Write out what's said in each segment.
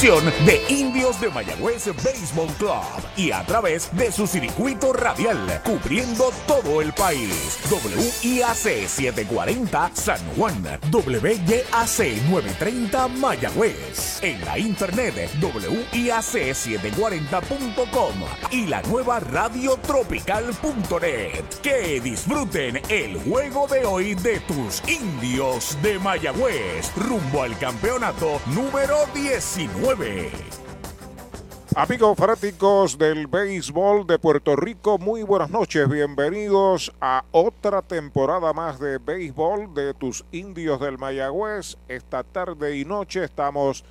de Indios de Mayagüez Baseball Club y a través de su circuito radial cubriendo todo el país. WIAC 740 San Juan, WYAC 930 Mayagüez. En la internet WIAC740.com y la nueva radiotropical.net. Que disfruten el juego de hoy de tus Indios de Mayagüez rumbo al campeonato número 19. Amigos fanáticos del béisbol de Puerto Rico, muy buenas noches, bienvenidos a otra temporada más de béisbol de tus indios del Mayagüez. Esta tarde y noche estamos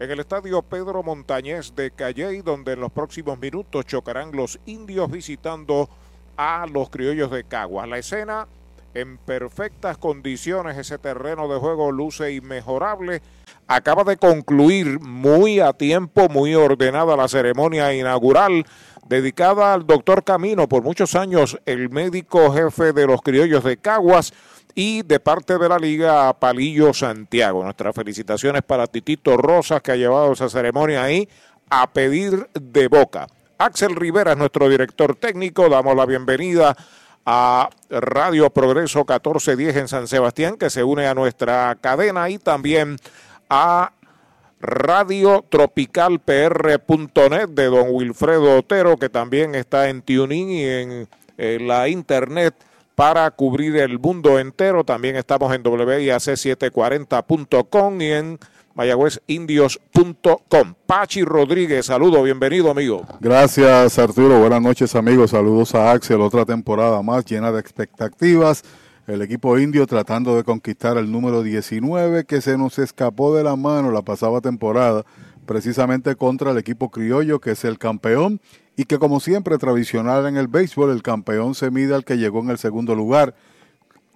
en el estadio Pedro Montañez de Calley, donde en los próximos minutos chocarán los indios visitando a los criollos de Caguas. La escena en perfectas condiciones, ese terreno de juego luce inmejorable acaba de concluir muy a tiempo, muy ordenada la ceremonia inaugural dedicada al doctor Camino, por muchos años el médico jefe de los criollos de Caguas y de parte de la liga Palillo Santiago. Nuestras felicitaciones para Titito Rosas que ha llevado esa ceremonia ahí a pedir de boca. Axel Rivera es nuestro director técnico, damos la bienvenida a Radio Progreso 1410 en San Sebastián que se une a nuestra cadena y también a radiotropicalpr.net de don Wilfredo Otero, que también está en tuning y en, la internet para cubrir el mundo entero. También estamos en WIAC740.com y en mayagüezindios.com. Pachi Rodríguez, saludo, bienvenido amigo. Gracias Arturo, buenas noches amigos, saludos a Axel, otra temporada más llena de expectativas el equipo indio tratando de conquistar el número 19 que se nos escapó de la mano la pasada temporada, precisamente contra el equipo criollo que es el campeón y que como siempre tradicional en el béisbol, el campeón se mide al que llegó en el segundo lugar.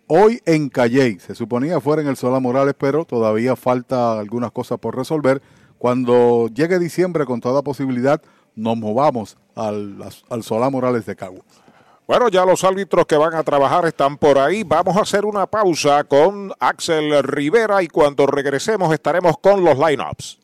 Hoy en Calley, se suponía fuera en el Sola Morales, pero todavía falta algunas cosas por resolver. Cuando llegue diciembre, con toda posibilidad, nos movamos al, al Sola Morales de Caguas. Bueno, ya los árbitros que van a trabajar están por ahí. Vamos a hacer una pausa con Axel Rivera y cuando regresemos estaremos con los lineups.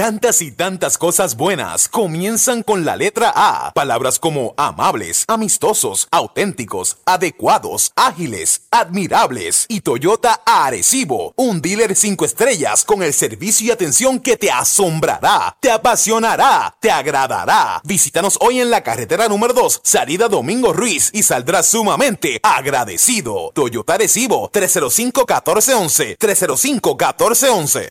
Tantas y tantas cosas buenas comienzan con la letra A. Palabras como amables, amistosos, auténticos, adecuados, ágiles, admirables y Toyota Arecibo, un dealer cinco estrellas con el servicio y atención que te asombrará, te apasionará, te agradará. Visítanos hoy en la carretera número 2, salida Domingo Ruiz y saldrás sumamente agradecido. Toyota Arecibo 305-1411, 305-1411.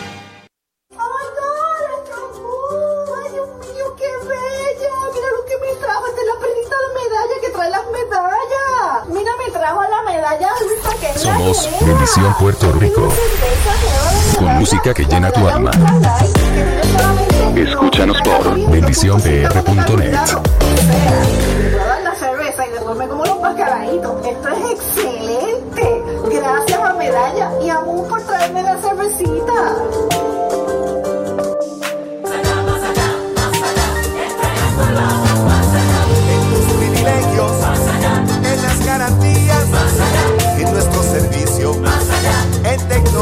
Somos Bendición Puerto Rico. Con música que llena tu alma. Escúchanos por bendicionpr.net. la cerveza y después me como los mascaraditos. Esto es excelente. Gracias a Medalla y a Mu por traerme la cervecita.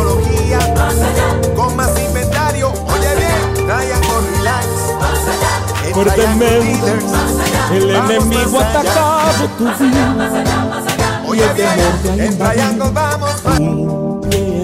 Tecnología, con más inventario. Oye bien, Triangle Relax. En Triangle Dealers, el vamos enemigo más allá. atacado tu vida. Oye bien, en Triangle vamos más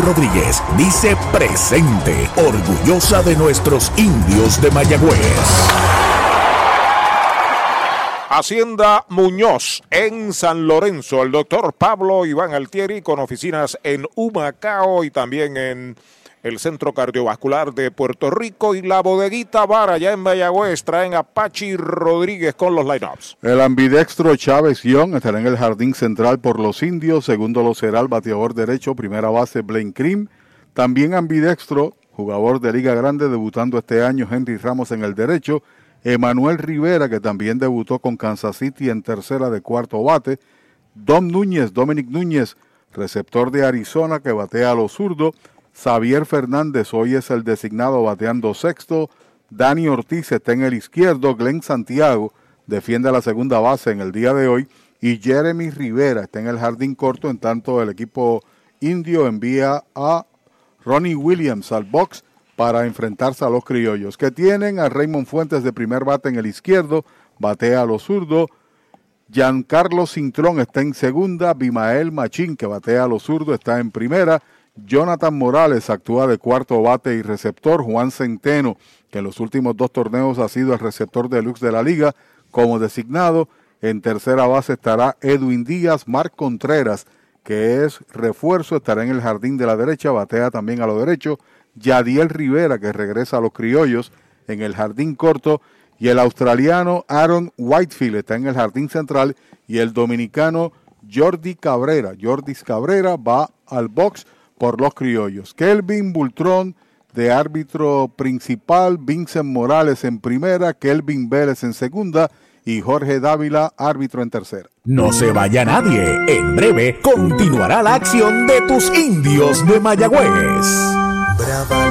Rodríguez dice presente, orgullosa de nuestros indios de Mayagüez. Hacienda Muñoz en San Lorenzo, el doctor Pablo Iván Altieri con oficinas en Humacao y también en el Centro Cardiovascular de Puerto Rico y la bodeguita Bar allá en Mayagüez traen a Pachi Rodríguez con los lineups. El ambidextro Chávez Young estará en el jardín central por los indios. Segundo lo será el bateador derecho, primera base Blaine Cream. También ambidextro, jugador de Liga Grande, debutando este año Henry Ramos en el derecho. Emanuel Rivera, que también debutó con Kansas City en tercera de cuarto bate. Dom Núñez, Dominic Núñez, receptor de Arizona, que batea a los zurdos. Xavier Fernández hoy es el designado bateando sexto. Dani Ortiz está en el izquierdo. Glenn Santiago defiende la segunda base en el día de hoy. Y Jeremy Rivera está en el jardín corto. En tanto, el equipo indio envía a Ronnie Williams al box para enfrentarse a los criollos, que tienen a Raymond Fuentes de primer bate en el izquierdo, batea a los zurdos. Giancarlo Cintrón está en segunda, Bimael Machín, que batea a los zurdos, está en primera. Jonathan Morales actúa de cuarto bate y receptor. Juan Centeno, que en los últimos dos torneos ha sido el receptor deluxe de la liga, como designado. En tercera base estará Edwin Díaz, Marc Contreras, que es refuerzo, estará en el jardín de la derecha, batea también a lo derecho. Yadiel Rivera, que regresa a los criollos en el jardín corto. Y el australiano Aaron Whitefield está en el jardín central. Y el dominicano Jordi Cabrera, Jordis Cabrera, va al box por los criollos. Kelvin Bultrón de árbitro principal, Vincent Morales en primera, Kelvin Vélez en segunda y Jorge Dávila, árbitro en tercera. No se vaya nadie. En breve continuará la acción de tus indios de Mayagüez. Brava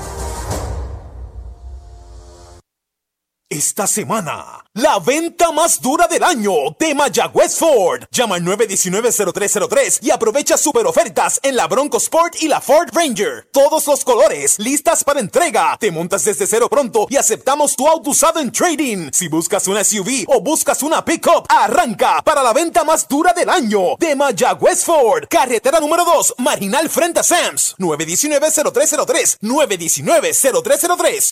Esta semana, la venta más dura del año de Mayagüez Ford. Llama al 919-0303 y aprovecha super ofertas en la Bronco Sport y la Ford Ranger. Todos los colores, listas para entrega. Te montas desde cero pronto y aceptamos tu auto usado en trading. Si buscas una SUV o buscas una pickup, arranca para la venta más dura del año de Mayagüez Ford. Carretera número 2, Marginal frente a Sams. 919-0303. 919-0303.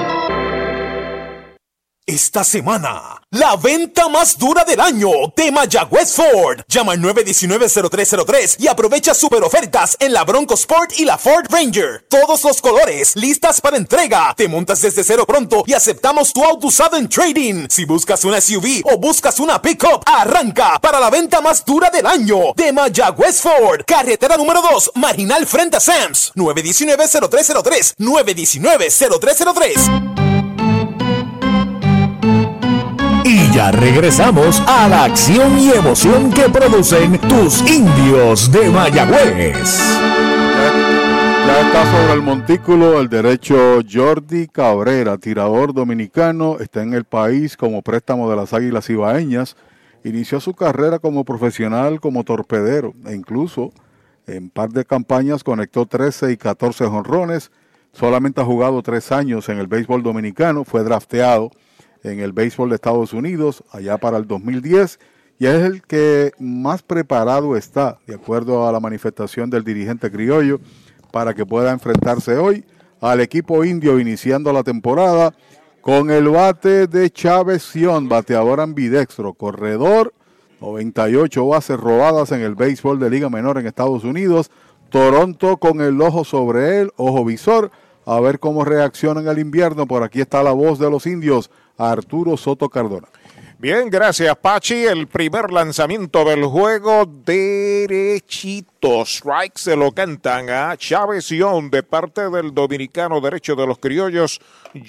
Esta semana, la venta más dura del año de Mayagüez Ford. Llama al 919-0303 y aprovecha super ofertas en la Bronco Sport y la Ford Ranger. Todos los colores, listas para entrega. Te montas desde cero pronto y aceptamos tu auto usado en trading. Si buscas una SUV o buscas una pickup, arranca para la venta más dura del año de Mayagüez Ford. Carretera número 2, Marginal frente a Sams. 919-0303. 919-0303. Y ya regresamos a la acción y emoción que producen tus indios de Mayagüez. Ya está sobre el montículo el derecho Jordi Cabrera, tirador dominicano, está en el país como préstamo de las Águilas Ibaeñas. Inició su carrera como profesional como torpedero e incluso en par de campañas conectó 13 y 14 jonrones. Solamente ha jugado tres años en el béisbol dominicano, fue drafteado en el béisbol de Estados Unidos allá para el 2010 y es el que más preparado está, de acuerdo a la manifestación del dirigente criollo, para que pueda enfrentarse hoy al equipo indio iniciando la temporada con el bate de Chávez Sion, bateador ambidextro, corredor, 98 bases robadas en el béisbol de Liga Menor en Estados Unidos, Toronto con el ojo sobre él, ojo visor, a ver cómo reacciona en el invierno. Por aquí está la voz de los indios, Arturo Soto Cardona. Bien, gracias Pachi. El primer lanzamiento del juego derechito. Strike se lo cantan a Chávez Sion de parte del dominicano derecho de los criollos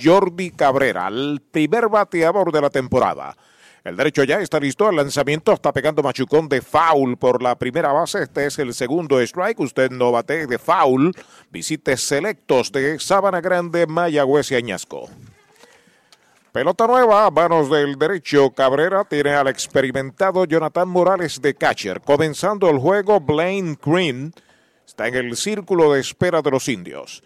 Jordi Cabrera, el primer bateador de la temporada. El derecho ya está listo. El lanzamiento está pegando Machucón de foul por la primera base. Este es el segundo strike. Usted no bate de foul. Visite selectos de Sabana Grande, Mayagüez y Añasco. Pelota nueva manos del derecho. Cabrera tiene al experimentado Jonathan Morales de catcher. Comenzando el juego, Blaine Green está en el círculo de espera de los indios.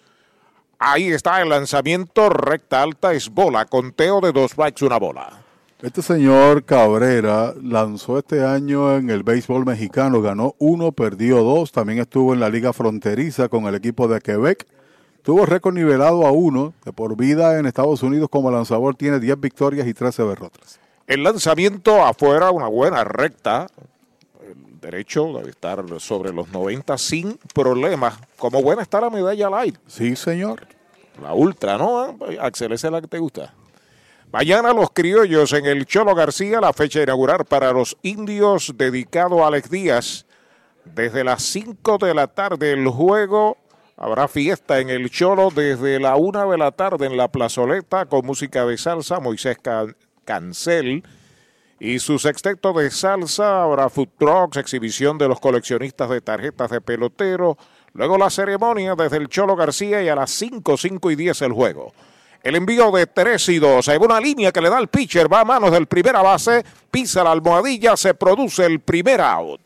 Ahí está el lanzamiento, recta alta, es bola, conteo de dos strikes, una bola. Este señor Cabrera lanzó este año en el béisbol mexicano, ganó uno, perdió dos, también estuvo en la liga fronteriza con el equipo de Quebec. Tuvo récord nivelado a uno, de por vida en Estados Unidos como lanzador tiene 10 victorias y 13 derrotas. El lanzamiento afuera, una buena recta. El derecho debe estar sobre los 90 sin problemas. Como buena está la medalla light. Sí, señor. La ultra, ¿no? Axel, esa es la que te gusta. Mañana los criollos en el Cholo García, la fecha inaugural para los indios dedicado a Alex Díaz. Desde las 5 de la tarde el juego. Habrá fiesta en el Cholo desde la 1 de la tarde en la plazoleta con música de salsa. Moisés Cancel y su sexteto de salsa. Habrá food trucks, exhibición de los coleccionistas de tarjetas de pelotero. Luego la ceremonia desde el Cholo García y a las 5, 5 y 10 el juego. El envío de 3 y 2. Hay una línea que le da el pitcher. Va a manos del primera base. Pisa la almohadilla. Se produce el primer out.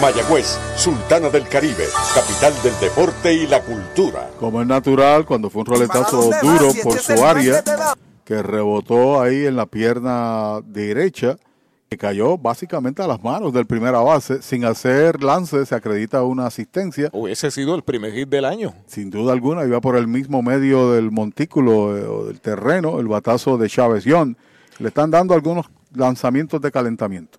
Mayagüez, Sultana del Caribe, capital del deporte y la cultura. Como es natural, cuando fue un roletazo duro por su área, que rebotó ahí en la pierna derecha, que cayó básicamente a las manos del primera base, sin hacer lance, se acredita una asistencia. Hubiese sido el primer hit del año. Sin duda alguna, iba por el mismo medio del montículo eh, o del terreno, el batazo de Chávez Young. Le están dando algunos lanzamientos de calentamiento.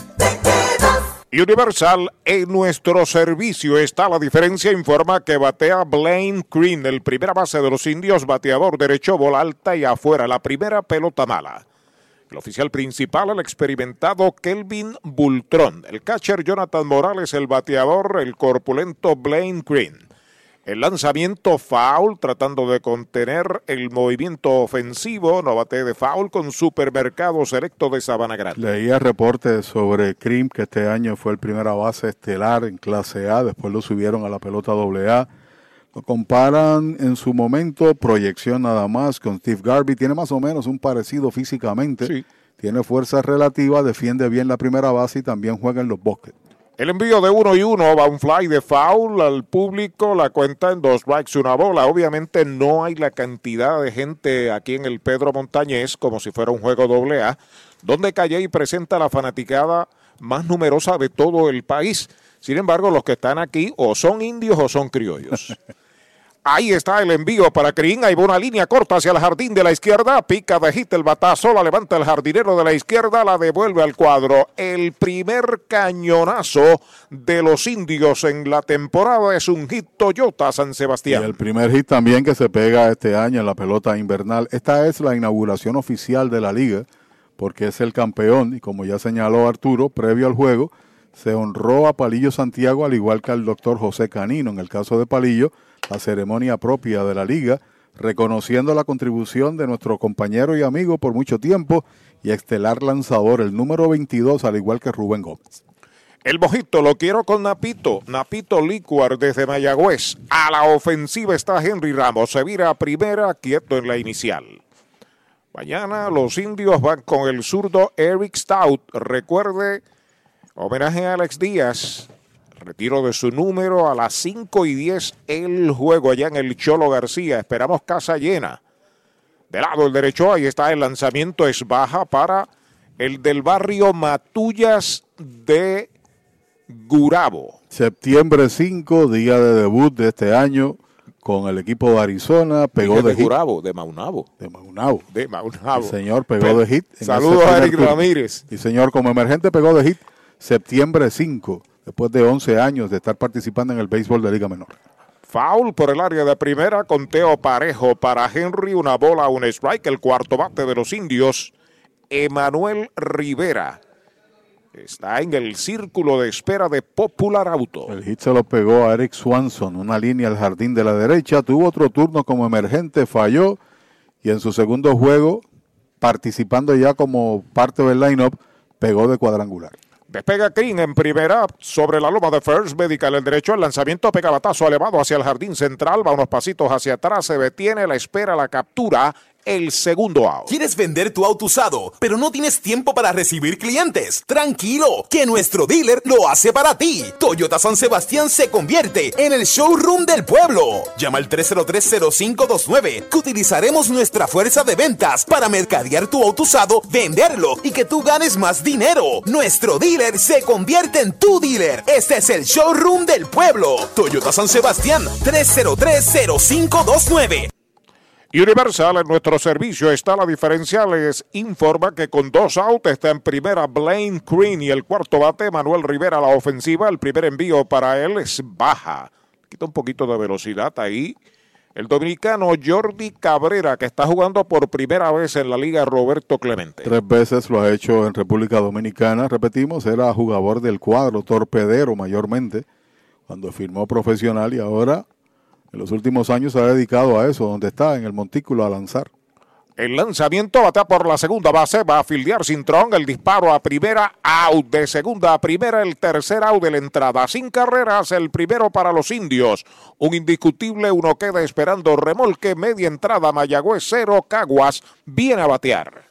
Universal, en nuestro servicio está la diferencia. Informa que batea Blaine Green, el primera base de los indios, bateador derecho, bola alta y afuera, la primera pelota mala. El oficial principal, el experimentado Kelvin Bultrón. El catcher Jonathan Morales, el bateador, el corpulento Blaine Green. El lanzamiento foul, tratando de contener el movimiento ofensivo. No bate de foul con Supermercado Selecto de Sabana Grande. Leía reportes sobre Krim, que este año fue el primera base estelar en clase A. Después lo subieron a la pelota AA. Lo comparan en su momento, proyección nada más, con Steve Garvey. Tiene más o menos un parecido físicamente. Tiene fuerza relativa, defiende bien la primera base y también juega en los bosques. El envío de uno y uno va un fly de foul al público, la cuenta en dos strikes, una bola. Obviamente no hay la cantidad de gente aquí en el Pedro Montañés como si fuera un juego doble A, donde Calle presenta la fanaticada más numerosa de todo el país. Sin embargo, los que están aquí o son indios o son criollos. Ahí está el envío para Crin. Hay una línea corta hacia el jardín de la izquierda. Pica de hit el batazo. La levanta el jardinero de la izquierda. La devuelve al cuadro. El primer cañonazo de los indios en la temporada es un hit Toyota San Sebastián. Y el primer hit también que se pega este año en la pelota invernal. Esta es la inauguración oficial de la liga porque es el campeón. Y como ya señaló Arturo, previo al juego, se honró a Palillo Santiago al igual que al doctor José Canino. En el caso de Palillo la ceremonia propia de la liga, reconociendo la contribución de nuestro compañero y amigo por mucho tiempo y estelar lanzador, el número 22, al igual que Rubén Gómez. El mojito lo quiero con Napito. Napito Licuar desde Mayagüez. A la ofensiva está Henry Ramos. Se vira a primera, quieto en la inicial. Mañana los indios van con el zurdo Eric Stout. Recuerde, homenaje a Alex Díaz. Retiro de su número a las 5 y 10 el juego allá en el Cholo García. Esperamos casa llena. De lado el derecho, ahí está el lanzamiento, es baja para el del barrio Matullas de Gurabo. Septiembre 5, día de debut de este año con el equipo de Arizona, pegó de, de hit. Gurabo, de Maunabo. De Maunabo. De Maunabo. El señor pegó Pero- de hit. Saludos a Eric. Ramírez. Y señor, como emergente pegó de hit septiembre 5, después de 11 años de estar participando en el béisbol de Liga Menor. Foul por el área de primera, conteo parejo para Henry, una bola, un strike, el cuarto bate de los indios, Emanuel Rivera. Está en el círculo de espera de Popular Auto. El hit se lo pegó a Eric Swanson, una línea al jardín de la derecha. Tuvo otro turno como emergente, falló. Y en su segundo juego, participando ya como parte del lineup, pegó de cuadrangular. Despega Green en primera sobre la loma de First Medical. El derecho al lanzamiento pega batazo elevado hacia el jardín central. Va unos pasitos hacia atrás. Se detiene la espera, la captura. El segundo out. ¿Quieres vender tu auto usado, pero no tienes tiempo para recibir clientes? Tranquilo, que nuestro dealer lo hace para ti. Toyota San Sebastián se convierte en el showroom del pueblo. Llama al 303-0529, que utilizaremos nuestra fuerza de ventas para mercadear tu auto usado, venderlo y que tú ganes más dinero. Nuestro dealer se convierte en tu dealer. Este es el showroom del pueblo. Toyota San Sebastián, 303-0529. Universal en nuestro servicio está la diferencia. Les informa que con dos outs está en primera Blaine Green y el cuarto bate Manuel Rivera a la ofensiva. El primer envío para él es baja. Quita un poquito de velocidad ahí. El dominicano Jordi Cabrera, que está jugando por primera vez en la Liga Roberto Clemente. Tres veces lo ha hecho en República Dominicana. Repetimos, era jugador del cuadro, torpedero mayormente, cuando firmó profesional y ahora en los últimos años se ha dedicado a eso, donde está, en el montículo, a lanzar. El lanzamiento batea por la segunda base, va a fildear Cintrón, el disparo a primera, out de segunda a primera, el tercer out de la entrada, sin carreras, el primero para los indios, un indiscutible, uno queda esperando remolque, media entrada, Mayagüez cero, Caguas, viene a batear.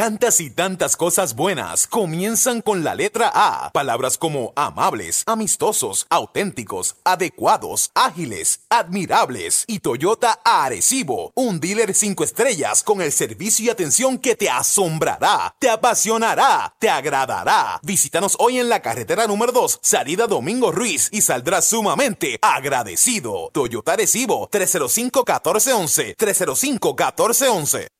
Tantas y tantas cosas buenas comienzan con la letra A. Palabras como amables, amistosos, auténticos, adecuados, ágiles, admirables. Y Toyota Arecibo, un dealer cinco estrellas con el servicio y atención que te asombrará, te apasionará, te agradará. Visítanos hoy en la carretera número 2, salida Domingo Ruiz, y saldrás sumamente agradecido. Toyota Arecibo, 305-1411, 305-1411.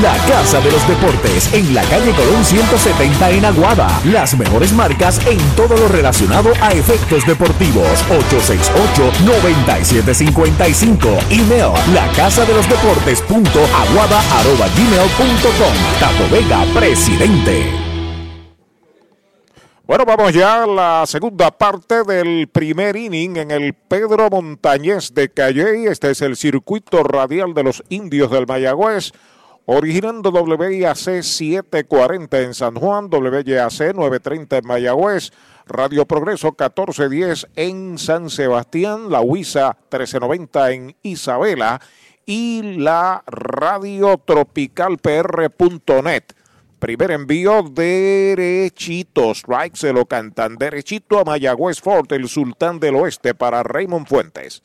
La Casa de los Deportes en la calle Colón 170 en Aguada. Las mejores marcas en todo lo relacionado a efectos deportivos. 868-9755. Email la casa de los deportes punto. Tato Vega, presidente. Bueno, vamos ya a la segunda parte del primer inning en el Pedro Montañés de Calley. Este es el circuito radial de los indios del Mayagüez. Originando WIAC 740 en San Juan, WIAC 930 en Mayagüez, Radio Progreso 1410 en San Sebastián, la WISA 1390 en Isabela y la Radio Tropical PR.net Primer envío derechito. Strike se lo cantan derechito a Mayagüez Ford, el sultán del oeste para Raymond Fuentes.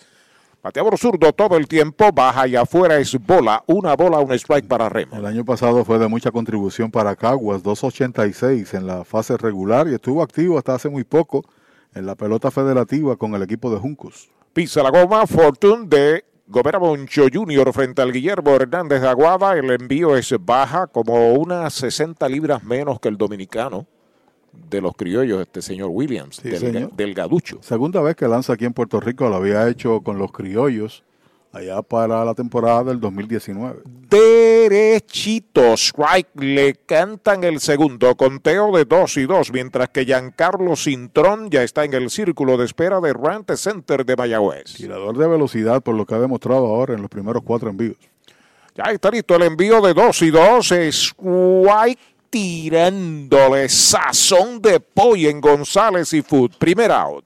Bateador zurdo todo el tiempo, baja y afuera es bola. Una bola, un strike para Raymond. El año pasado fue de mucha contribución para Caguas, 2.86 en la fase regular y estuvo activo hasta hace muy poco en la pelota federativa con el equipo de Juncos. Pisa la goma, Fortune de Gobera Moncho Jr. frente al Guillermo Hernández de Aguada. El envío es baja, como unas 60 libras menos que el dominicano de los criollos, este señor Williams, Sí, del, señor. del Gaducho. Segunda vez que lanza aquí en Puerto Rico, lo había hecho con los criollos allá para la temporada del 2019. Derechito, strike, le cantan el segundo, conteo de 2 y 2, mientras que Giancarlo Cintrón ya está en el círculo de espera de Rante Center de Mayagüez. Tirador de velocidad por lo que ha demostrado ahora en los primeros cuatro envíos. Ya está listo el envío de 2 y 2. Strike tirándole sazón de pollo en González y Food. Primer out.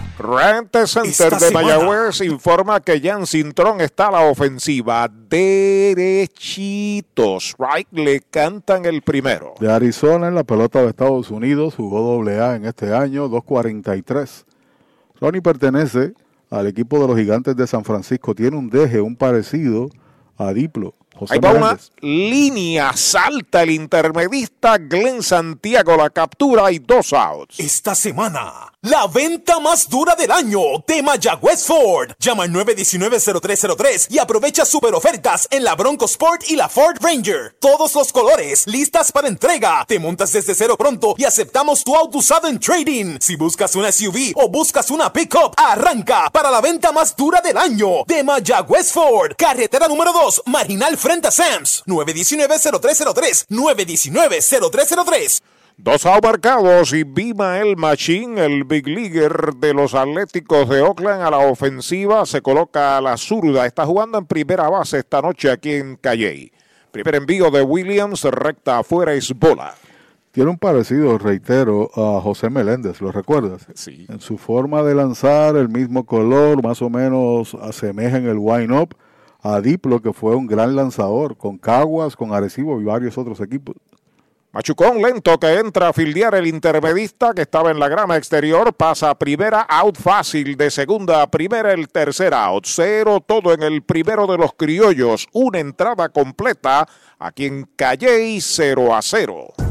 Rante Center Esta de semana. Mayagüez informa que Jan Cintrón está a la ofensiva. Derechito. Strike le cantan el primero. De Arizona en la pelota de Estados Unidos, jugó doble A en este año, 2.43. Ronnie pertenece al equipo de los gigantes de San Francisco. Tiene un deje, un parecido a Diplo. José Ahí va una línea, salta el intermedista Glenn Santiago, la captura y dos outs. Esta semana, la venta más dura del año de Mayagüez Ford. Llama al 919-0303 y aprovecha super ofertas en la Bronco Sport y la Ford Ranger. Todos los colores, listas para entrega. Te montas desde cero pronto y aceptamos tu auto usado en trading. Si buscas una SUV o buscas una pickup, arranca para la venta más dura del año de Mayagüez Ford. Carretera número 2, Marginal frente a Sams. 919-0303. 919-0303. Dos outs marcados y Bimael Machín, el big leaguer de los Atléticos de Oakland a la ofensiva, se coloca a la zurda. Está jugando en primera base esta noche aquí en Calley. Primer envío de Williams, recta afuera es bola. Tiene un parecido, reitero, a José Meléndez, ¿lo recuerdas? Sí. En su forma de lanzar, el mismo color, más o menos asemeja en el wind-up a Diplo, que fue un gran lanzador, con Caguas, con Arecibo y varios otros equipos. Machucón lento que entra a fildear el intermedista que estaba en la grama exterior. Pasa a primera, out fácil. De segunda a primera, el tercer out. Cero todo en el primero de los criollos. Una entrada completa aquí en Calley 0 a 0.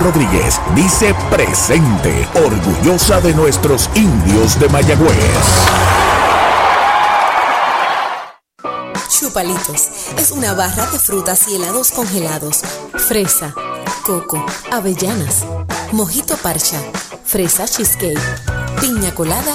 Rodríguez dice presente, orgullosa de nuestros indios de Mayagüez. Chupalitos es una barra de frutas y helados congelados. Fresa, coco, avellanas, mojito parcha, fresa cheesecake, piña colada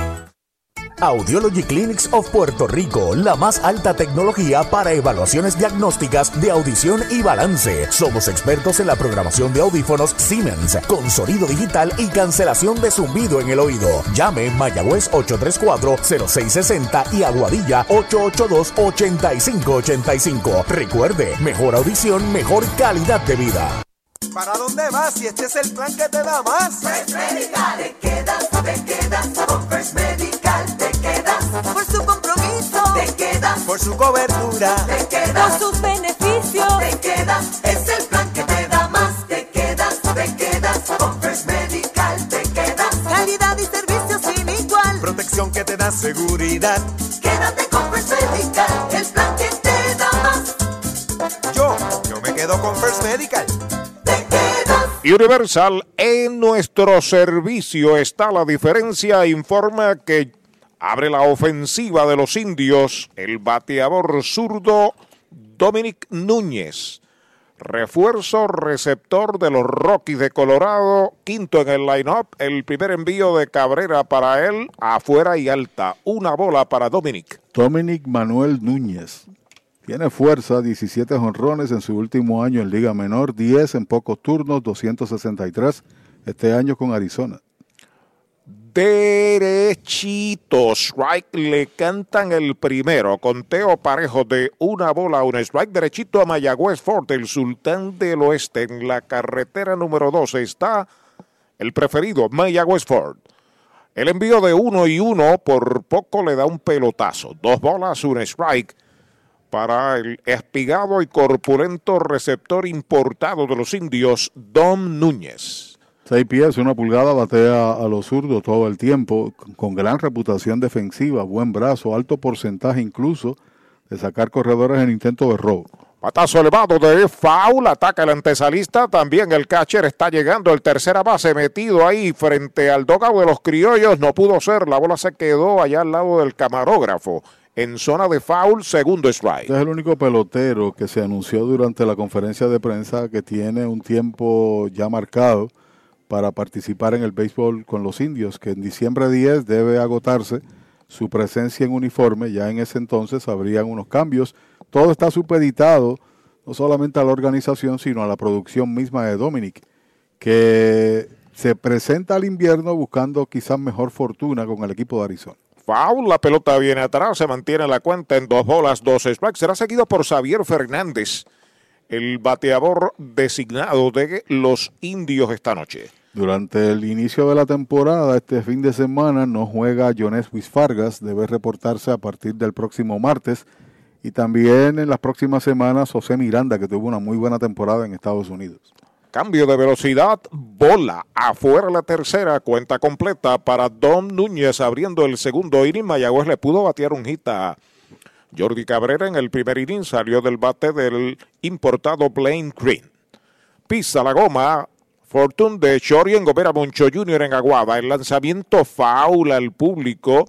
Audiology Clinics of Puerto Rico, la más alta tecnología para evaluaciones diagnósticas de audición y balance. Somos expertos en la programación de audífonos Siemens, con sonido digital y cancelación de zumbido en el oído. Llame Mayagüez 834-0660 y Aguadilla 882-8585. Recuerde, mejor audición, mejor calidad de vida. ¿Para dónde vas si este es el plan que te da más? First Medical, te quedas, te quedas. Con First Medical, Por su cobertura. Te quedas. Por sus beneficios. Te quedas. Es el plan que te da más. Te quedas. Te quedas. Con First Medical te quedas. Calidad y servicio sin igual. Protección que te da seguridad. Quédate con First Medical. El plan que te da más. Yo, yo me quedo con First Medical. Universal, en nuestro servicio está la diferencia, informa que abre la ofensiva de los indios el bateador zurdo Dominic Núñez. Refuerzo receptor de los Rockies de Colorado, quinto en el line-up. El primer envío de Cabrera para él, afuera y alta. Una bola para Dominic. Dominic Manuel Núñez. Tiene fuerza, 17 jonrones en su último año en Liga Menor, 10 en pocos turnos, 263 este año con Arizona. Derechito, strike, le cantan el primero, conteo parejo de una bola, un strike derechito a Mayagüez Fort, el sultán del oeste, en la carretera número 12 está el preferido, Mayagüez Fort. El envío de uno y uno por poco le da un pelotazo, dos bolas, un strike para el espigado y corpulento receptor importado de los indios, Dom Núñez. Seis pies, una pulgada, batea a los zurdos todo el tiempo, con gran reputación defensiva, buen brazo, alto porcentaje incluso de sacar corredores en intento de robo. Patazo elevado de foul, ataca el antesalista, también el catcher está llegando, el tercera base metido ahí frente al dogado de los criollos, no pudo ser, la bola se quedó allá al lado del camarógrafo en zona de foul, segundo strike. Este es el único pelotero que se anunció durante la conferencia de prensa que tiene un tiempo ya marcado para participar en el béisbol con los indios, que en diciembre 10 debe agotarse su presencia en uniforme, ya en ese entonces habrían unos cambios. Todo está supeditado no solamente a la organización, sino a la producción misma de Dominic, que se presenta al invierno buscando quizás mejor fortuna con el equipo de Arizona. Foul, la pelota viene atrás, se mantiene la cuenta en dos bolas, dos strikes. Será seguido por Xavier Fernández, el bateador designado de los indios esta noche. Durante el inicio de la temporada, este fin de semana, no juega Jones Fargas, debe reportarse a partir del próximo martes. Y también en las próximas semanas, José Miranda, que tuvo una muy buena temporada en Estados Unidos. Cambio de velocidad, bola afuera la tercera, cuenta completa para Don Núñez abriendo el segundo inning. Mayagüez le pudo batear un hit a Jordi Cabrera en el primer inning, salió del bate del importado Blaine Green. Pisa la goma, Fortune de Shori en Gobera Moncho Jr. en Aguada. El lanzamiento faula al público.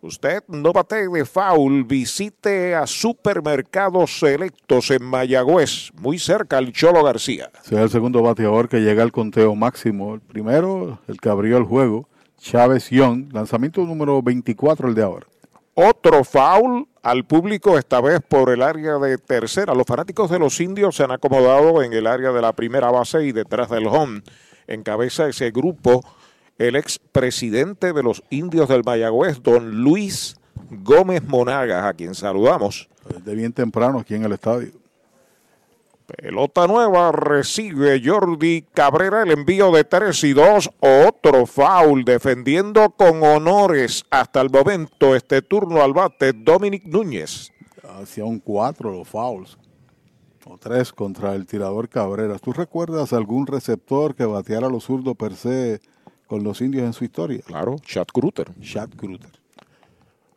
Usted no bate de foul, visite a Supermercados Selectos en Mayagüez, muy cerca al Cholo García. Sea el segundo bateador que llega al conteo máximo. El primero, el que abrió el juego, Chávez Young, lanzamiento número 24 el de ahora. Otro foul al público, esta vez por el área de tercera. Los fanáticos de los indios se han acomodado en el área de la primera base y detrás del home. Encabeza ese grupo el expresidente de los indios del Mayagüez, don Luis Gómez Monagas, a quien saludamos. De bien temprano aquí en el estadio. Pelota nueva, recibe Jordi Cabrera el envío de 3 y 2, otro foul defendiendo con honores hasta el momento este turno al bate Dominic Núñez. Hacía un 4 los fouls, o 3 contra el tirador Cabrera. ¿Tú recuerdas algún receptor que bateara a los zurdos per se con los indios en su historia? Claro, Chad Kruter. Chad Kruter.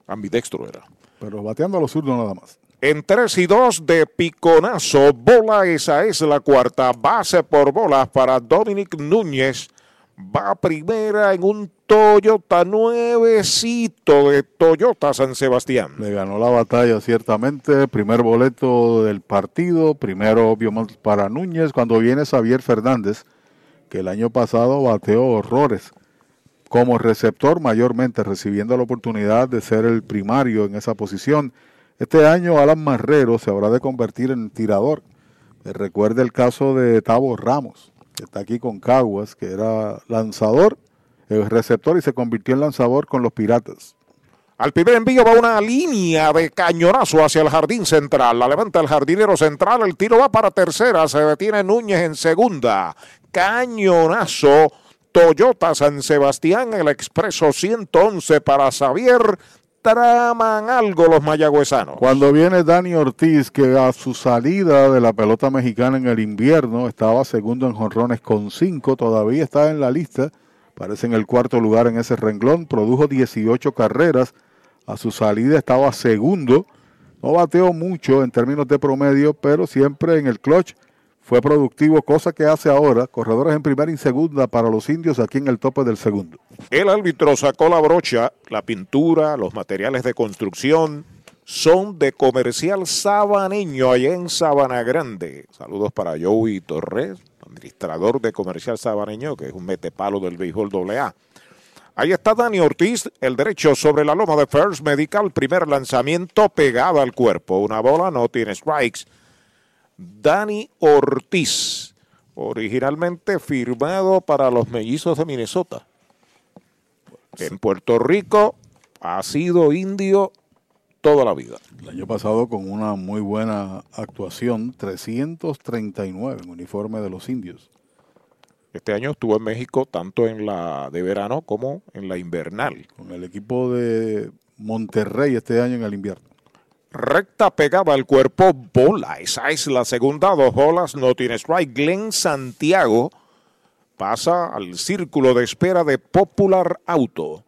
Ambidextro era. Pero bateando a los zurdos nada más. En 3 y 2 de piconazo, bola, esa es la cuarta base por bolas para Dominic Núñez. Va primera en un Toyota nuevecito de Toyota San Sebastián. Le ganó la batalla ciertamente, primer boleto del partido, primero obvio para Núñez, cuando viene Xavier Fernández, que el año pasado bateó horrores como receptor mayormente, recibiendo la oportunidad de ser el primario en esa posición. Este año Alan Marrero se habrá de convertir en tirador. Recuerde el caso de Tavo Ramos, que está aquí con Caguas, que era lanzador, el receptor y se convirtió en lanzador con los Piratas. Al primer envío va una línea de cañonazo hacia el jardín central. La levanta el jardinero central. El tiro va para tercera. Se detiene Núñez en segunda. Cañonazo. Toyota San Sebastián, el expreso 111 para Xavier traman algo los mayagüezanos. Cuando viene Dani Ortiz, que a su salida de la pelota mexicana en el invierno estaba segundo en jonrones con cinco, todavía está en la lista, parece en el cuarto lugar en ese renglón, produjo 18 carreras, A su salida estaba segundo. No bateó mucho en términos de promedio, pero siempre en el clutch fue productivo, cosa que hace ahora. Corredores en primera y segunda para los indios aquí en el tope del segundo. El árbitro sacó la brocha, la pintura, los materiales de construcción son de comercial sabaneño allá en Sabana Grande. Saludos para Joey Torres, administrador de comercial sabaneño, que es un metepalo del béisbol AA. Ahí está Dani Ortiz, el derecho sobre la loma de First Medical, primer lanzamiento pegado al cuerpo. Una bola, no tiene strikes. Dani Ortiz, originalmente firmado para los mellizos de Minnesota. En Puerto Rico ha sido indio toda la vida. El año pasado con una muy buena actuación, 339 en uniforme de los indios. Este año estuvo en México tanto en la de verano como en la invernal. Con el equipo de Monterrey este año en el invierno. Recta pegada al cuerpo, bola. Esa es la segunda, dos bolas, no tiene strike. Glenn Santiago pasa al círculo de espera de Popular Auto.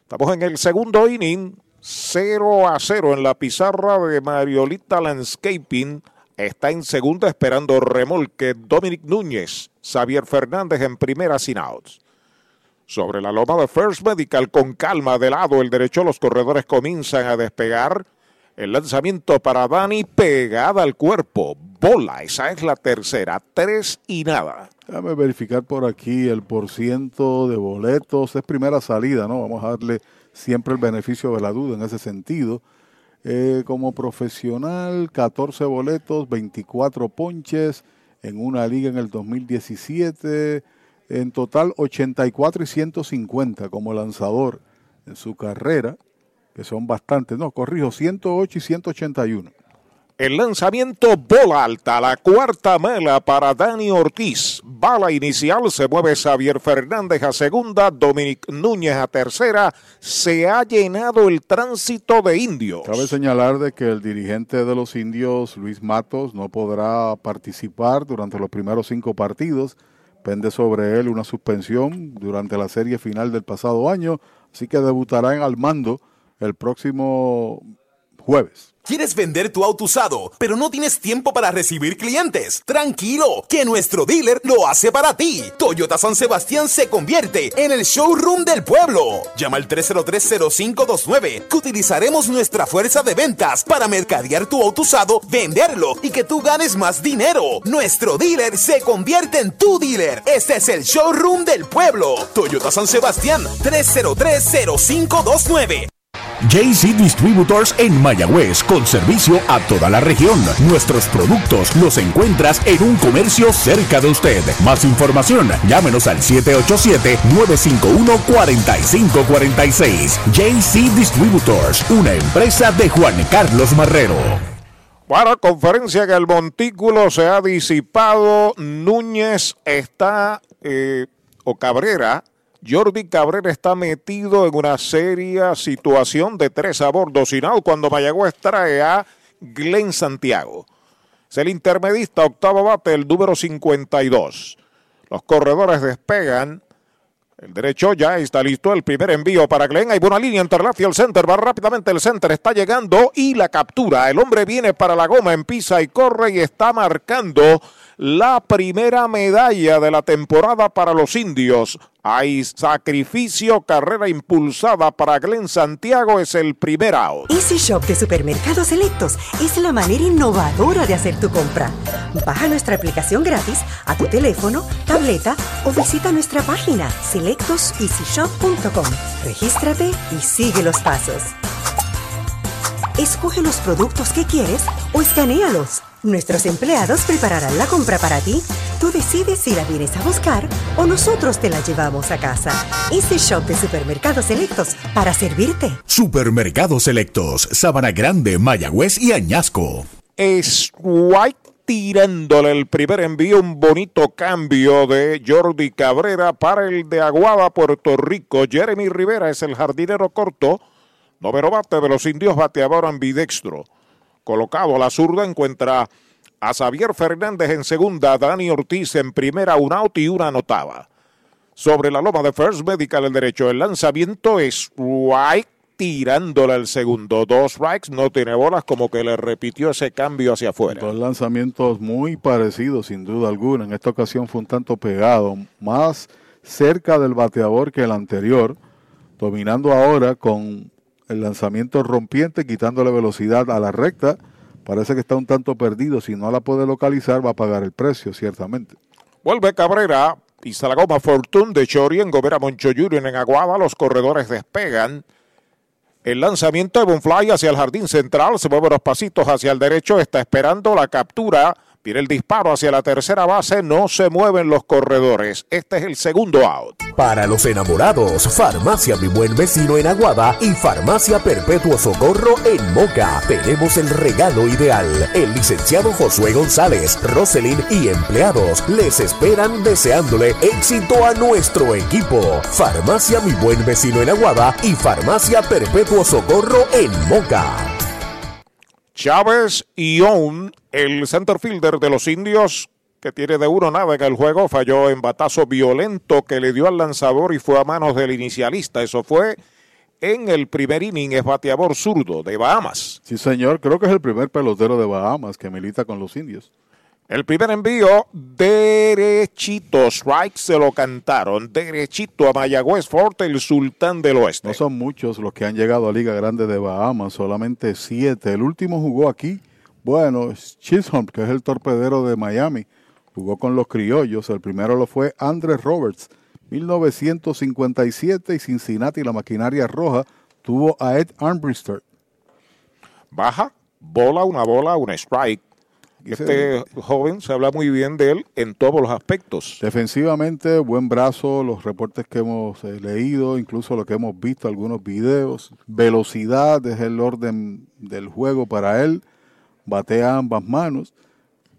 Estamos en el segundo inning, 0 a 0 en la pizarra de Mariolita Landscaping. Está en segunda esperando remolque Dominic Núñez. Xavier Fernández en primera sin outs. Sobre la loma de First Medical con calma de lado el derecho los corredores comienzan a despegar. El lanzamiento para Dani pegada al cuerpo. Bola, esa es la tercera. Tres y nada. Déjame verificar por aquí el porciento de boletos. Es primera salida, ¿no? Vamos a darle siempre el beneficio de la duda en ese sentido. Eh, como profesional, 14 boletos, 24 ponches en una liga en el 2017. En total, 84 y 150 como lanzador en su carrera, que son bastantes. No, corrijo, 108 y 181. El lanzamiento bola alta, la cuarta mela para Dani Ortiz. Bala inicial, se mueve Xavier Fernández a segunda, Dominic Núñez a tercera. Se ha llenado el tránsito de indios. Cabe señalar de que el dirigente de los indios, Luis Matos, no podrá participar durante los primeros cinco partidos. Pende sobre él una suspensión durante la serie final del pasado año, así que debutará en al mando el próximo jueves. ¿Quieres vender tu auto usado, pero no tienes tiempo para recibir clientes? Tranquilo, que nuestro dealer lo hace para ti. Toyota San Sebastián se convierte en el showroom del pueblo. Llama al 303-0529, que utilizaremos nuestra fuerza de ventas para mercadear tu auto usado, venderlo y que tú ganes más dinero. Nuestro dealer se convierte en tu dealer. Este es el showroom del pueblo. Toyota San Sebastián, 303-0529. JC Distributors en Mayagüez, con servicio a toda la región. Nuestros productos los encuentras en un comercio cerca de usted. Más información, llámenos al 787-951-4546. JC Distributors, una empresa de Juan Carlos Marrero. Para conferencia que el montículo se ha disipado, Núñez está, eh, o Cabrera, Jordi Cabrera está metido en una seria situación de tres a bordo out cuando Mayagüez trae a Glenn Santiago. Es el intermedista, octavo bate, el número 52. Los corredores despegan. El derecho ya está listo. El primer envío para Glenn. Hay buena línea entre el center. Va rápidamente el center. Está llegando y la captura. El hombre viene para la goma. Empieza y corre y está marcando la primera medalla de la temporada para los indios. Hay sacrificio, carrera impulsada para Glenn Santiago, es el primer out. Easy Shop de Supermercados Selectos es la manera innovadora de hacer tu compra. Baja nuestra aplicación gratis a tu teléfono, tableta o visita nuestra página selectoseasyshop.com. Regístrate y sigue los pasos. Escoge los productos que quieres o escanealos. Nuestros empleados prepararán la compra para ti. Tú decides si la vienes a buscar o nosotros te la llevamos a casa. Este shop de supermercados selectos para servirte. Supermercados Selectos, Sabana Grande, Mayagüez y Añasco. Es White tirándole el primer envío, un bonito cambio de Jordi Cabrera para el de Aguada, Puerto Rico. Jeremy Rivera es el jardinero corto. Noveno bate de los indios, bateador ambidextro. Colocado a la zurda encuentra a Xavier Fernández en segunda, Dani Ortiz en primera, un out y una anotada. Sobre la loma de First Medical el derecho, el lanzamiento es White tirándole al segundo. Dos strikes, no tiene bolas, como que le repitió ese cambio hacia afuera. Dos lanzamientos muy parecidos, sin duda alguna. En esta ocasión fue un tanto pegado, más cerca del bateador que el anterior, dominando ahora con el lanzamiento rompiente, quitándole velocidad a la recta. Parece que está un tanto perdido. Si no la puede localizar, va a pagar el precio, ciertamente. Vuelve Cabrera, pisa la goma Fortune de Chori en Gobera Moncho Junior en Aguada. Los corredores despegan. El lanzamiento de Bonfly hacia el jardín central. Se mueve los pasitos hacia el derecho. Está esperando la captura. Viene el disparo hacia la tercera base. No se mueven los corredores. Este es el segundo out. Para los enamorados, Farmacia Mi Buen Vecino en Aguada y Farmacia Perpetuo Socorro en Moca. Tenemos el regalo ideal. El licenciado Josué González, Roselyn y empleados les esperan deseándole éxito a nuestro equipo. Farmacia Mi Buen Vecino en Aguada y Farmacia Perpetuo Socorro en Moca. Chávez el center fielder de los indios, que tiene de uno nada en el juego, falló en batazo violento que le dio al lanzador y fue a manos del inicialista. Eso fue en el primer inning, es bateador zurdo de Bahamas. Sí, señor, creo que es el primer pelotero de Bahamas que milita con los indios. El primer envío, derechito, strike se lo cantaron, derechito a Mayagüez Forte, el sultán del oeste. No son muchos los que han llegado a Liga Grande de Bahamas, solamente siete. El último jugó aquí, bueno, Chisholm, que es el torpedero de Miami, jugó con los criollos. El primero lo fue Andrés Roberts, 1957, y Cincinnati, la maquinaria roja, tuvo a Ed Armbrister. Baja, bola, una bola, un strike. Este joven se habla muy bien de él en todos los aspectos. Defensivamente, buen brazo, los reportes que hemos eh, leído, incluso lo que hemos visto, algunos videos. Velocidad es el orden del juego para él. Batea ambas manos.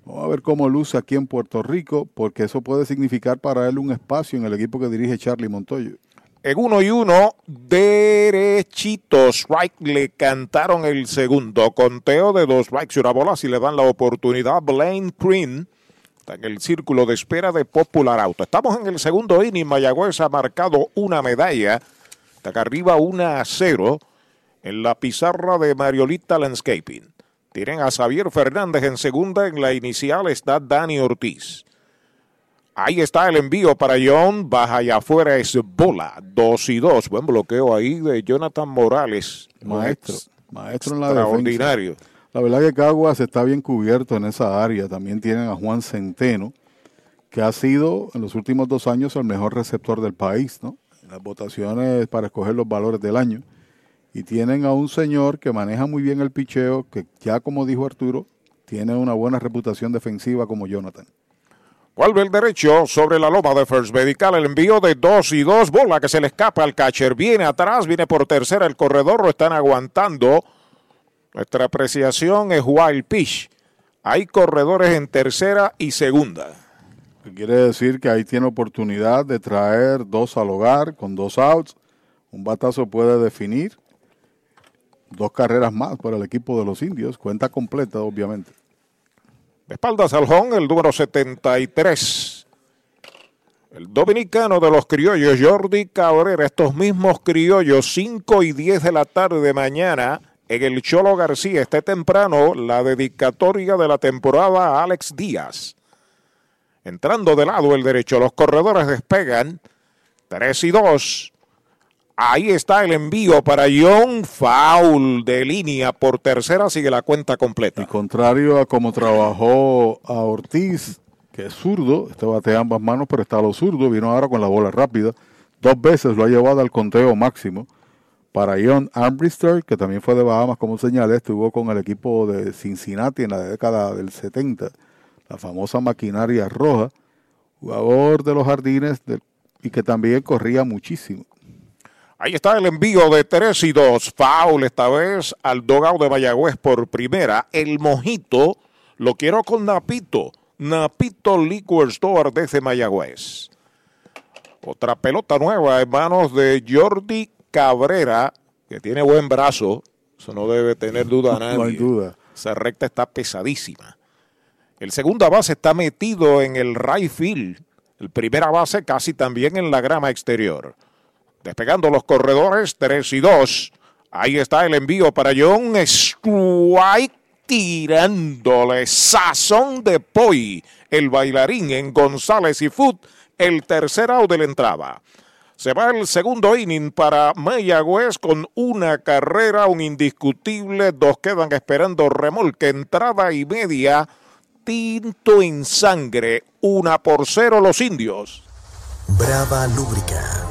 Vamos a ver cómo luce aquí en Puerto Rico, porque eso puede significar para él un espacio en el equipo que dirige Charlie Montoyo. En uno y uno, derechito, strike, le cantaron el segundo. Conteo de dos strikes y una bola, si le dan la oportunidad. Blaine Green está en el círculo de espera de Popular Auto. Estamos en el segundo inning, Mayagüez ha marcado una medalla. Está acá arriba 1 a 0 en la pizarra de Mariolita Landscaping. Tienen a Xavier Fernández en segunda, en la inicial está Dani Ortiz. Ahí está el envío para John. Baja y afuera es bola. Dos y dos. Buen bloqueo ahí de Jonathan Morales. Maestro. Maestro en la Extraordinario. defensa. La verdad que Caguas está bien cubierto en esa área. También tienen a Juan Centeno, que ha sido en los últimos dos años el mejor receptor del país, ¿no? En las votaciones para escoger los valores del año. Y tienen a un señor que maneja muy bien el picheo, que ya como dijo Arturo, tiene una buena reputación defensiva como Jonathan. Vuelve el derecho sobre la loma de First Medical. El envío de dos y dos. Bola que se le escapa al catcher. Viene atrás, viene por tercera el corredor. Lo están aguantando. Nuestra apreciación es wild pitch. Hay corredores en tercera y segunda. Quiere decir que ahí tiene oportunidad de traer dos al hogar con dos outs. Un batazo puede definir. Dos carreras más para el equipo de los indios. Cuenta completa, obviamente. De espaldas al home, el número 73. El dominicano de los criollos, Jordi Cabrera. Estos mismos criollos, 5 y 10 de la tarde de mañana, en el Cholo García. Este temprano, la dedicatoria de la temporada a Alex Díaz. Entrando de lado el derecho, los corredores despegan. 3 y 2. Ahí está el envío para John Foul de línea por tercera, sigue la cuenta completa. Y contrario a como trabajó a Ortiz, que es zurdo, este batea ambas manos, pero está lo zurdo, vino ahora con la bola rápida. Dos veces lo ha llevado al conteo máximo. Para John Armbrister, que también fue de Bahamas, como señalé, estuvo con el equipo de Cincinnati en la década del 70, la famosa maquinaria roja, jugador de los jardines y que también corría muchísimo. Ahí está el envío de 3 y 2. Foul esta vez al dogado de Mayagüez por primera. El mojito lo quiero con Napito. Napito Liquor Store desde Mayagüez. Otra pelota nueva en manos de Jordi Cabrera, que tiene buen brazo. Eso no debe tener duda a nadie. No hay duda. Esa recta está pesadísima. El segunda base está metido en el right field. El primera base casi también en la grama exterior. Despegando los corredores, 3 y 2. Ahí está el envío para John Strike tirándole sazón de Poi, el bailarín en González y Foot, el tercer out de la entrada. Se va el segundo inning para Mayagüez con una carrera, un indiscutible, dos quedan esperando remolque, entrada y media, tinto en sangre, una por cero los indios. Brava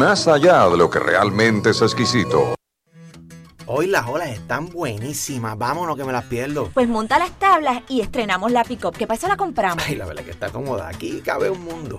más allá de lo que realmente es exquisito. Hoy las olas están buenísimas. Vámonos que me las pierdo. Pues monta las tablas y estrenamos la pick-up, que para eso la compramos. Ay, la verdad que está cómoda. Aquí cabe un mundo.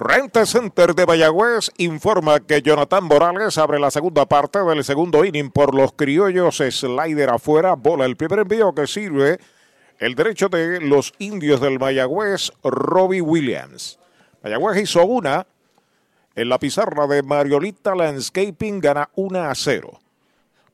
Renta Center de Mayagüez informa que Jonathan Morales abre la segunda parte del segundo inning por los criollos. Slider afuera, bola el primer envío que sirve el derecho de los indios del Mayagüez, Robbie Williams. Mayagüez hizo una en la pizarra de Mariolita Landscaping, gana 1 a 0.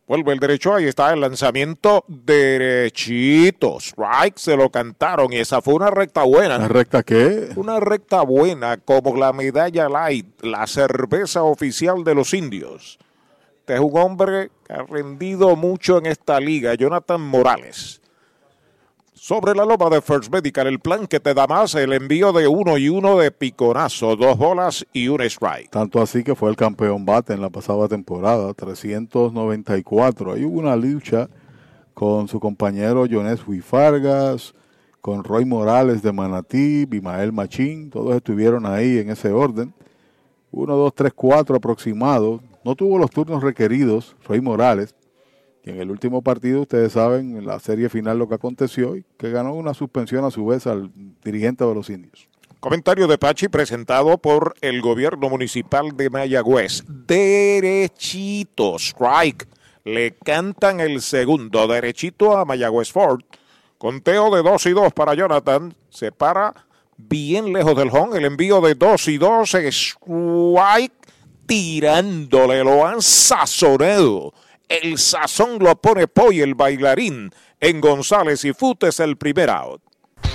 Vuelve el derecho, ahí está el lanzamiento derechito. Strike se lo cantaron y esa fue una recta buena. ¿La recta qué? Una recta buena como la medalla light, la cerveza oficial de los indios. Este es un hombre que ha rendido mucho en esta liga, Jonathan Morales. Sobre la loma de First Medical, el plan que te da más, el envío de uno y uno de piconazo, dos bolas y un strike. Tanto así que fue el campeón bate en la pasada temporada, 394. Ahí hubo una lucha con su compañero Jones Fargas, con Roy Morales de Manatí, Bimael Machín, todos estuvieron ahí en ese orden. Uno, dos, tres, cuatro aproximados. No tuvo los turnos requeridos, Roy Morales, y en el último partido, ustedes saben, en la serie final lo que aconteció y que ganó una suspensión a su vez al dirigente de los indios. Comentario de Pachi presentado por el gobierno municipal de Mayagüez. Derechito, strike. Le cantan el segundo, derechito a Mayagüez Ford. Conteo de 2 y 2 para Jonathan. Se para bien lejos del home. El envío de 2 y 2. Strike tirándole. Lo han sazonado. El sazón lo pone Poy, el bailarín. En González y Futes el primer out.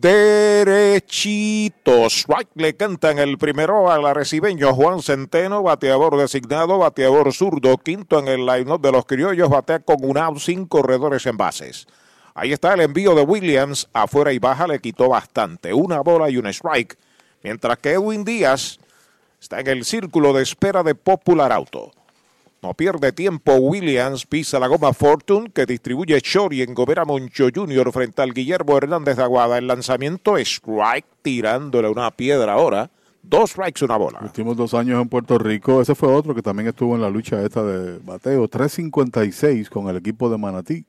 Derechito. Strike le cantan el primero al arecibeño Juan Centeno, bateador designado, bateador zurdo, quinto en el line-up de los criollos, batea con un out sin corredores en bases. Ahí está el envío de Williams, afuera y baja le quitó bastante, una bola y un strike, mientras que Edwin Díaz está en el círculo de espera de Popular Auto. No pierde tiempo Williams, pisa la goma Fortune que distribuye Chori en Gobera Moncho Jr. frente al Guillermo Hernández de Aguada. El lanzamiento strike tirándole una piedra ahora. Dos strikes, una bola. Últimos dos años en Puerto Rico. Ese fue otro que también estuvo en la lucha esta de bateo. 356 con el equipo de Manatí.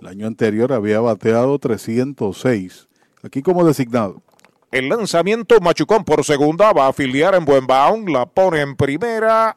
El año anterior había bateado 306. Aquí como designado. El lanzamiento Machucón por segunda va a afiliar en buen bound, la pone en primera,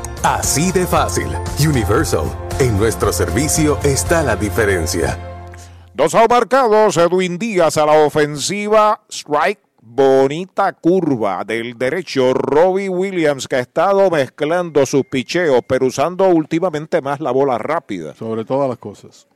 Así de fácil. Universal. En nuestro servicio está la diferencia. Dos marcados, Edwin Díaz a la ofensiva, strike, bonita curva del derecho, Robbie Williams que ha estado mezclando sus picheos, pero usando últimamente más la bola rápida. Sobre todas las cosas.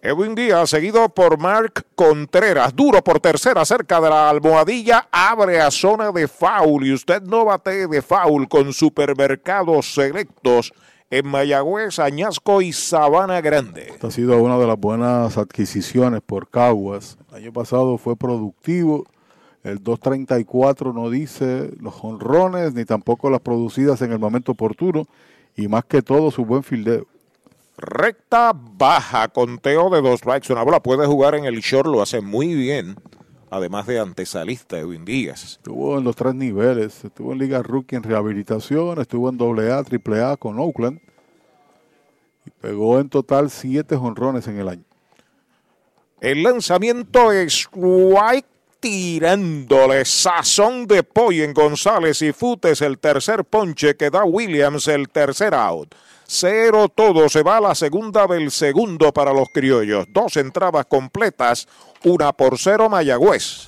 Edwin Díaz, seguido por Mark Contreras, duro por tercera, cerca de la almohadilla, abre a zona de foul y usted no bate de foul con supermercados selectos en Mayagüez, Añasco y Sabana Grande. Esta ha sido una de las buenas adquisiciones por Caguas. El año pasado fue productivo. El 234 no dice los honrones ni tampoco las producidas en el momento oportuno y más que todo su buen fildeo. Recta baja, conteo de dos strikes, una bola. Puede jugar en el short, lo hace muy bien. Además de antesalista Edwin Díaz. Estuvo en los tres niveles. Estuvo en Liga Rookie en rehabilitación, estuvo en AA, AAA con Oakland. Y pegó en total siete jonrones en el año. El lanzamiento es White tirándole sazón de pollo en González y Futes el tercer ponche que da Williams el tercer out. Cero todo, se va a la segunda del segundo para los criollos. Dos entradas completas, una por cero Mayagüez.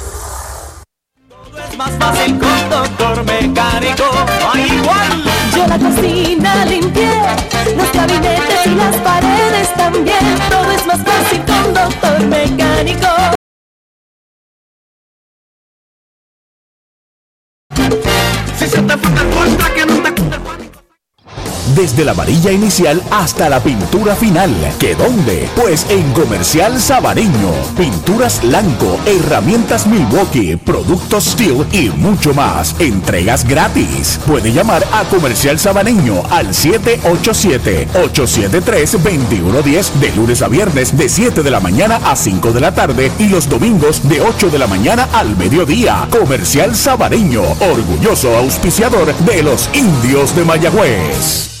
más fácil con doctor mecánico, hay igual. Yo la cocina limpié, los gabinetes y las paredes también. Todo es más fácil con doctor mecánico. Desde la varilla inicial hasta la pintura final. ¿Qué dónde? Pues en Comercial Sabareño. Pinturas Blanco, herramientas Milwaukee, productos Steel y mucho más. Entregas gratis. Puede llamar a Comercial Sabareño al 787-873-2110 de lunes a viernes de 7 de la mañana a 5 de la tarde y los domingos de 8 de la mañana al mediodía. Comercial Sabareño, orgulloso auspiciador de los indios de Mayagüez.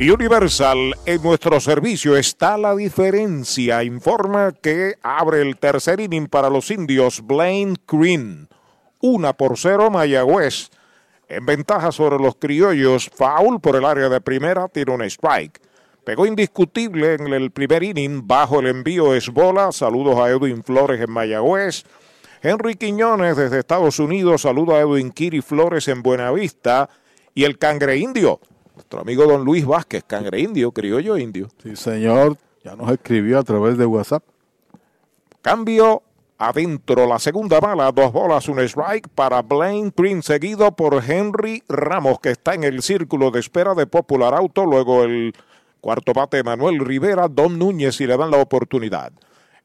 Universal, en nuestro servicio está la diferencia. Informa que abre el tercer inning para los indios Blaine Green. Una por cero Mayagüez. En ventaja sobre los criollos, foul por el área de primera, tira un strike. Pegó indiscutible en el primer inning. Bajo el envío es bola. Saludos a Edwin Flores en Mayagüez. Henry Quiñones desde Estados Unidos. Saludos a Edwin Kiri Flores en Buenavista. Y el cangre indio. Nuestro amigo don Luis Vázquez, cangre indio, criollo indio. Sí, señor. Ya nos escribió a través de WhatsApp. Cambio adentro. La segunda bala, dos bolas, un strike para Blaine Prince, seguido por Henry Ramos, que está en el círculo de espera de Popular Auto. Luego el cuarto bate, Manuel Rivera, Don Núñez, y le dan la oportunidad.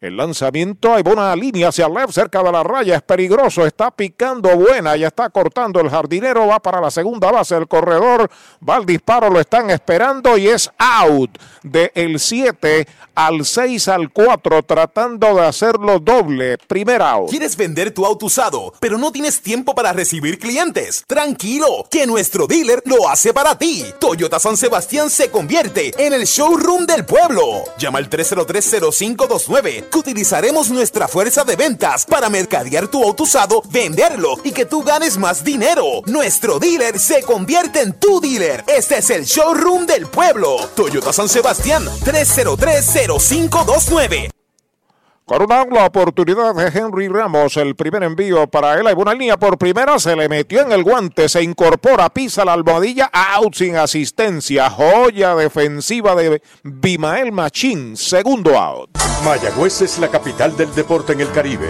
El lanzamiento, hay buena línea hacia el left, cerca de la raya, es peligroso, está picando buena, ya está cortando el jardinero, va para la segunda base, el corredor, va al disparo, lo están esperando y es out de el 7 al 6 al 4, tratando de hacerlo doble, primer out. ¿Quieres vender tu auto usado, pero no tienes tiempo para recibir clientes? Tranquilo, que nuestro dealer lo hace para ti. Toyota San Sebastián se convierte en el showroom del pueblo. Llama al 303-0529 que utilizaremos nuestra fuerza de ventas para mercadear tu auto usado, venderlo y que tú ganes más dinero. Nuestro dealer se convierte en tu dealer. Este es el showroom del pueblo. Toyota San Sebastián 303-0529. Coronado la oportunidad de Henry Ramos, el primer envío para él. Hay buena línea por primera, se le metió en el guante, se incorpora, pisa la almohadilla, out sin asistencia. Joya defensiva de Bimael Machín, segundo out. Mayagüez es la capital del deporte en el Caribe.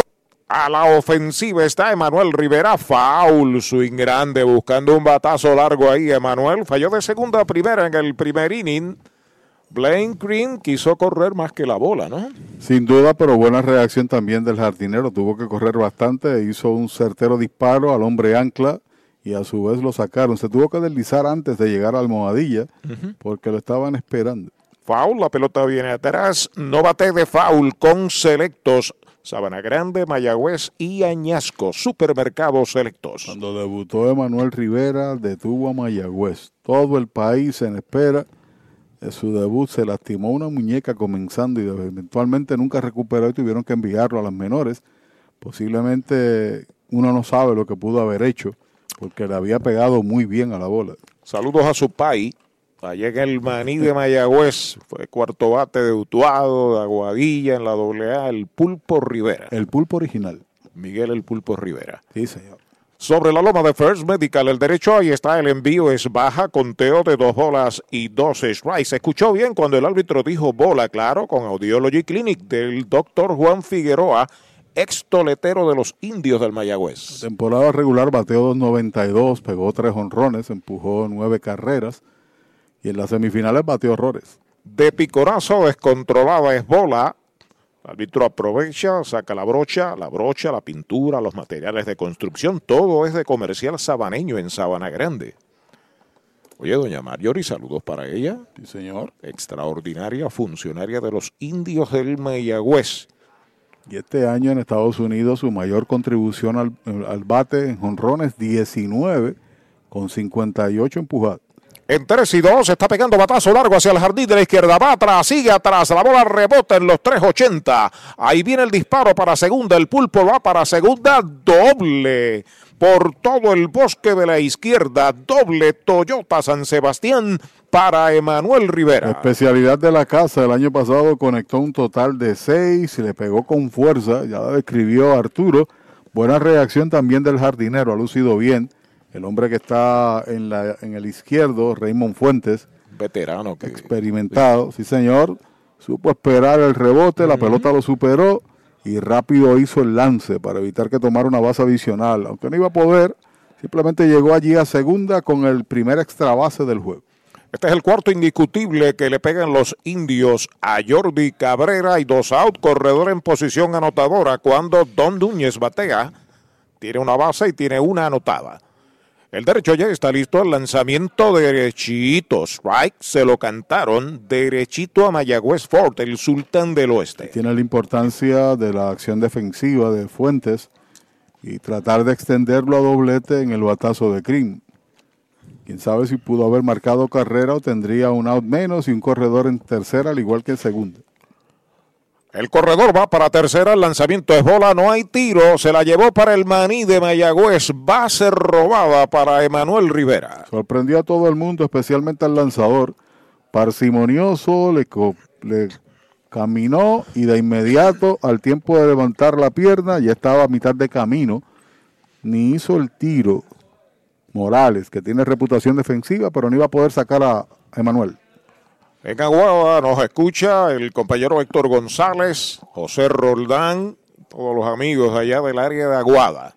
A la ofensiva está Emanuel Rivera, foul, swing grande, buscando un batazo largo ahí. Emanuel falló de segunda a primera en el primer inning. Blaine Green quiso correr más que la bola, ¿no? Sin duda, pero buena reacción también del jardinero. Tuvo que correr bastante, hizo un certero disparo al hombre ancla y a su vez lo sacaron. Se tuvo que deslizar antes de llegar a Almohadilla porque lo estaban esperando. Foul, la pelota viene atrás. No bate de foul con selectos. Sabana Grande, Mayagüez y Añasco, supermercados selectos. Cuando debutó Emanuel Rivera, detuvo a Mayagüez. Todo el país en espera de su debut. Se lastimó una muñeca comenzando y eventualmente nunca recuperó y tuvieron que enviarlo a las menores. Posiblemente uno no sabe lo que pudo haber hecho porque le había pegado muy bien a la bola. Saludos a su país. Allá en el Maní de Mayagüez, fue cuarto bate de Utuado, de Aguadilla, en la AA, el Pulpo Rivera. El Pulpo original. Miguel el Pulpo Rivera. Sí, señor. Sobre la loma de First Medical, el derecho, ahí está el envío, es baja, conteo de dos bolas y dos strikes. Se escuchó bien cuando el árbitro dijo bola, claro, con Audiology Clinic del doctor Juan Figueroa, ex toletero de los indios del Mayagüez. Temporada regular bateó 2.92, pegó tres honrones, empujó nueve carreras y en las semifinales batió horrores. De picorazo descontrolada es bola. El árbitro aprovecha, saca la brocha, la brocha, la pintura, los materiales de construcción, todo es de comercial sabaneño en Sabana Grande. Oye, doña Marjorie, saludos para ella. Sí, señor. Extraordinaria funcionaria de los indios del Mayagüez. Y este año en Estados Unidos su mayor contribución al, al bate en jonrones 19 con 58 empujadas. En 3 y 2 está pegando batazo largo hacia el jardín de la izquierda. Va atrás, sigue atrás. La bola rebota en los 3.80. Ahí viene el disparo para segunda. El pulpo va para segunda. Doble por todo el bosque de la izquierda. Doble Toyota San Sebastián para Emanuel Rivera. Especialidad de la casa. El año pasado conectó un total de 6 y le pegó con fuerza. Ya lo describió Arturo. Buena reacción también del jardinero. Ha lucido bien el hombre que está en, la, en el izquierdo, Raymond Fuentes. Veterano. Que... Experimentado, sí señor. Supo esperar el rebote, la pelota lo superó y rápido hizo el lance para evitar que tomara una base adicional. Aunque no iba a poder, simplemente llegó allí a segunda con el primer extra base del juego. Este es el cuarto indiscutible que le pegan los indios a Jordi Cabrera y dos out, corredor en posición anotadora cuando Don Núñez batea. Tiene una base y tiene una anotada. El derecho ya está listo. El lanzamiento derechito. Strike se lo cantaron derechito a Mayagüez Fort, el sultán del oeste. Tiene la importancia de la acción defensiva de Fuentes y tratar de extenderlo a doblete en el batazo de Crim. Quién sabe si pudo haber marcado carrera o tendría un out menos y un corredor en tercera, al igual que en segunda. El corredor va para tercera, el lanzamiento es bola, no hay tiro, se la llevó para el maní de Mayagüez, va a ser robada para Emanuel Rivera. Sorprendió a todo el mundo, especialmente al lanzador. Parsimonioso, le, le caminó y de inmediato, al tiempo de levantar la pierna, ya estaba a mitad de camino, ni hizo el tiro. Morales, que tiene reputación defensiva, pero no iba a poder sacar a Emanuel. En Aguada nos escucha el compañero Héctor González, José Roldán, todos los amigos allá del área de Aguada.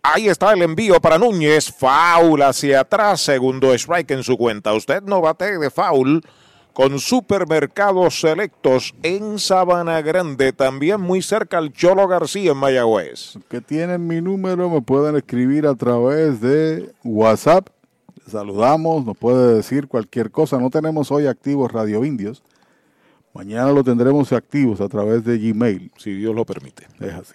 Ahí está el envío para Núñez, foul hacia atrás, segundo strike en su cuenta. Usted no bate de foul con supermercados selectos en Sabana Grande, también muy cerca al Cholo García en Mayagüez. Que tienen mi número, me pueden escribir a través de WhatsApp saludamos, nos puede decir cualquier cosa. No tenemos hoy activos Radio Indios. Mañana lo tendremos activos a través de Gmail. Si Dios lo permite. Es así.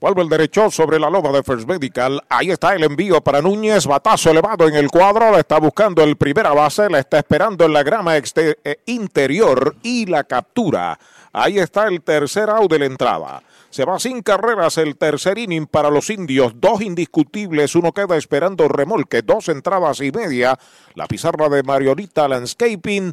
Vuelve el derecho sobre la loma de First Medical. Ahí está el envío para Núñez. Batazo elevado en el cuadro. La está buscando el primera base. La está esperando en la grama eh, interior y la captura. Ahí está el tercer out de la entrada. Se va sin carreras el tercer inning para los indios. Dos indiscutibles. Uno queda esperando remolque. Dos entradas y media. La pizarra de Mariolita Landscaping.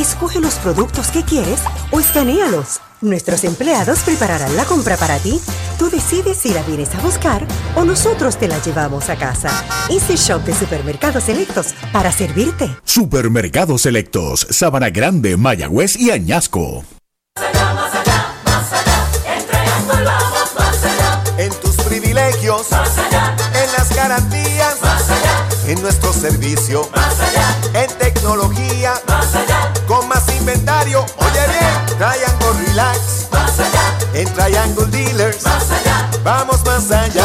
Escoge los productos que quieres o escanealos. Nuestros empleados prepararán la compra para ti. Tú decides si la vienes a buscar o nosotros te la llevamos a casa. Easy Shop de Supermercados Selectos para servirte. Supermercados Selectos, Sabana Grande, Mayagüez y Añasco. Más allá, más allá, más allá. En tus privilegios, más allá. En las garantías, más allá. En nuestro servicio, más allá. En tecnología, más allá. Más inventario, oye bien, Triangle Relax, más allá. En Triangle Dealers, más allá. Vamos más allá.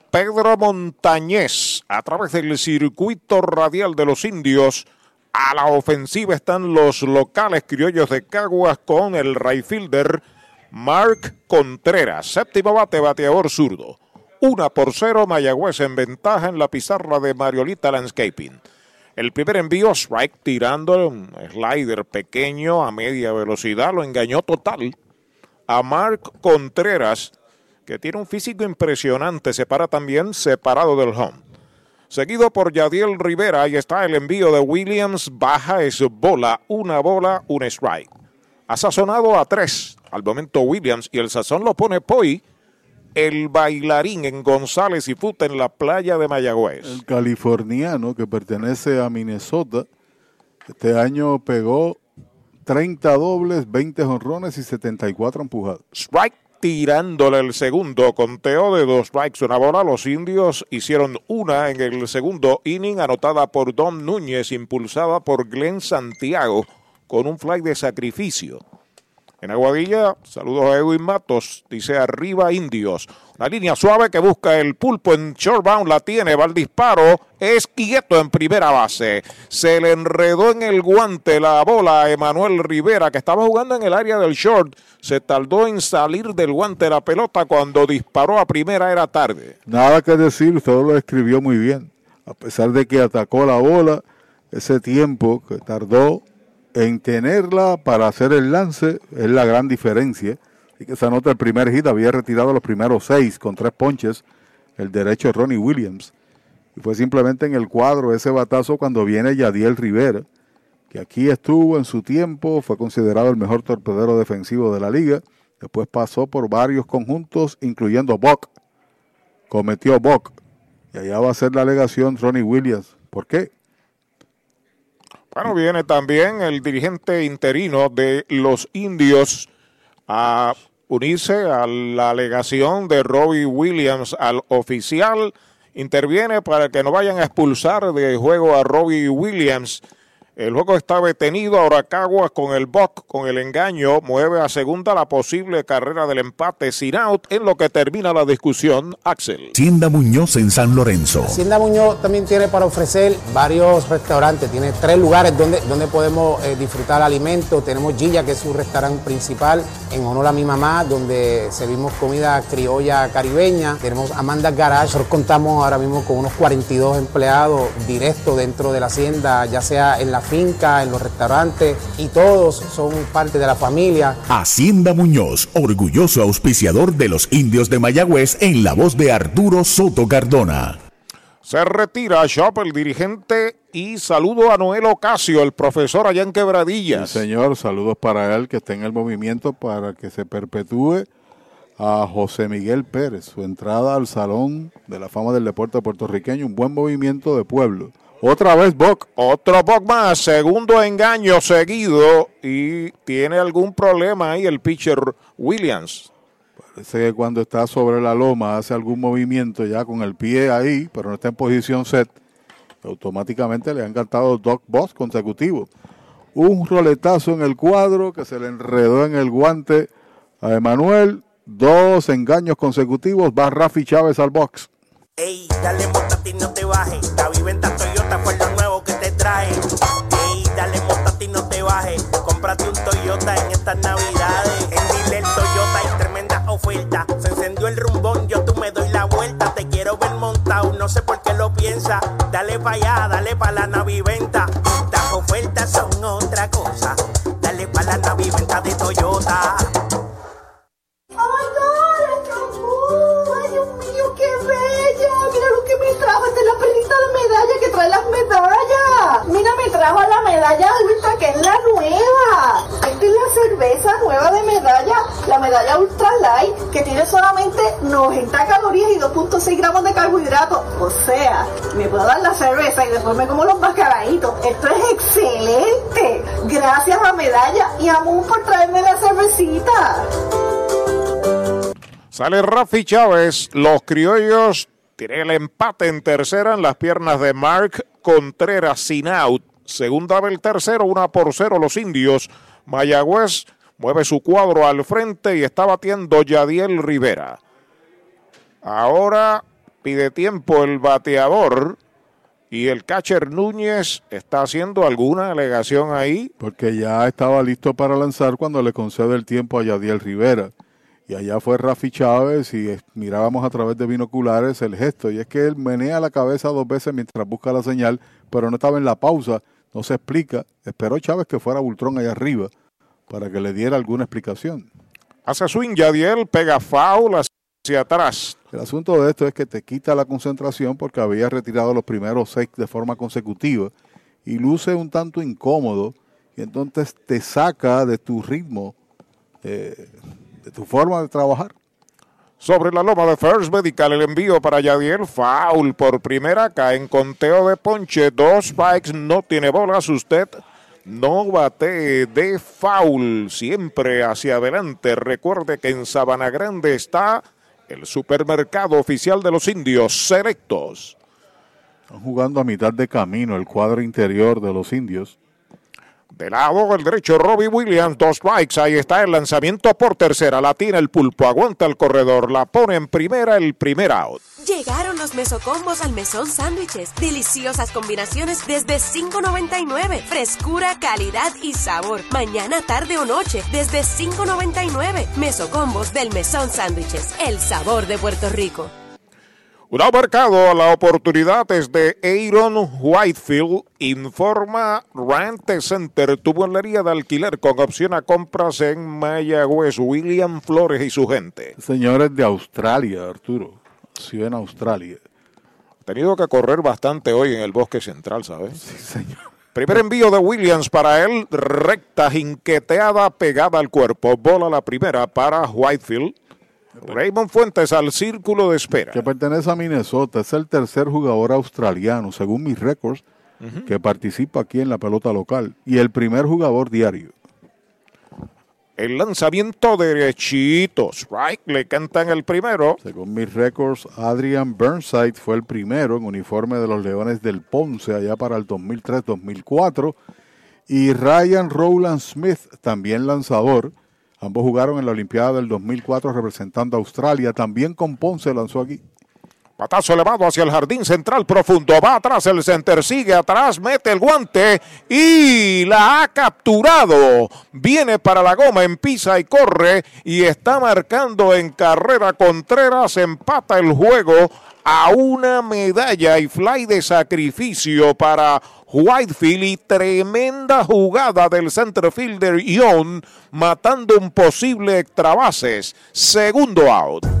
Pedro Montañez a través del circuito radial de los indios. A la ofensiva están los locales criollos de Caguas con el right fielder Mark Contreras. Séptimo bate, bateador zurdo. Una por cero, Mayagüez en ventaja en la pizarra de Mariolita Landscaping. El primer envío, strike tirando un slider pequeño a media velocidad, lo engañó total a Mark Contreras que tiene un físico impresionante, se para también separado del home. Seguido por Yadiel Rivera, ahí está el envío de Williams, baja es bola, una bola, un strike. Ha sazonado a tres al momento Williams y el sazón lo pone Poi, el bailarín en González y Futa en la playa de Mayagüez. El californiano que pertenece a Minnesota, este año pegó 30 dobles, 20 jonrones y 74 empujadas. Strike tirándole el segundo conteo de dos strikes, una bola. Los indios hicieron una en el segundo inning, anotada por Dom Núñez, impulsada por Glenn Santiago, con un fly de sacrificio. En Aguadilla, saludos a Edwin Matos, dice arriba indios. Una línea suave que busca el pulpo en shortbound, la tiene, va al disparo, es quieto en primera base. Se le enredó en el guante la bola a Emanuel Rivera, que estaba jugando en el área del short. Se tardó en salir del guante la pelota cuando disparó a primera, era tarde. Nada que decir, usted lo describió muy bien. A pesar de que atacó la bola, ese tiempo que tardó en tenerla para hacer el lance es la gran diferencia. Y que se anota el primer hit, había retirado los primeros seis con tres ponches, el derecho de Ronnie Williams. Y fue simplemente en el cuadro ese batazo cuando viene Yadiel Rivera, que aquí estuvo en su tiempo, fue considerado el mejor torpedero defensivo de la liga. Después pasó por varios conjuntos, incluyendo Bock. Cometió Bock. Y allá va a ser la alegación Ronnie Williams. ¿Por qué? Bueno, viene también el dirigente interino de los indios a unirse a la alegación de Robbie Williams al oficial. Interviene para que no vayan a expulsar de juego a Robbie Williams. El juego está detenido. Ahora Caguas con el box, con el engaño, mueve a segunda la posible carrera del empate sin out en lo que termina la discusión. Axel. Hacienda Muñoz en San Lorenzo. Hacienda Muñoz también tiene para ofrecer varios restaurantes. Tiene tres lugares donde, donde podemos eh, disfrutar alimentos. Tenemos Gilla, que es su restaurante principal, en honor a mi mamá, donde servimos comida criolla caribeña. Tenemos Amanda Garage. Nosotros contamos ahora mismo con unos 42 empleados directos dentro de la hacienda, ya sea en la finca, en los restaurantes, y todos son parte de la familia. Hacienda Muñoz, orgulloso auspiciador de los indios de Mayagüez en la voz de Arturo Soto Cardona. Se retira Shop, el dirigente, y saludo a Noel Ocasio, el profesor allá en Quebradillas. Sí, señor, saludos para él que está en el movimiento para que se perpetúe a José Miguel Pérez, su entrada al Salón de la Fama del Deporte Puertorriqueño, un buen movimiento de pueblo. Otra vez Bock. Otro Bock más, segundo engaño seguido y tiene algún problema ahí el pitcher Williams. Parece que cuando está sobre la loma hace algún movimiento ya con el pie ahí, pero no está en posición set. Automáticamente le han cantado dos boss consecutivos. Un roletazo en el cuadro que se le enredó en el guante a Emanuel. Dos engaños consecutivos. Va Rafi Chávez al box. Ey, dale montate y no te bajes. La viventa Toyota fue lo nuevo que te trae. Ey, dale montate y no te bajes. Cómprate un Toyota en estas navidades. En Dile Toyota hay tremenda oferta. Se encendió el rumbón, yo tú me doy la vuelta. Te quiero ver montado, no sé por qué lo piensa. Dale pa' allá, dale pa' la naviventa. Estas ofertas son otra cosa. Dale pa' la naviventa de Toyota. Dios qué bella! Mira lo que me trajo. Esta es la perrita de medalla que trae las medallas. Mira, me trajo la medalla ultra, que es la nueva. Esta es la cerveza nueva de medalla, la medalla ultra light, que tiene solamente 90 calorías y 2.6 gramos de carbohidratos. O sea, me puedo dar la cerveza y después me como los mascaraditos. Esto es excelente. Gracias a medalla y a Moon por traerme la cervecita. Sale Rafi Chávez. Los criollos tienen el empate en tercera en las piernas de Mark Contreras sin out. Segunda del tercero, una por cero los indios. Mayagüez mueve su cuadro al frente y está batiendo Yadiel Rivera. Ahora pide tiempo el bateador y el catcher Núñez está haciendo alguna alegación ahí. Porque ya estaba listo para lanzar cuando le concede el tiempo a Yadiel Rivera. Y allá fue Rafi Chávez y es- mirábamos a través de binoculares el gesto. Y es que él menea la cabeza dos veces mientras busca la señal, pero no estaba en la pausa, no se explica. Esperó Chávez que fuera Bultrón allá arriba para que le diera alguna explicación. Hace swing Yadiel, pega foul hacia atrás. El asunto de esto es que te quita la concentración porque había retirado los primeros seis de forma consecutiva y luce un tanto incómodo y entonces te saca de tu ritmo, eh, de tu forma de trabajar. Sobre la loma de First Medical, el envío para Yadiel, foul por primera, cae en conteo de ponche, dos spikes, no tiene bolas, usted no bate de foul, siempre hacia adelante. Recuerde que en Sabana Grande está el supermercado oficial de los indios selectos. Están jugando a mitad de camino el cuadro interior de los indios. De lado el derecho, Robbie Williams, dos strikes. Ahí está el lanzamiento por tercera. La tiene el pulpo, aguanta el corredor, la pone en primera, el primer out. Llegaron los mesocombos al mesón sándwiches. Deliciosas combinaciones desde $5.99. Frescura, calidad y sabor. Mañana, tarde o noche desde $5.99. Mesocombos del mesón sándwiches. El sabor de Puerto Rico. Un mercado, la oportunidad es de Aaron Whitefield. Informa Rent Center, tu bolería de alquiler con opción a compras en Mayagüez. William Flores y su gente. Señores de Australia, Arturo. Nació en Australia. Ha tenido que correr bastante hoy en el bosque central, ¿sabes? Sí, señor. Primer envío de Williams para él, recta, jinqueteada, pegada al cuerpo. Bola la primera para Whitefield. Raymond Fuentes al círculo de espera. Que pertenece a Minnesota. Es el tercer jugador australiano, según mis récords, que participa aquí en la pelota local. Y el primer jugador diario. El lanzamiento derechito. Strike le cantan el primero. Según mis récords, Adrian Burnside fue el primero en uniforme de los Leones del Ponce allá para el 2003-2004. Y Ryan Rowland Smith, también lanzador. Ambos jugaron en la Olimpiada del 2004 representando a Australia. También con Ponce lanzó aquí. Patazo elevado hacia el jardín central profundo. Va atrás el center, sigue atrás, mete el guante y la ha capturado. Viene para la goma, empieza y corre y está marcando en carrera Contreras. Empata el juego a una medalla y fly de sacrificio para Whitefield y tremenda jugada del center fielder Young matando un posible extra bases. Segundo out.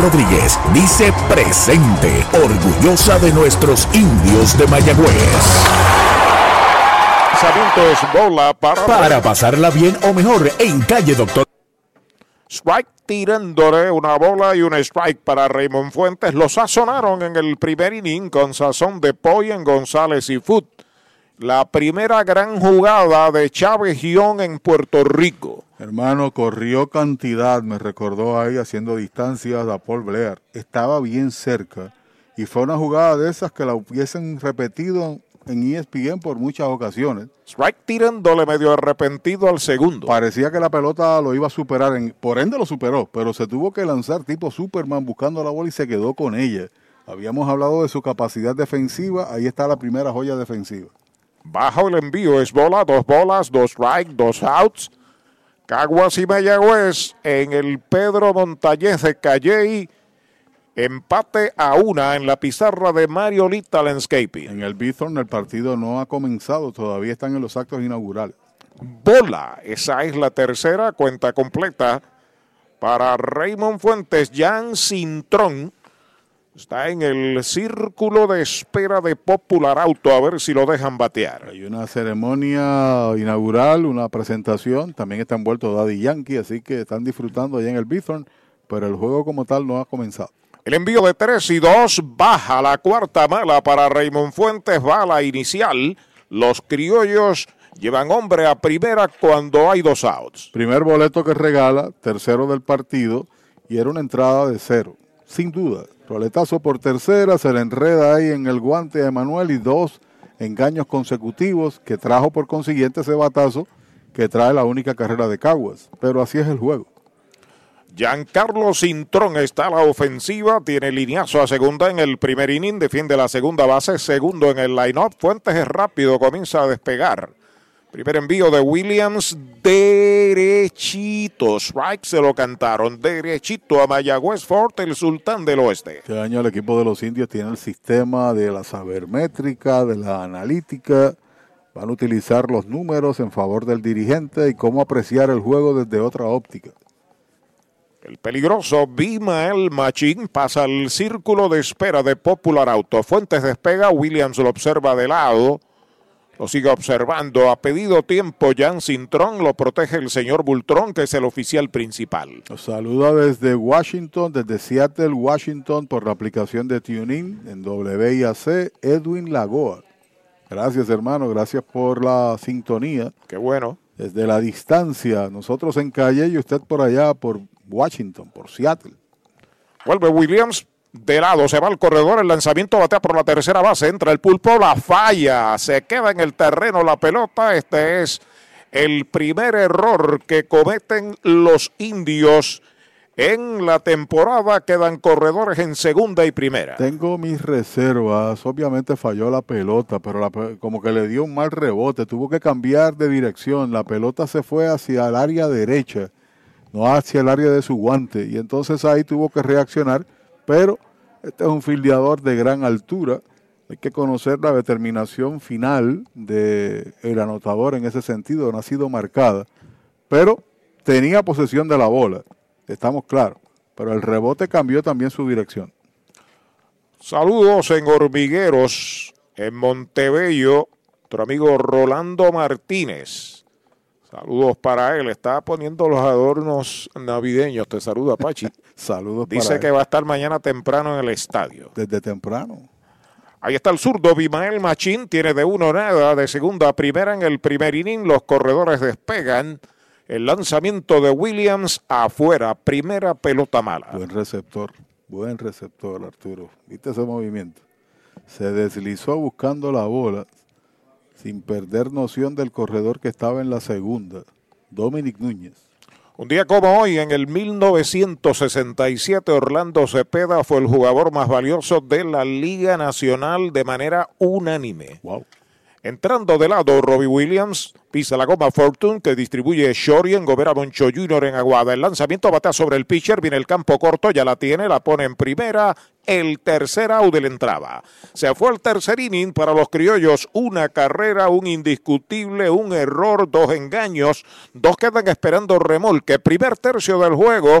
Rodríguez dice presente, orgullosa de nuestros indios de Mayagüez. bola para... Para pasarla bien o mejor en calle Doctor. Strike tirándole una bola y un strike para Raymond Fuentes. Lo sazonaron en el primer inning con sazón de pollo en González y Foot. La primera gran jugada de Chávez Gion en Puerto Rico. Hermano, corrió cantidad, me recordó ahí haciendo distancias a Paul Blair. Estaba bien cerca y fue una jugada de esas que la hubiesen repetido en ESPN por muchas ocasiones. Strike tirándole medio arrepentido al segundo. Parecía que la pelota lo iba a superar, en, por ende lo superó, pero se tuvo que lanzar tipo Superman buscando la bola y se quedó con ella. Habíamos hablado de su capacidad defensiva, ahí está la primera joya defensiva. Bajo el envío es bola, dos bolas, dos strike, dos outs. Caguas y Mayagüez en el Pedro Montañez de Calley. Empate a una en la pizarra de Mario Lita Landscaping. En el Bithorn el partido no ha comenzado, todavía están en los actos inaugurales. Bola, esa es la tercera cuenta completa para Raymond Fuentes, Jan Cintrón. Está en el círculo de espera de Popular Auto, a ver si lo dejan batear. Hay una ceremonia inaugural, una presentación, también está envuelto Daddy Yankee, así que están disfrutando allá en el Bithorn, pero el juego como tal no ha comenzado. El envío de 3 y 2 baja la cuarta mala para Raymond Fuentes, bala inicial. Los criollos llevan hombre a primera cuando hay dos outs. Primer boleto que regala, tercero del partido, y era una entrada de cero, sin duda. Roletazo por tercera, se le enreda ahí en el guante a Emanuel y dos engaños consecutivos que trajo por consiguiente ese batazo que trae la única carrera de Caguas. Pero así es el juego. Giancarlo Cintrón está a la ofensiva, tiene lineazo a segunda en el primer inning, defiende la segunda base, segundo en el line-up. Fuentes es rápido, comienza a despegar. Primer envío de Williams, derechito. Strike se lo cantaron, derechito a Mayagüez Fort, el sultán del oeste. Este año el equipo de los indios tiene el sistema de la sabermétrica, de la analítica. van a utilizar los números en favor del dirigente y cómo apreciar el juego desde otra óptica. El peligroso Bimael Machín pasa al círculo de espera de Popular Auto. Fuentes despega, Williams lo observa de lado, lo sigue observando. Ha pedido tiempo Jan Cintrón, lo protege el señor Bultrón, que es el oficial principal. Los saluda desde Washington, desde Seattle, Washington, por la aplicación de TuneIn en WIAC, Edwin Lagoa. Gracias, hermano, gracias por la sintonía. Qué bueno. Desde la distancia, nosotros en calle y usted por allá, por Washington, por Seattle. Vuelve Williams de lado, se va al corredor, el lanzamiento batea por la tercera base, entra el pulpo, la falla, se queda en el terreno la pelota. Este es el primer error que cometen los indios en la temporada. Quedan corredores en segunda y primera. Tengo mis reservas, obviamente falló la pelota, pero la, como que le dio un mal rebote, tuvo que cambiar de dirección, la pelota se fue hacia el área derecha no hacia el área de su guante. Y entonces ahí tuvo que reaccionar, pero este es un fildeador de gran altura. Hay que conocer la determinación final del el anotador en ese sentido, no ha sido marcada. Pero tenía posesión de la bola, estamos claros. Pero el rebote cambió también su dirección. Saludos en Hormigueros, en Montebello, nuestro amigo Rolando Martínez. Saludos para él. Está poniendo los adornos navideños. Te saluda, Pachi. Saludos Dice que va a estar mañana temprano en el estadio. Desde temprano. Ahí está el zurdo, Bimael Machín. Tiene de uno nada, de segunda a primera en el primer inning. Los corredores despegan. El lanzamiento de Williams afuera. Primera pelota mala. Buen receptor. Buen receptor, Arturo. ¿Viste ese movimiento? Se deslizó buscando la bola sin perder noción del corredor que estaba en la segunda, Dominic Núñez. Un día como hoy, en el 1967, Orlando Cepeda fue el jugador más valioso de la Liga Nacional de manera unánime. Wow. Entrando de lado, Robbie Williams pisa la goma Fortune que distribuye Shori en Gobera Moncho Jr. en Aguada. El lanzamiento batea sobre el pitcher, viene el campo corto, ya la tiene, la pone en primera. El tercer out de la entrada. Se fue el tercer inning para los criollos. Una carrera, un indiscutible, un error, dos engaños. Dos quedan esperando remolque. Primer tercio del juego.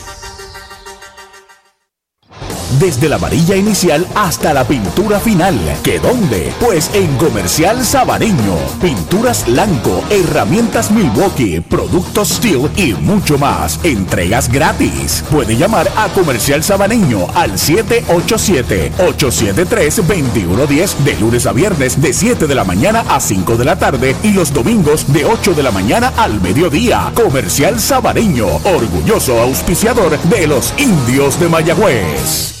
desde la varilla inicial hasta la pintura final. ¿Qué dónde? Pues en Comercial Sabaneño. Pinturas Blanco, herramientas Milwaukee, productos Steel y mucho más. Entregas gratis. Puede llamar a Comercial Sabaneño al 787-873-2110 de lunes a viernes de 7 de la mañana a 5 de la tarde y los domingos de 8 de la mañana al mediodía. Comercial Sabaneño, orgulloso auspiciador de los indios de Mayagüez.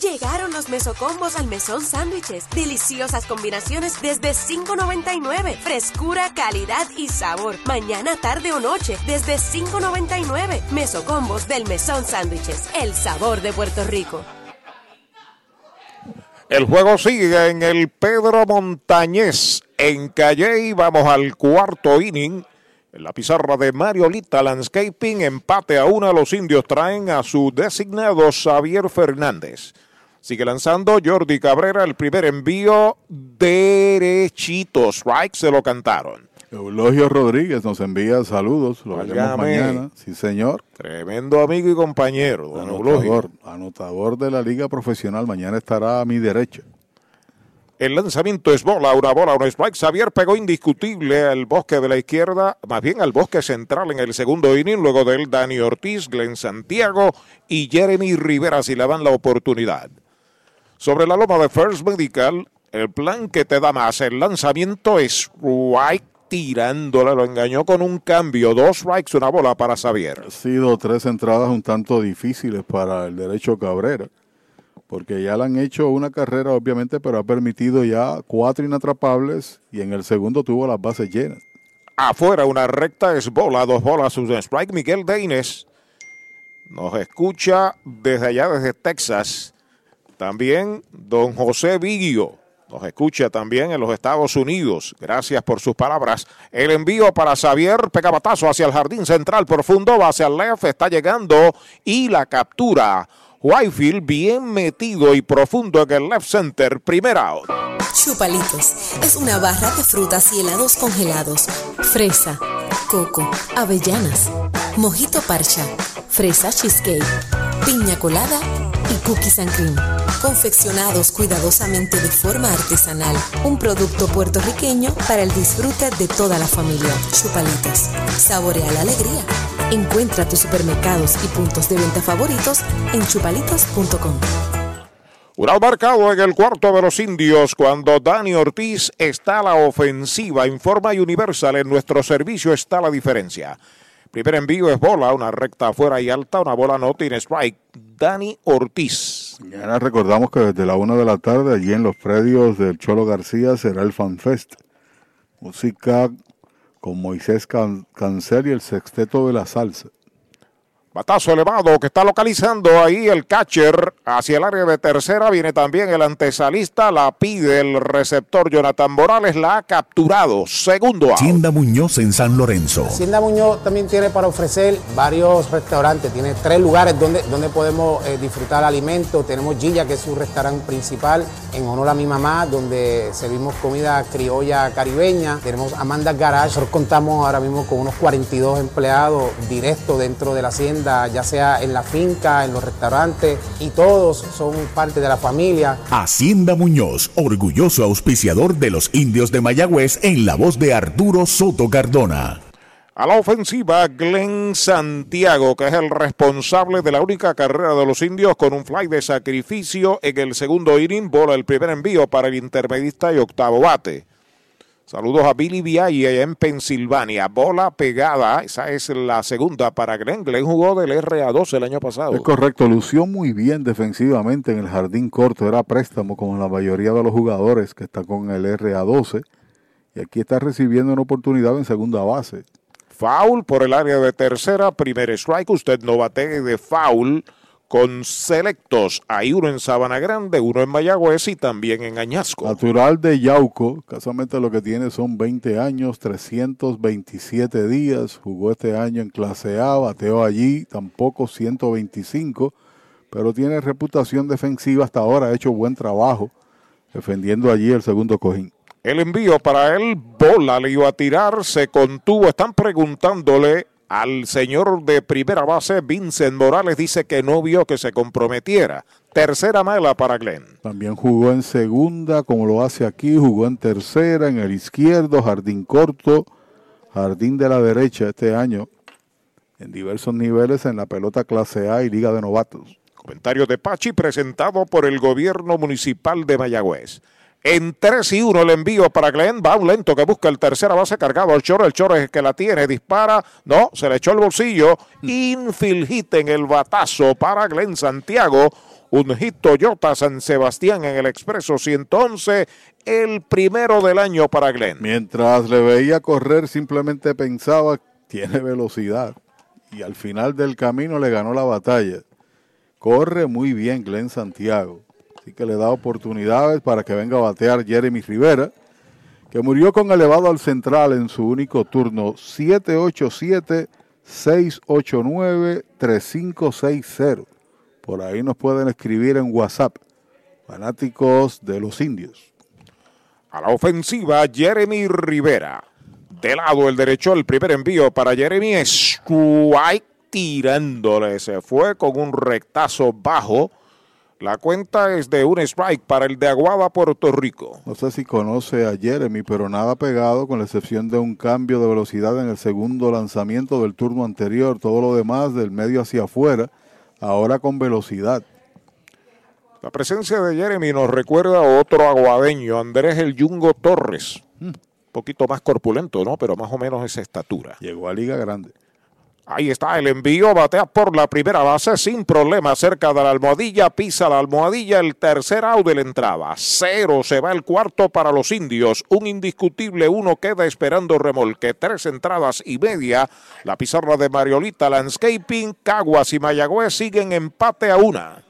Llegaron los mesocombos al mesón sándwiches. Deliciosas combinaciones desde $5.99. Frescura, calidad y sabor. Mañana, tarde o noche desde $5.99. Mesocombos del mesón sándwiches. El sabor de Puerto Rico. El juego sigue en el Pedro Montañez en Calle. Vamos al cuarto inning. En la pizarra de Mariolita Landscaping, empate a una. Los indios traen a su designado Xavier Fernández. Sigue lanzando Jordi Cabrera, el primer envío derechito. Strike se lo cantaron. Eulogio Rodríguez nos envía saludos, lo veremos mañana. Sí, señor. Tremendo amigo y compañero, don Eulogio. Anotador, anotador de la Liga Profesional. Mañana estará a mi derecha. El lanzamiento es bola, una bola, un strike. Xavier pegó indiscutible al bosque de la izquierda, más bien al bosque central en el segundo inning. Luego de él, Dani Ortiz, Glenn Santiago y Jeremy Rivera si le dan la oportunidad. Sobre la loma de First Medical, el plan que te da más, el lanzamiento es strike tirándole, lo engañó con un cambio. Dos strikes, una bola para Xavier. Ha sido tres entradas un tanto difíciles para el derecho Cabrera, porque ya le han hecho una carrera, obviamente, pero ha permitido ya cuatro inatrapables y en el segundo tuvo las bases llenas. Afuera una recta es bola, dos bolas, un strike. Miguel Deines nos escucha desde allá, desde Texas. También don José Vigio nos escucha también en los Estados Unidos. Gracias por sus palabras. El envío para Xavier Pegabatazo hacia el jardín central profundo, va hacia el left, está llegando y la captura. Whitefield bien metido y profundo en el left center, primer out. Chupalitos es una barra de frutas y helados congelados. Fresa, coco, avellanas, mojito parcha, fresa cheesecake, piña colada cookies and cream. Confeccionados cuidadosamente de forma artesanal. Un producto puertorriqueño para el disfrute de toda la familia. Chupalitos. Saborea la alegría. Encuentra tus supermercados y puntos de venta favoritos en chupalitos.com. Un out marcado en el cuarto de los indios cuando Dani Ortiz está la ofensiva. Informa Universal, en nuestro servicio está la diferencia. Primer envío es bola, una recta afuera y alta, una bola no tiene strike. Dani Ortiz. Mañana recordamos que desde la una de la tarde, allí en los predios del Cholo García, será el FanFest. Música con Moisés Can- Cancel y el Sexteto de la Salsa. Batazo elevado que está localizando ahí el catcher hacia el área de tercera. Viene también el antesalista. La pide el receptor Jonathan Morales. La ha capturado. Segundo out. Tienda Muñoz en San Lorenzo. Hacienda Muñoz también tiene para ofrecer varios restaurantes, tiene tres lugares donde, donde podemos eh, disfrutar alimentos. Tenemos Gilla, que es su restaurante principal, en honor a mi mamá, donde servimos comida criolla caribeña. Tenemos Amanda Garage, nosotros contamos ahora mismo con unos 42 empleados directos dentro de la hacienda, ya sea en la finca, en los restaurantes, y todos son parte de la familia. Hacienda Muñoz, orgulloso auspiciador de los indios de Mayagüez en la voz de Arturo Soto Cardona. A la ofensiva, Glenn Santiago, que es el responsable de la única carrera de los indios con un fly de sacrificio en el segundo inning. Bola el primer envío para el intermedista y octavo bate. Saludos a Billy Viay allá en Pensilvania. Bola pegada, esa es la segunda para Glenn. Glenn jugó del RA12 el año pasado. Es correcto, lució muy bien defensivamente en el jardín corto, era préstamo como la mayoría de los jugadores que está con el RA12 y aquí está recibiendo una oportunidad en segunda base. Foul por el área de tercera, primer strike. Usted no bate de foul con selectos. Hay uno en Sabana Grande, uno en Mayagüez y también en Añasco. Natural de Yauco, casualmente lo que tiene son 20 años, 327 días, jugó este año en clase A, bateó allí, tampoco 125, pero tiene reputación defensiva hasta ahora, ha hecho buen trabajo defendiendo allí el segundo cojín. El envío para él, bola le iba a tirar, se contuvo. Están preguntándole al señor de primera base, Vincent Morales, dice que no vio que se comprometiera. Tercera mala para Glenn. También jugó en segunda, como lo hace aquí, jugó en tercera, en el izquierdo, jardín corto, jardín de la derecha este año, en diversos niveles en la pelota clase A y Liga de Novatos. Comentario de Pachi presentado por el gobierno municipal de Mayagüez. En 3 y 1 el envío para Glenn. Va un lento que busca el tercera base cargado al choro. El choro es el que la tiene. Dispara. No, se le echó el bolsillo. Infield hit en el batazo para Glenn Santiago. Un hit Toyota San Sebastián en el Expreso 111. El primero del año para Glenn. Mientras le veía correr, simplemente pensaba, tiene velocidad. Y al final del camino le ganó la batalla. Corre muy bien Glenn Santiago. Así que le da oportunidades para que venga a batear Jeremy Rivera, que murió con elevado al central en su único turno 787-689-3560. Por ahí nos pueden escribir en WhatsApp, fanáticos de los indios. A la ofensiva, Jeremy Rivera. De lado el derecho, el primer envío para Jeremy Strike tirándole. Se fue con un rectazo bajo. La cuenta es de un strike para el de Aguada, Puerto Rico. No sé si conoce a Jeremy, pero nada pegado, con la excepción de un cambio de velocidad en el segundo lanzamiento del turno anterior. Todo lo demás del medio hacia afuera, ahora con velocidad. La presencia de Jeremy nos recuerda a otro aguadeño, Andrés El Yungo Torres. Un poquito más corpulento, ¿no? Pero más o menos esa estatura. Llegó a Liga Grande. Ahí está el envío, batea por la primera base sin problema cerca de la almohadilla, pisa la almohadilla, el tercer out de la entrada. Cero se va el cuarto para los indios, un indiscutible uno queda esperando remolque, tres entradas y media. La pizarra de Mariolita Landscaping, Caguas y Mayagüez siguen empate a una.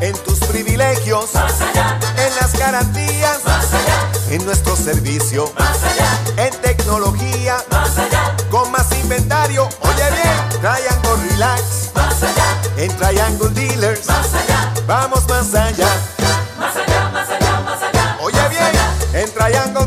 En tus privilegios, más allá. En las garantías, más allá. En nuestro servicio, más allá. En tecnología, más allá. Con más inventario, oye bien, Triangle Relax, más allá. En Triangle Dealers, más allá. Vamos más allá. Más allá, más allá, más allá. Oye bien, en Triangle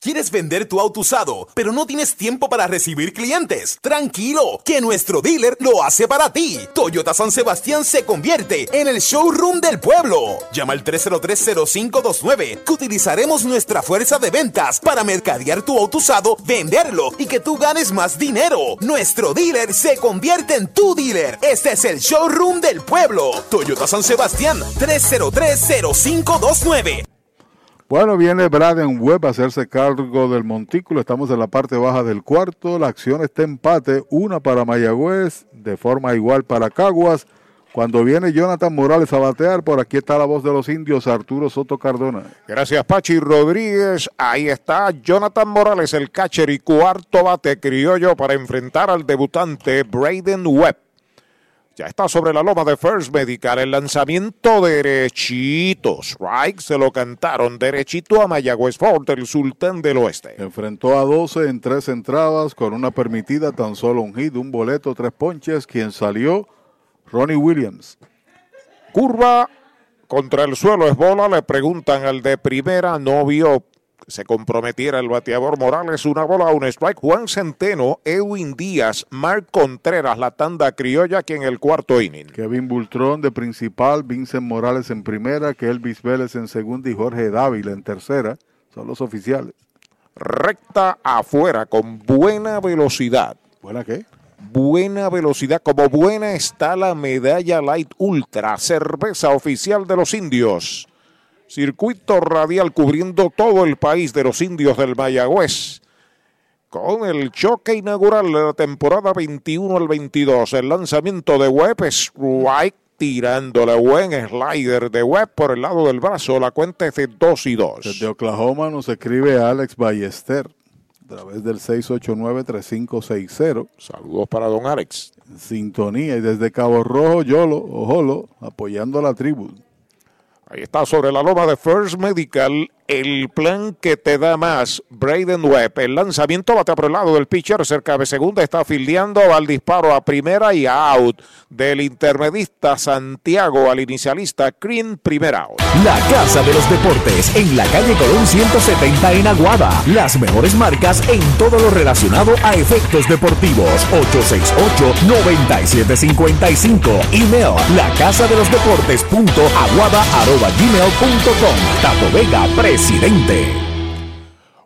¿Quieres vender tu auto usado, pero no tienes tiempo para recibir clientes? Tranquilo, que nuestro dealer lo hace para ti. Toyota San Sebastián se convierte en el showroom del pueblo. Llama al 3030529 que utilizaremos nuestra fuerza de ventas para mercadear tu auto usado, venderlo y que tú ganes más dinero. Nuestro dealer se convierte en tu dealer. Este es el showroom del pueblo. Toyota San Sebastián 3030529. Bueno, viene Braden Webb a hacerse cargo del montículo. Estamos en la parte baja del cuarto. La acción está empate. Una para Mayagüez, de forma igual para Caguas. Cuando viene Jonathan Morales a batear, por aquí está la voz de los indios, Arturo Soto Cardona. Gracias, Pachi Rodríguez. Ahí está Jonathan Morales, el catcher y cuarto bate criollo para enfrentar al debutante Braden Webb. Ya está sobre la loma de First Medical. El lanzamiento derechito. Strike se lo cantaron derechito a Mayagüez Fort, el sultán del oeste. Enfrentó a 12 en tres entradas con una permitida tan solo un hit, un boleto, tres ponches. Quien salió, Ronnie Williams. Curva contra el suelo es bola. Le preguntan al de primera. No vio se comprometiera el bateador Morales. Una bola, un strike. Juan Centeno, Edwin Díaz, Mark Contreras, la tanda criolla aquí en el cuarto inning. Kevin Bultrón de principal, Vincent Morales en primera, Kelvis Vélez en segunda y Jorge Dávila en tercera. Son los oficiales. Recta afuera con buena velocidad. ¿Buena qué? Buena velocidad, como buena está la medalla Light Ultra, cerveza oficial de los indios. Circuito radial cubriendo todo el país de los indios del Mayagüez. Con el choque inaugural de la temporada 21 al 22, el lanzamiento de Webb, strike tirándole buen slider de Webb por el lado del brazo. La cuenta es de 2 y 2. Desde Oklahoma nos escribe Alex Ballester a través del 689-3560. Saludos para don Alex. Sintonía y desde Cabo Rojo, Yolo, Ojolo, apoyando a la tribu. Ahí está sobre la loma de First Medical el plan que te da más. Braden Webb, el lanzamiento bate por el lado del pitcher, cerca de segunda, está fildeando, al disparo a primera y out del intermedista Santiago al inicialista Green, primera out. La Casa de los Deportes en la calle Colón 170 en Aguada. Las mejores marcas en todo lo relacionado a efectos deportivos. 868-9755. Email la casa de los deportes punto aguada arroba gmail punto com. Tato Vega, presidente.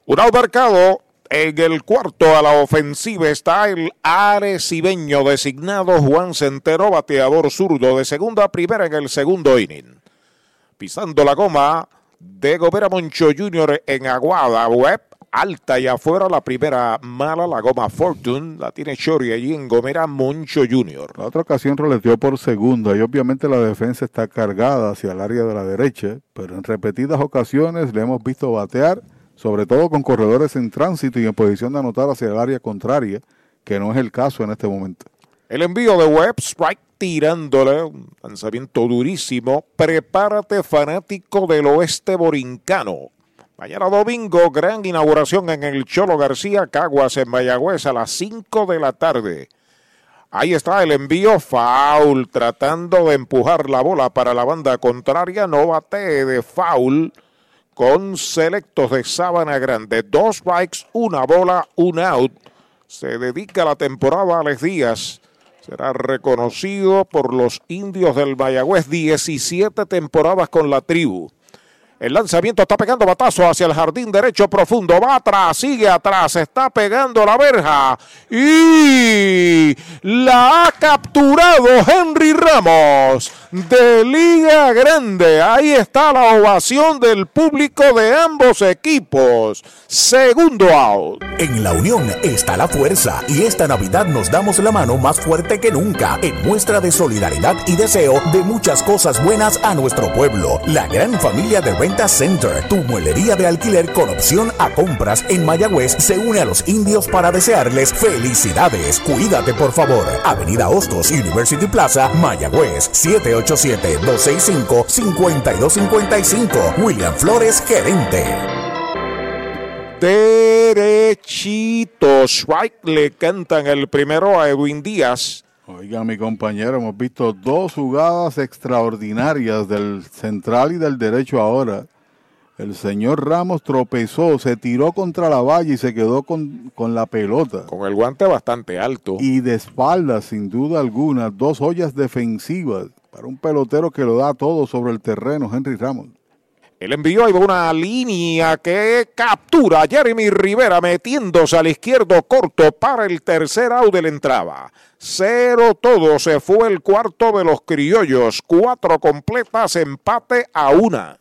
Un out marcado en el cuarto a la ofensiva está el arecibeño designado Juan Centero, bateador zurdo de segunda a primera en el segundo inning. Pisando la goma de Gobera Moncho Jr. en Aguada, Web alta y afuera la primera mala, la goma Fortune, la tiene Chori allí en Gomera Moncho Jr. La otra ocasión roleteó por segunda y obviamente la defensa está cargada hacia el área de la derecha, pero en repetidas ocasiones le hemos visto batear, sobre todo con corredores en tránsito y en posición de anotar hacia el área contraria, que no es el caso en este momento. El envío de Webb, strike tirándole, un lanzamiento durísimo. Prepárate fanático del oeste borincano. Mañana domingo, gran inauguración en el Cholo García, Caguas en Mayagüez a las 5 de la tarde. Ahí está el envío foul, tratando de empujar la bola para la banda contraria. No bate de foul con selectos de sábana grande. Dos strikes, una bola, un out. Se dedica la temporada a Les Díaz. Será reconocido por los indios del Mayagüez. 17 temporadas con la tribu. El lanzamiento está pegando batazo hacia el jardín derecho profundo. Va atrás, sigue atrás, está pegando la verja. Y la ha capturado Henry Ramos de Liga Grande. Ahí está la ovación del público de ambos equipos. Segundo out. En la unión está la fuerza y esta Navidad nos damos la mano más fuerte que nunca en muestra de solidaridad y deseo de muchas cosas buenas a nuestro pueblo. La gran familia de Renta Center, tu muelería de alquiler con opción a compras en Mayagüez, se une a los indios para desearles felicidades. Cuídate por favor. Avenida Hostos, University Plaza, Mayagüez, 787-265-5255. William Flores, gerente. Derechito. Strike le cantan el primero a Edwin Díaz. Oiga, mi compañero, hemos visto dos jugadas extraordinarias del central y del derecho ahora. El señor Ramos tropezó, se tiró contra la valla y se quedó con, con la pelota. Con el guante bastante alto. Y de espaldas, sin duda alguna, dos ollas defensivas para un pelotero que lo da todo sobre el terreno, Henry Ramos. El envío y una línea que captura a Jeremy Rivera metiéndose al izquierdo corto para el tercer out de la entrada. Cero todo, se fue el cuarto de los criollos. Cuatro completas, empate a una.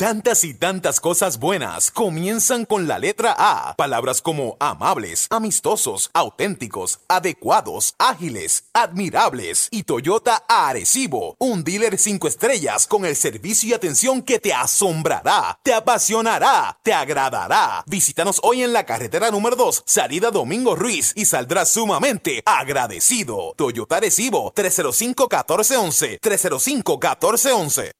Tantas y tantas cosas buenas comienzan con la letra A. Palabras como amables, amistosos, auténticos, adecuados, ágiles, admirables y Toyota Arecibo, un dealer 5 estrellas con el servicio y atención que te asombrará, te apasionará, te agradará. Visítanos hoy en la carretera número 2, salida Domingo Ruiz y saldrás sumamente agradecido. Toyota Arecibo 305-1411, 305-1411.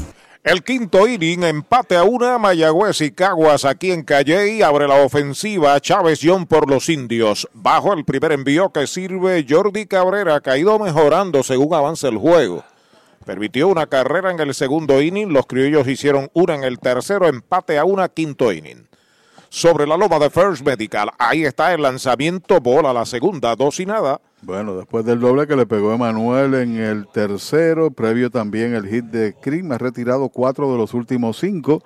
El quinto inning, empate a una, Mayagüez y Caguas aquí en Calley, abre la ofensiva Chávez John por los indios. Bajo el primer envío que sirve Jordi Cabrera, caído mejorando según avanza el juego. Permitió una carrera en el segundo inning, los criollos hicieron una en el tercero, empate a una, quinto inning. Sobre la loma de First Medical, ahí está el lanzamiento, bola la segunda, dos y nada. Bueno, después del doble que le pegó Emanuel en el tercero, previo también el hit de Cream, ha retirado cuatro de los últimos cinco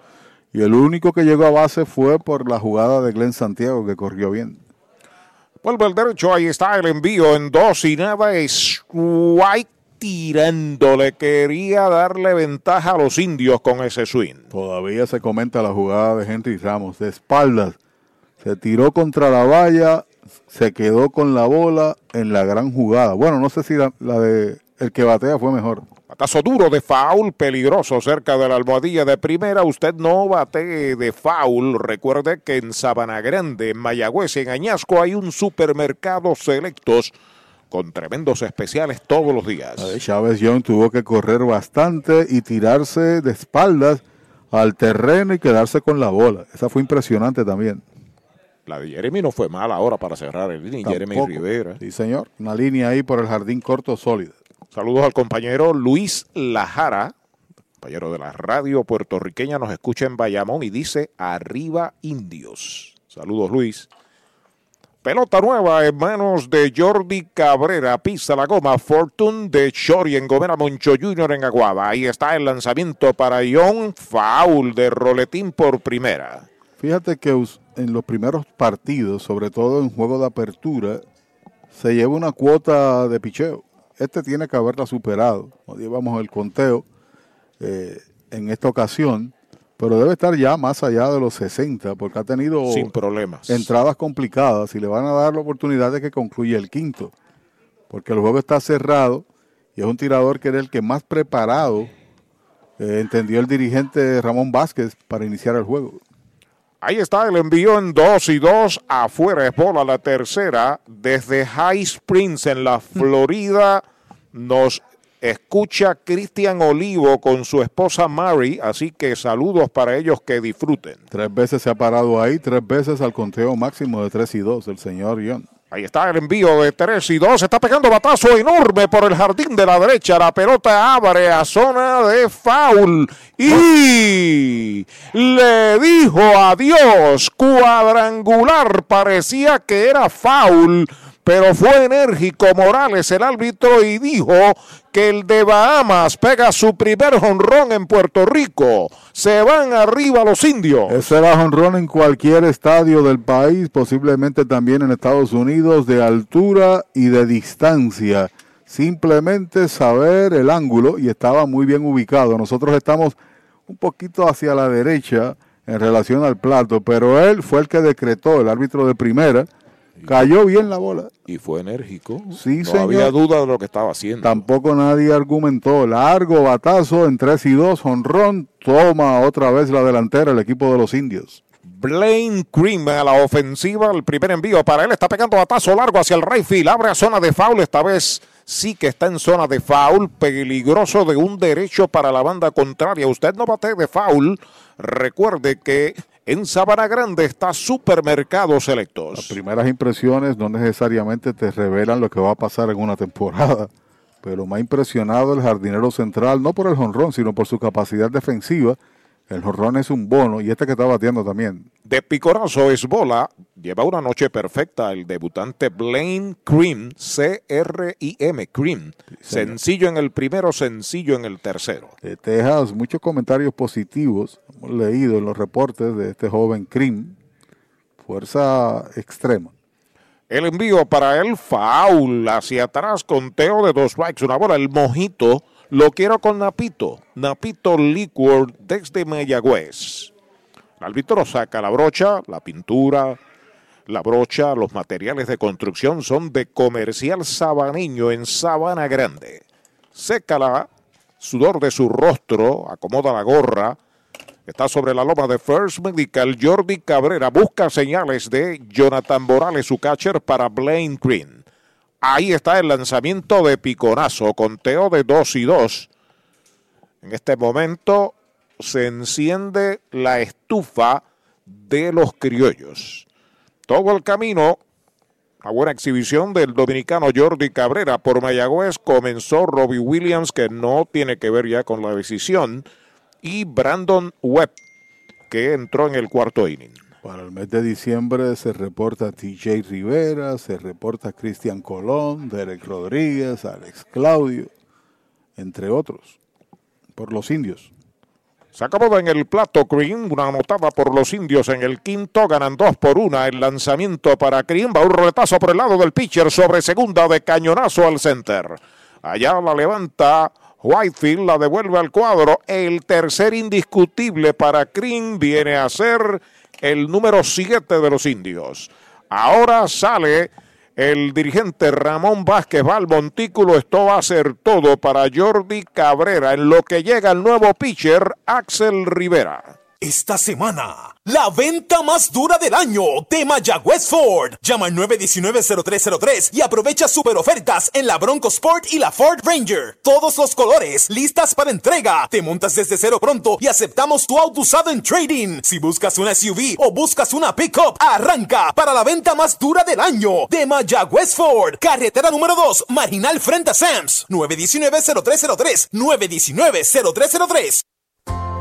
y el único que llegó a base fue por la jugada de Glenn Santiago que corrió bien. Vuelve el derecho, ahí está el envío en dos y nada, es White tirándole, quería darle ventaja a los indios con ese swing. Todavía se comenta la jugada de Henry Ramos, de espaldas, se tiró contra la valla, se quedó con la bola en la gran jugada. Bueno, no sé si la, de el que batea fue mejor. Batazo duro de foul, peligroso cerca de la almohadilla de primera. Usted no bate de foul. Recuerde que en Sabana Grande, en Mayagüez, en Añasco, hay un supermercado selectos con tremendos especiales todos los días. Chávez Young tuvo que correr bastante y tirarse de espaldas al terreno y quedarse con la bola. Esa fue impresionante también. La de Jeremy no fue mala ahora para cerrar el inning. Jeremy Rivera. Sí, señor. Una línea ahí por el jardín corto sólida. Saludos al compañero Luis Lajara, compañero de la radio puertorriqueña, nos escucha en Bayamón y dice arriba indios. Saludos Luis. Pelota nueva en manos de Jordi Cabrera. Pisa la goma. Fortune de Chori en Gomera Moncho Jr. en Aguada. Ahí está el lanzamiento para Ion. Foul de Roletín por primera. Fíjate que en los primeros partidos, sobre todo en juego de apertura, se lleva una cuota de picheo. Este tiene que haberla superado. No llevamos el conteo eh, en esta ocasión, pero debe estar ya más allá de los 60 porque ha tenido Sin problemas. entradas complicadas y le van a dar la oportunidad de que concluya el quinto, porque el juego está cerrado y es un tirador que era el que más preparado eh, entendió el dirigente Ramón Vázquez para iniciar el juego. Ahí está el envío en 2 y 2. Afuera es bola la tercera. Desde High Springs en la Florida nos escucha Cristian Olivo con su esposa Mary. Así que saludos para ellos que disfruten. Tres veces se ha parado ahí, tres veces al conteo máximo de 3 y 2 el señor John. Ahí está el envío de 3 y 2. Está pegando batazo enorme por el jardín de la derecha. La pelota abre a zona de foul. Y le dijo adiós. Cuadrangular. Parecía que era foul pero fue enérgico Morales, el árbitro, y dijo que el de Bahamas pega su primer jonrón en Puerto Rico. Se van arriba los indios. Ese era jonrón en cualquier estadio del país, posiblemente también en Estados Unidos, de altura y de distancia. Simplemente saber el ángulo y estaba muy bien ubicado. Nosotros estamos un poquito hacia la derecha en relación al plato, pero él fue el que decretó, el árbitro de primera, Cayó bien la bola. Y fue enérgico. Sí, no había duda de lo que estaba haciendo. Tampoco nadie argumentó. Largo batazo en 3 y 2. Honrón toma otra vez la delantera el equipo de los indios. Blaine Cream a la ofensiva. El primer envío para él. Está pegando batazo largo hacia el right field. Abre a zona de foul. Esta vez sí que está en zona de foul. Peligroso de un derecho para la banda contraria. Usted no bate de foul. Recuerde que en Sabana Grande está Supermercados Selectos. Las primeras impresiones no necesariamente te revelan lo que va a pasar en una temporada, pero me ha impresionado el jardinero central, no por el jonrón, sino por su capacidad defensiva el jorrón es un bono y este que está batiendo también. De picorazo es bola. Lleva una noche perfecta el debutante Blaine Cream, C-R-I-M, Cream. sencillo en el primero, sencillo en el tercero. De Texas, muchos comentarios positivos hemos leído en los reportes de este joven Cream. Fuerza extrema. El envío para el foul hacia atrás, conteo de dos strikes, una bola, el mojito lo quiero con Napito. Napito Liquor desde Mayagüez. El árbitro saca la brocha, la pintura, la brocha, los materiales de construcción son de Comercial Sabaniño en Sabana Grande. seca la sudor de su rostro, acomoda la gorra. Está sobre la loma de First Medical. Jordi Cabrera busca señales de Jonathan Morales, su catcher, para Blaine Green. Ahí está el lanzamiento de piconazo, conteo de 2 y 2. En este momento se enciende la estufa de los criollos. Todo el camino, la buena exhibición del dominicano Jordi Cabrera por Mayagüez. Comenzó Robbie Williams, que no tiene que ver ya con la decisión, y Brandon Webb, que entró en el cuarto inning. Para el mes de diciembre se reporta TJ Rivera, se reporta Cristian Colón, Derek Rodríguez, Alex Claudio, entre otros, por los indios. Se acabó en el plato Green, una anotada por los indios en el quinto, ganan dos por una el lanzamiento para Green, va un roletazo por el lado del pitcher sobre segunda de cañonazo al center. Allá la levanta Whitefield, la devuelve al cuadro, el tercer indiscutible para Green viene a ser el número 7 de los indios. Ahora sale el dirigente Ramón Vázquez va montículo. Esto va a ser todo para Jordi Cabrera en lo que llega el nuevo pitcher Axel Rivera. Esta semana, la venta más dura del año de Mayagüez Ford. Llama al 919-0303 y aprovecha super ofertas en la Bronco Sport y la Ford Ranger. Todos los colores, listas para entrega. Te montas desde cero pronto y aceptamos tu auto usado en trading. Si buscas una SUV o buscas una pickup, arranca para la venta más dura del año de Mayagüez Ford. Carretera número 2, marginal frente a Sams. 919-0303. 919-0303.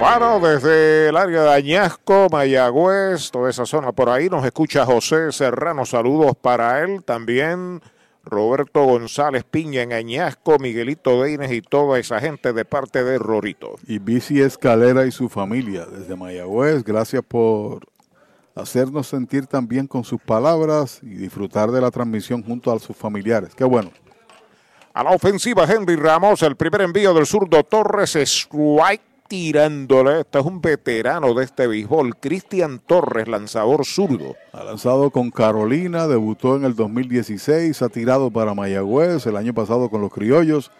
Bueno, desde el área de Añasco, Mayagüez, toda esa zona por ahí, nos escucha José Serrano. Saludos para él. También Roberto González Piña en Añasco, Miguelito Deines y toda esa gente de parte de Rorito. Y Bici Escalera y su familia desde Mayagüez. Gracias por hacernos sentir también con sus palabras y disfrutar de la transmisión junto a sus familiares. Qué bueno. A la ofensiva, Henry Ramos, el primer envío del zurdo Torres, strike tirándole. Este es un veterano de este béisbol, Cristian Torres, lanzador zurdo. Ha lanzado con Carolina, debutó en el 2016, ha tirado para Mayagüez el año pasado con los Criollos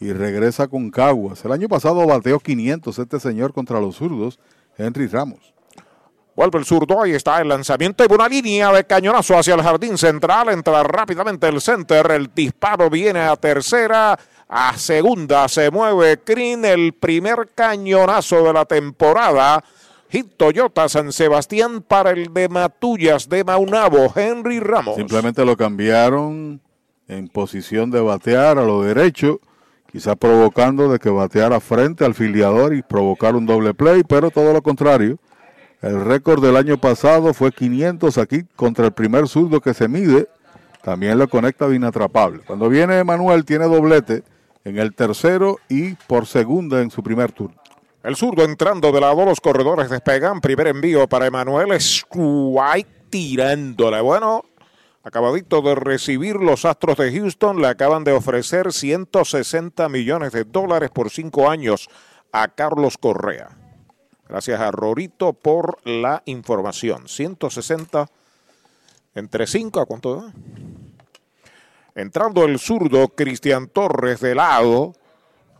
y regresa con Caguas. El año pasado bateó 500 este señor contra los zurdos, Henry Ramos. Vuelve el zurdo, ahí está el lanzamiento y una línea de cañonazo hacia el jardín central. Entra rápidamente el center, el disparo viene a tercera. A segunda se mueve Crin, el primer cañonazo de la temporada. Hit Toyota San Sebastián para el de Matullas de Maunabo, Henry Ramos. Simplemente lo cambiaron en posición de batear a lo derecho. quizás provocando de que bateara frente al filiador y provocar un doble play, pero todo lo contrario. El récord del año pasado fue 500 aquí contra el primer zurdo que se mide. También lo conecta de inatrapable. Cuando viene Manuel tiene doblete en el tercero y por segunda en su primer turno. El zurdo entrando de lado, los corredores despegan. Primer envío para Emanuel. Strike tirándole. Bueno, acabadito de recibir los Astros de Houston. Le acaban de ofrecer 160 millones de dólares por cinco años a Carlos Correa. Gracias a Rorito por la información. 160 entre 5, ¿a cuánto da? Entrando el zurdo Cristian Torres de lado.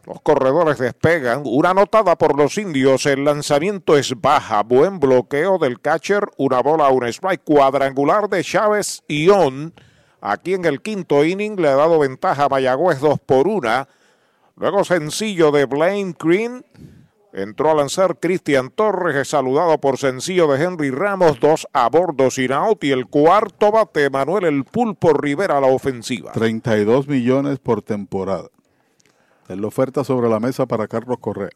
Los corredores despegan. Una anotada por los indios. El lanzamiento es baja. Buen bloqueo del catcher. Una bola, un strike cuadrangular de Chávez On. Aquí en el quinto inning le ha dado ventaja a Mayagüez 2 por 1. Luego sencillo de Blaine Green. Entró a lanzar Cristian Torres, es saludado por sencillo de Henry Ramos, dos a bordo sin out y el cuarto bate Manuel El Pulpo Rivera a la ofensiva. 32 millones por temporada. Es la oferta sobre la mesa para Carlos Correa.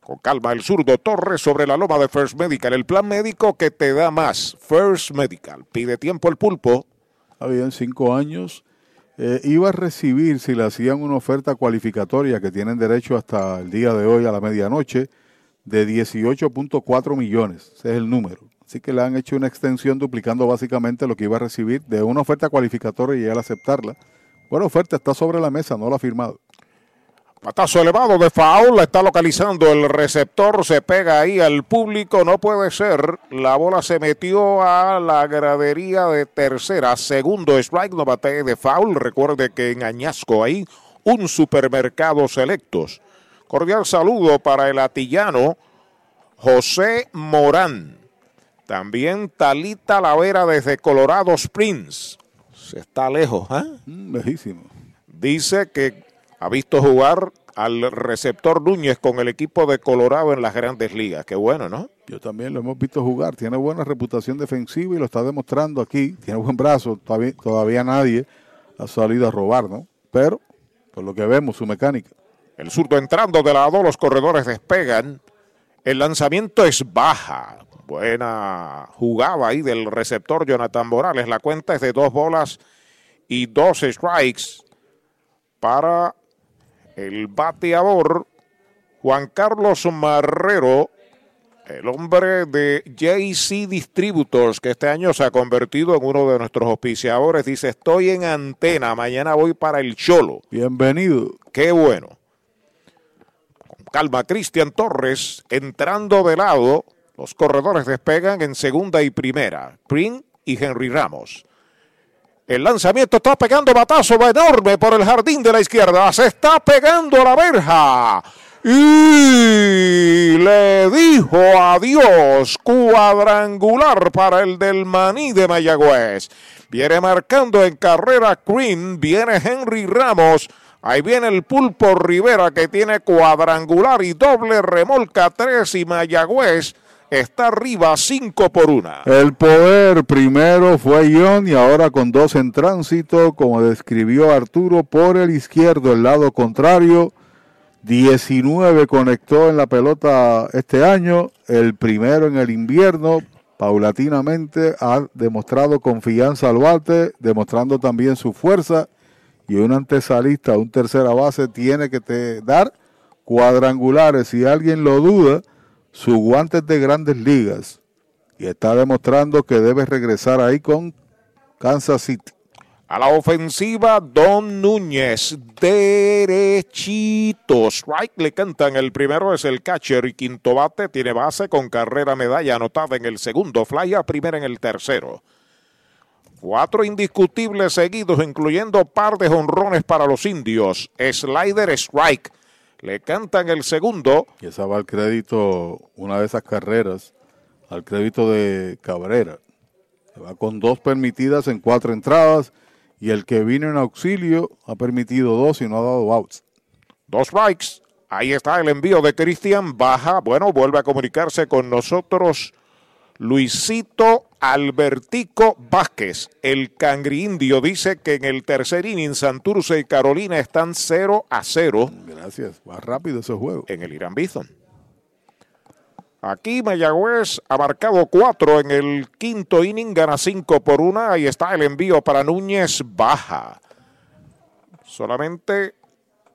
Con calma, el zurdo Torres sobre la loma de First Medical. El plan médico que te da más. First Medical. Pide tiempo el pulpo. Habían cinco años. Eh, iba a recibir, si le hacían una oferta cualificatoria que tienen derecho hasta el día de hoy a la medianoche, de 18.4 millones. Ese es el número. Así que le han hecho una extensión duplicando básicamente lo que iba a recibir de una oferta cualificatoria y al aceptarla. Buena oferta, está sobre la mesa, no la ha firmado. Patazo elevado de foul, está localizando el receptor, se pega ahí al público, no puede ser. La bola se metió a la gradería de tercera, segundo strike, no bate de foul. Recuerde que en Añasco hay un supermercado selectos. Cordial saludo para el atillano José Morán. También Talita Lavera desde Colorado Springs. Se está lejos, ¿eh? lejísimo. Dice que ha visto jugar al receptor Núñez con el equipo de Colorado en las grandes ligas. Qué bueno, ¿no? Yo también lo hemos visto jugar. Tiene buena reputación defensiva y lo está demostrando aquí. Tiene buen brazo. Todavía, todavía nadie ha salido a robar, ¿no? Pero, por lo que vemos, su mecánica. El zurdo entrando de lado, los corredores despegan. El lanzamiento es baja. Buena jugada ahí del receptor Jonathan Morales. La cuenta es de dos bolas y dos strikes para el bateador Juan Carlos Marrero, el hombre de JC Distributors, que este año se ha convertido en uno de nuestros auspiciadores, dice, estoy en antena, mañana voy para el Cholo. Bienvenido. Qué bueno. Con calma, Cristian Torres entrando de lado. Los corredores despegan en segunda y primera. Prin y Henry Ramos. El lanzamiento está pegando batazo enorme por el jardín de la izquierda. Se está pegando la verja. Y le dijo adiós. Cuadrangular para el del Maní de Mayagüez. Viene marcando en carrera Green. Viene Henry Ramos. Ahí viene el Pulpo Rivera que tiene cuadrangular y doble remolca 3 y Mayagüez está arriba 5 por 1. El poder primero fue Ion y ahora con dos en tránsito, como describió Arturo, por el izquierdo, el lado contrario. 19 conectó en la pelota este año, el primero en el invierno. Paulatinamente ha demostrado confianza al bate, demostrando también su fuerza. Y un antesalista, un tercera base, tiene que te dar cuadrangulares. Si alguien lo duda, sus guantes de grandes ligas y está demostrando que debe regresar ahí con Kansas City. A la ofensiva, Don Núñez, derechito. Strike le cantan. El primero es el catcher y quinto bate. Tiene base con carrera medalla anotada en el segundo. Fly a primera en el tercero. Cuatro indiscutibles seguidos, incluyendo par de jonrones para los indios. Slider strike. Le cantan el segundo. Y esa va al crédito, una de esas carreras, al crédito de Cabrera. Se va con dos permitidas en cuatro entradas. Y el que vino en auxilio ha permitido dos y no ha dado outs. Dos strikes. Ahí está el envío de Cristian. Baja. Bueno, vuelve a comunicarse con nosotros Luisito Albertico Vázquez, el cangri indio, dice que en el tercer inning Santurce y Carolina están 0 a 0. Gracias, va rápido ese juego. En el Irán Bison. Aquí Mayagüez ha marcado 4 en el quinto inning, gana 5 por una. Ahí está el envío para Núñez Baja. Solamente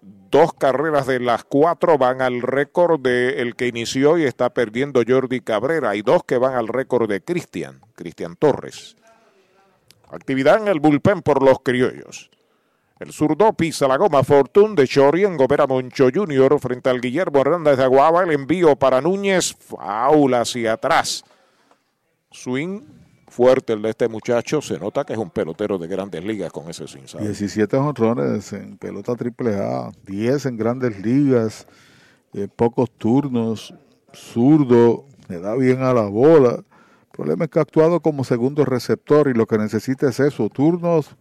dos carreras de las cuatro van al récord del que inició y está perdiendo Jordi Cabrera. y dos que van al récord de Cristian, Cristian Torres. Actividad en el bullpen por los criollos. El zurdo pisa la goma Fortune de Chori en Gobera Moncho Jr. frente al Guillermo Hernández de Aguaba. El envío para Núñez, faula hacia atrás. Swing fuerte el de este muchacho. Se nota que es un pelotero de grandes ligas con ese sin 17 honrones en pelota triple A, 10 en grandes ligas, eh, pocos turnos, zurdo, le da bien a la bola. El problema es que ha actuado como segundo receptor y lo que necesita es eso, turnos,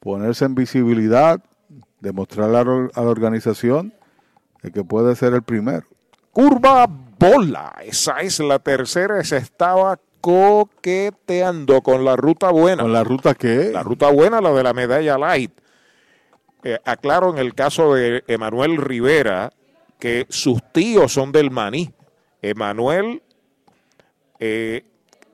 ponerse en visibilidad, demostrar a la organización que puede ser el primero. Curva bola, esa es la tercera, esa estaba coqueteando con la ruta buena. ¿Con la ruta qué? La ruta buena, la de la medalla light. Eh, aclaro en el caso de Emanuel Rivera que sus tíos son del Maní. Emanuel eh,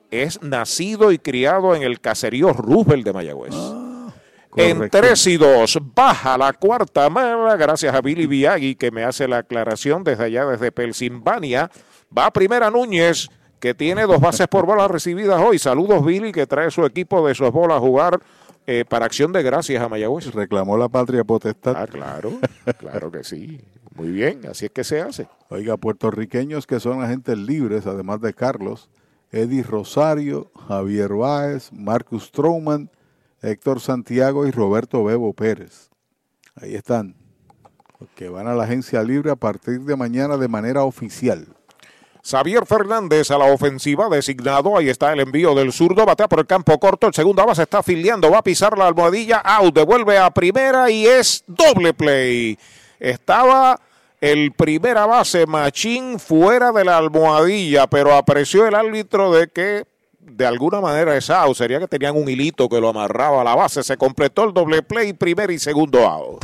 es nacido y criado en el caserío Roosevelt de Mayagüez. Ah, en 3 y 2, baja la cuarta mala, gracias a Billy Viagui que me hace la aclaración desde allá, desde Pensilvania. Va primera Núñez, que tiene dos bases por bola recibidas hoy. Saludos, Billy, que trae su equipo de softball a jugar eh, para acción de gracias a Mayagüez. Reclamó la patria potestad. Ah, claro, claro que sí. Muy bien, así es que se hace. Oiga, puertorriqueños que son agentes libres, además de Carlos, Eddie Rosario, Javier Báez, Marcus Trouman, Héctor Santiago y Roberto Bebo Pérez. Ahí están, que van a la agencia libre a partir de mañana de manera oficial. Xavier Fernández a la ofensiva designado. Ahí está el envío del zurdo. Batea por el campo corto. El segundo base está afiliando. Va a pisar la almohadilla. Out. Devuelve a primera y es doble play. Estaba el primera base Machín fuera de la almohadilla, pero apreció el árbitro de que de alguna manera es out. Sería que tenían un hilito que lo amarraba a la base. Se completó el doble play, primer y segundo out.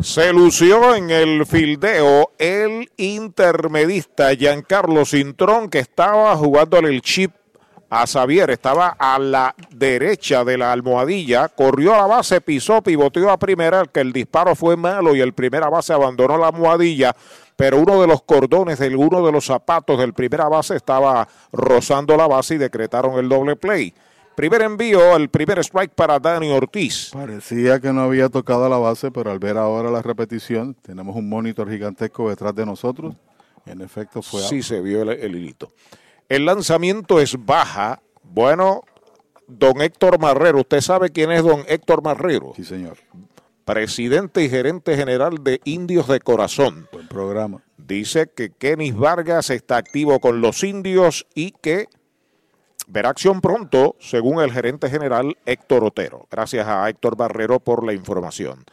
Se lució en el fildeo el intermedista Giancarlo Cintrón que estaba jugándole el chip a Xavier. Estaba a la derecha de la almohadilla, corrió a la base, pisó, pivoteó a primera, que el disparo fue malo y el primera base abandonó la almohadilla pero uno de los cordones de uno de los zapatos del primera base estaba rozando la base y decretaron el doble play. Primer envío, el primer strike para Dani Ortiz. Parecía que no había tocado la base, pero al ver ahora la repetición, tenemos un monitor gigantesco detrás de nosotros. En efecto, fue. Sí, se vio el, hilito. El lanzamiento es baja. Bueno, don Héctor Marrero, ¿usted sabe quién es don Héctor Marrero? Sí, señor. Presidente y gerente general de Indios de Corazón. Buen programa. Dice que Kenis Vargas está activo con los indios y que Verá acción pronto, según el gerente general Héctor Otero. Gracias a Héctor Barrero por la información.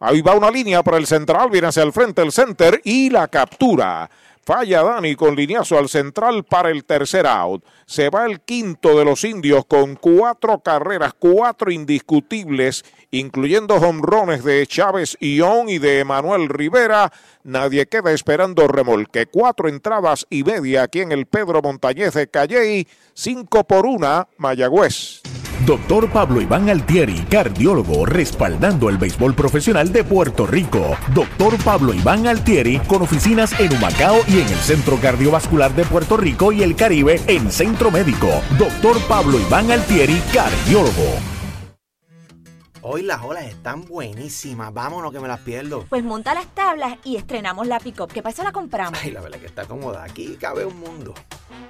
Ahí va una línea para el central, viene hacia el frente el center y la captura. Falla Dani con lineazo al central para el tercer out. Se va el quinto de los indios con cuatro carreras, cuatro indiscutibles, incluyendo honrones de Chávez Ión y de Manuel Rivera. Nadie queda esperando remolque. Cuatro entradas y media aquí en el Pedro Montañez de Calley. Cinco por una, Mayagüez. Doctor Pablo Iván Altieri, cardiólogo, respaldando el béisbol profesional de Puerto Rico. Doctor Pablo Iván Altieri, con oficinas en Humacao y en el Centro Cardiovascular de Puerto Rico y el Caribe en Centro Médico. Doctor Pablo Iván Altieri, cardiólogo. Hoy las olas están buenísimas. Vámonos que me las pierdo. Pues monta las tablas y estrenamos la pick-up. ¿Qué pasa? La compramos. Ay, la verdad que está cómoda. Aquí cabe un mundo.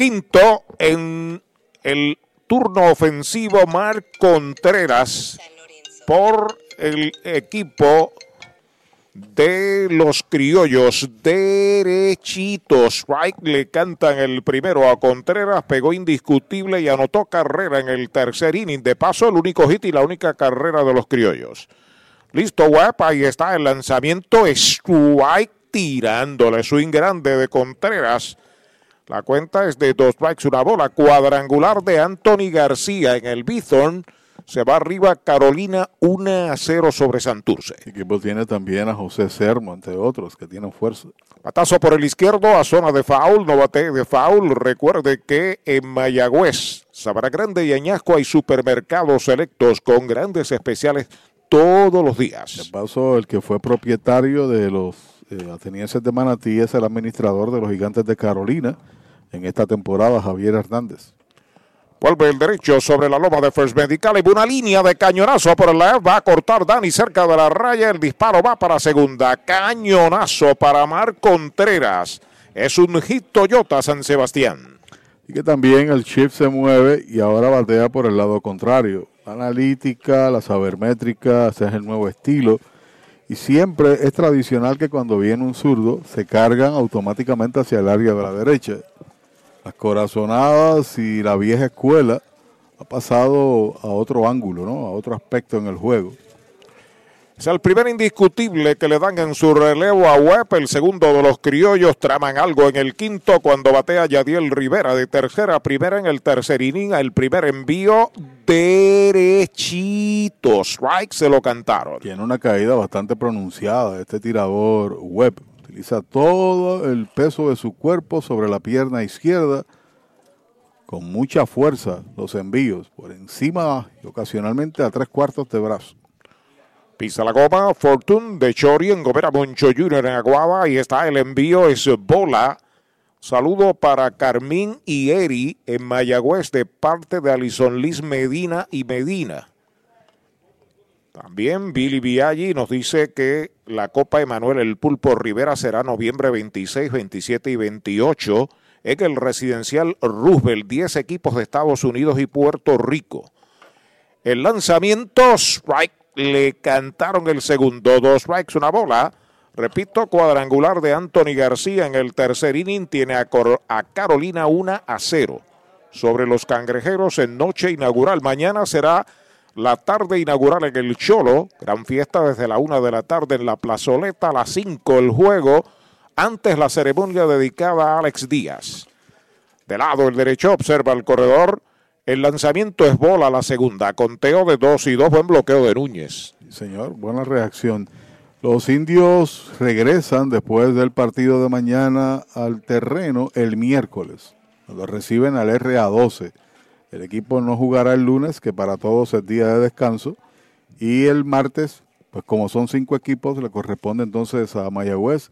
quinto en el turno ofensivo Marc Contreras por el equipo de los criollos derechitos. Right le cantan el primero a Contreras, pegó indiscutible y anotó carrera en el tercer inning. De paso, el único hit y la única carrera de los criollos. Listo, web, ahí está el lanzamiento. Strike tirándole swing grande de Contreras la cuenta es de dos strikes, una bola cuadrangular de Anthony García en el Bithorn. Se va arriba Carolina 1 a 0 sobre Santurce. El equipo tiene también a José Sermo, entre otros, que tienen fuerza. Patazo por el izquierdo a zona de foul, no bate de foul. Recuerde que en Mayagüez, Sabra Grande y Añasco hay supermercados selectos con grandes especiales todos los días. De paso, el que fue propietario de los eh, atenienses de Manatí es el administrador de los gigantes de Carolina en esta temporada, Javier Hernández. Vuelve el derecho sobre la loma de First Medical y una línea de cañonazo por el left. Va a cortar Dani cerca de la raya. El disparo va para segunda. Cañonazo para Mar Contreras. Es un hit Toyota San Sebastián. Y que también el shift se mueve y ahora batea por el lado contrario. Analítica, la sabermétrica, ese es el nuevo estilo. Y siempre es tradicional que cuando viene un zurdo se cargan automáticamente hacia el área de la derecha las corazonadas y la vieja escuela ha pasado a otro ángulo, ¿no? A otro aspecto en el juego. Es el primer indiscutible que le dan en su relevo a Webb. El segundo de los criollos traman algo en el quinto cuando batea Yadiel Rivera de tercera a primera en el tercer inning. El primer envío derechito. Strike se lo cantaron. Tiene una caída bastante pronunciada este tirador Webb. Utiliza todo el peso de su cuerpo sobre la pierna izquierda con mucha fuerza los envíos por encima y ocasionalmente a tres cuartos de brazo. Pisa la goma, Fortune de Chori en Gobera Moncho Jr. en Aguaba. Ahí está el envío, es bola. Saludo para Carmín y Eri en Mayagüez de parte de Alison Liz Medina y Medina. También Billy Viaggi nos dice que la Copa Emanuel El Pulpo Rivera será noviembre 26, 27 y 28 en el residencial Roosevelt, 10 equipos de Estados Unidos y Puerto Rico. El lanzamiento, strike, le cantaron el segundo, dos strikes, una bola. Repito, cuadrangular de Anthony García en el tercer inning tiene a, a Carolina 1 a 0 sobre los cangrejeros en noche inaugural. Mañana será la tarde inaugural en el Cholo. Gran fiesta desde la una de la tarde en la plazoleta. A las 5 el juego. Antes la ceremonia dedicada a Alex Díaz. De lado el derecho observa el corredor. El lanzamiento es bola a la segunda. Conteo de dos y dos. Buen bloqueo de Núñez. señor, buena reacción. Los indios regresan después del partido de mañana al terreno el miércoles. Lo reciben al RA12. El equipo no jugará el lunes, que para todos es día de descanso. Y el martes, pues como son cinco equipos, le corresponde entonces a Mayagüez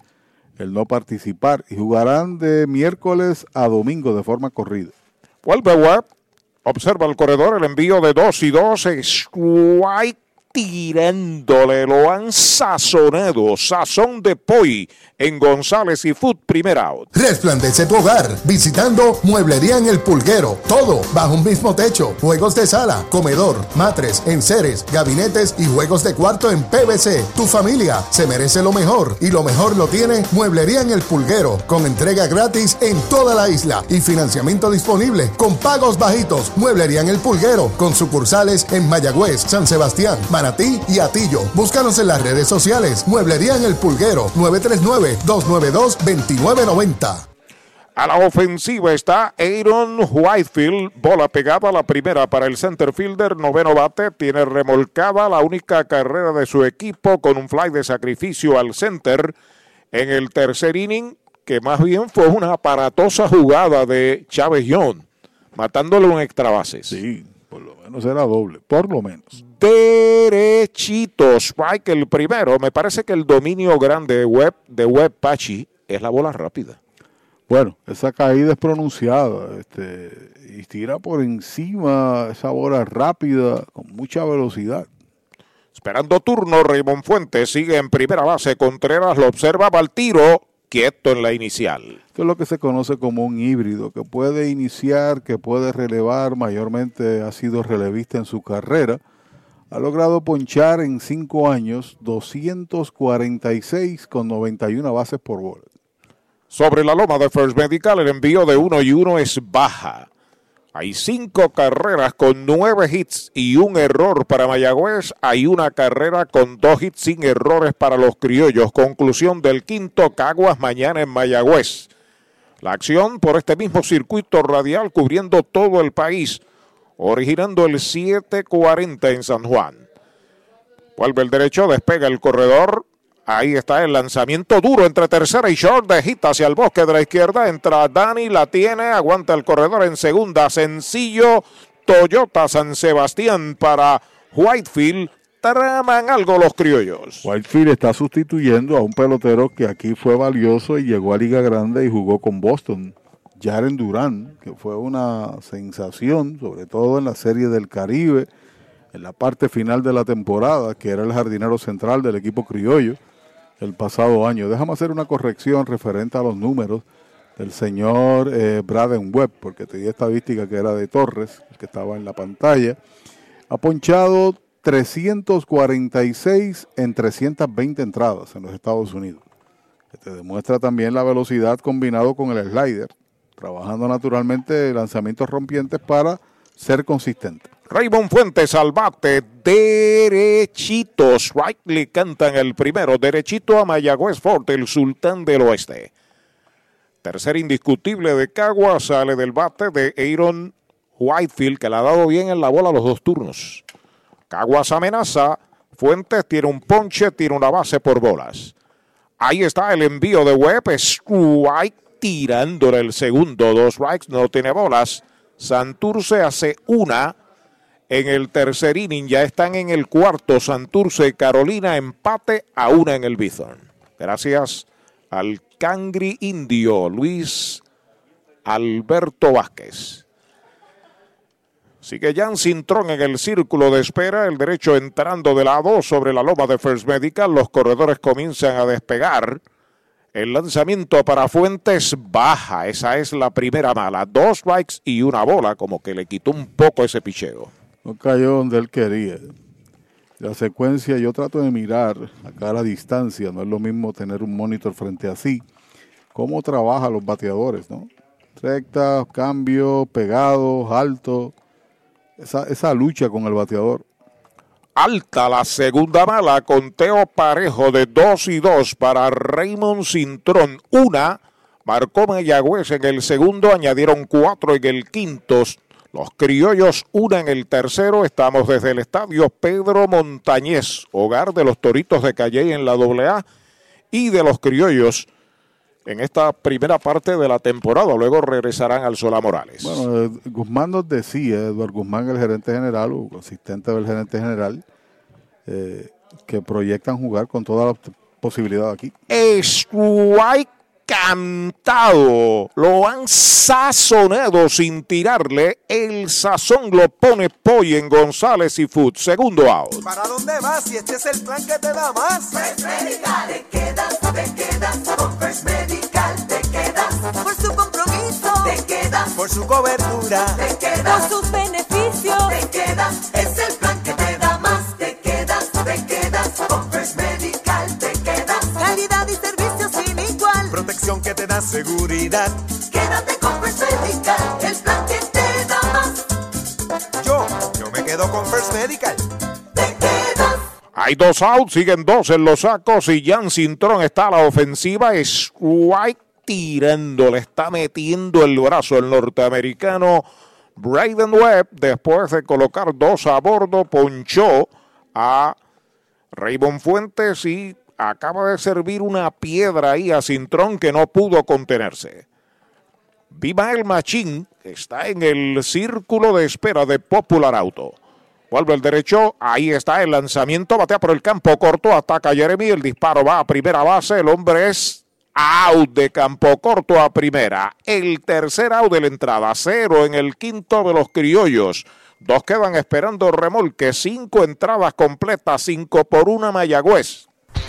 el no participar y jugarán de miércoles a domingo de forma corrida. Vuelve Webb, observa el corredor, el envío de 2 y 2, White tirándole, lo han sazonado, sazón de poi en González y Food Primer Out. Resplandece tu hogar visitando Mueblería en el Pulguero. Todo bajo un mismo techo. Juegos de sala, comedor, matres, enseres, gabinetes y juegos de cuarto en PVC. Tu familia se merece lo mejor y lo mejor lo tiene Mueblería en el Pulguero con entrega gratis en toda la isla y financiamiento disponible con pagos bajitos. Mueblería en el Pulguero con sucursales en Mayagüez, San Sebastián, Manatí y Atillo. Búscanos en las redes sociales. Mueblería en el Pulguero 939-292-2990. A la ofensiva está Aaron Whitefield, bola pegada a la primera para el center fielder, noveno bate, tiene remolcada la única carrera de su equipo con un fly de sacrificio al center en el tercer inning, que más bien fue una aparatosa jugada de Chávez Young, matándole un extra base. Sí, por lo menos era doble, por lo menos. Derechito, strike el primero. Me parece que el dominio grande de Web, de Web Pachi es la bola rápida. Bueno, esa caída es pronunciada este, y tira por encima esa bola rápida con mucha velocidad. Esperando turno, Raymond Fuentes sigue en primera base. Contreras lo observa, va al tiro, quieto en la inicial. Esto es lo que se conoce como un híbrido, que puede iniciar, que puede relevar, mayormente ha sido relevista en su carrera. Ha logrado ponchar en cinco años 246 con 91 bases por bola. Sobre la loma de First Medical, el envío de uno y uno es baja. Hay cinco carreras con nueve hits y un error para Mayagüez. Hay una carrera con dos hits sin errores para los criollos. Conclusión del quinto Caguas mañana en Mayagüez. La acción por este mismo circuito radial cubriendo todo el país, originando el 740 en San Juan. Vuelve el derecho, despega el corredor. Ahí está el lanzamiento duro entre tercera y short de hit hacia el bosque de la izquierda. Entra Dani, la tiene, aguanta el corredor en segunda. Sencillo, Toyota San Sebastián para Whitefield. Traman algo los criollos. Whitefield está sustituyendo a un pelotero que aquí fue valioso y llegó a Liga Grande y jugó con Boston. Jaren Durán, que fue una sensación, sobre todo en la Serie del Caribe, en la parte final de la temporada, que era el jardinero central del equipo criollo el pasado año. Déjame hacer una corrección referente a los números del señor eh, Braden Webb, porque tenía estadística que era de Torres, el que estaba en la pantalla. Ha ponchado 346 en 320 entradas en los Estados Unidos. Que te demuestra también la velocidad combinado con el slider, trabajando naturalmente lanzamientos rompientes para ser consistente. Raymond Fuentes al bate, derechitos. Right le cantan el primero, derechito a Mayagüez Fort, el sultán del oeste. Tercer indiscutible de Cagua, sale del bate de Aaron Whitefield, que le ha dado bien en la bola los dos turnos. Caguas amenaza, Fuentes tiene un ponche, tiene una base por bolas. Ahí está el envío de Webb, Strike tirándole el segundo, dos strikes, no tiene bolas. Santurce hace una en el tercer inning. Ya están en el cuarto. Santurce, Carolina, empate a una en el Bithorn. Gracias al Cangri Indio, Luis Alberto Vázquez. Sigue Jan Cintrón en el círculo de espera, el derecho entrando de lado sobre la loma de First Medical. Los corredores comienzan a despegar. El lanzamiento para Fuentes baja. Esa es la primera mala. Dos strikes y una bola, como que le quitó un poco ese picheo. No cayó donde él quería. La secuencia yo trato de mirar acá a la distancia, no es lo mismo tener un monitor frente a sí. Cómo trabajan los bateadores, ¿no? Recta, cambio, pegado, alto. Esa, esa lucha con el bateador. Alta la segunda mala, conteo parejo de 2 y 2 para Raymond Cintrón. Una, marcó Mayagüez en el segundo, añadieron cuatro en el quinto. Los criollos, una en el tercero. Estamos desde el estadio Pedro Montañez, hogar de los Toritos de Calle en la AA y de los criollos en esta primera parte de la temporada. Luego regresarán al Solá Morales. Bueno, Guzmán nos decía, Eduardo Guzmán, el gerente general o asistente del gerente general, eh, que proyectan jugar con todas las posibilidad aquí. Strike cantado. Lo han sazonado sin tirarle. El sazón lo pone en González y Food. Segundo out. ¿Para dónde vas? Si este es el plan que te da más. First Medical. Te quedas, te quedas. Con First Medical te quedas. Por su compromiso. Te quedas. Por su cobertura. Te quedas. Por sus beneficios. Te quedas. Es el plan que te da Protección que te da seguridad. Quédate con First Medical. El plan que te da más. Yo, yo me quedo con First Medical. Hay dos outs, siguen dos en los sacos y Jan Cintrón está a la ofensiva. Strike tirando, le está metiendo el brazo el norteamericano Braden Webb. Después de colocar dos a bordo, ponchó a Raymond Fuentes y acaba de servir una piedra ahí a Cintrón que no pudo contenerse. Viva el Machín está en el círculo de espera de Popular Auto. Vuelve el derecho, ahí está el lanzamiento, batea por el campo corto, ataca Jeremy, el disparo va a primera base, el hombre es out de campo corto a primera. El tercer out de la entrada, cero en el quinto de los criollos. Dos quedan esperando remolque, cinco entradas completas, cinco por una Mayagüez.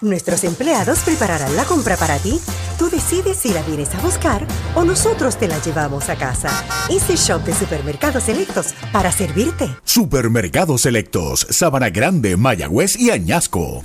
Nuestros empleados prepararán la compra para ti. Tú decides si la vienes a buscar o nosotros te la llevamos a casa. Easy Shop de Supermercados Selectos para servirte. Supermercados Selectos, Sabana Grande, Mayagüez y Añasco.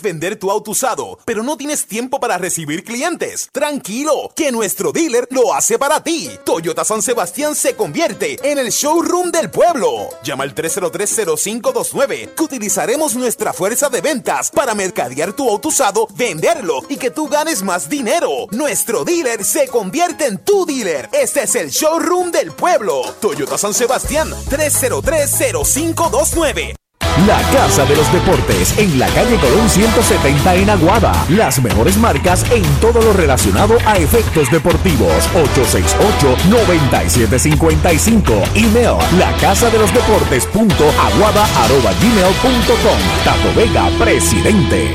¿Quieres vender tu auto usado, pero no tienes tiempo para recibir clientes? Tranquilo, que nuestro dealer lo hace para ti. Toyota San Sebastián se convierte en el showroom del pueblo. Llama al 303-0529, que utilizaremos nuestra fuerza de ventas para mercadear tu auto usado, venderlo y que tú ganes más dinero. Nuestro dealer se convierte en tu dealer. Este es el showroom del pueblo. Toyota San Sebastián, 303-0529. La Casa de los Deportes en la calle Colón 170 en Aguada. Las mejores marcas en todo lo relacionado a efectos deportivos. 868-9755. Email la casa de los deportes punto aguada arroba gmail punto com. Tato Vega, presidente.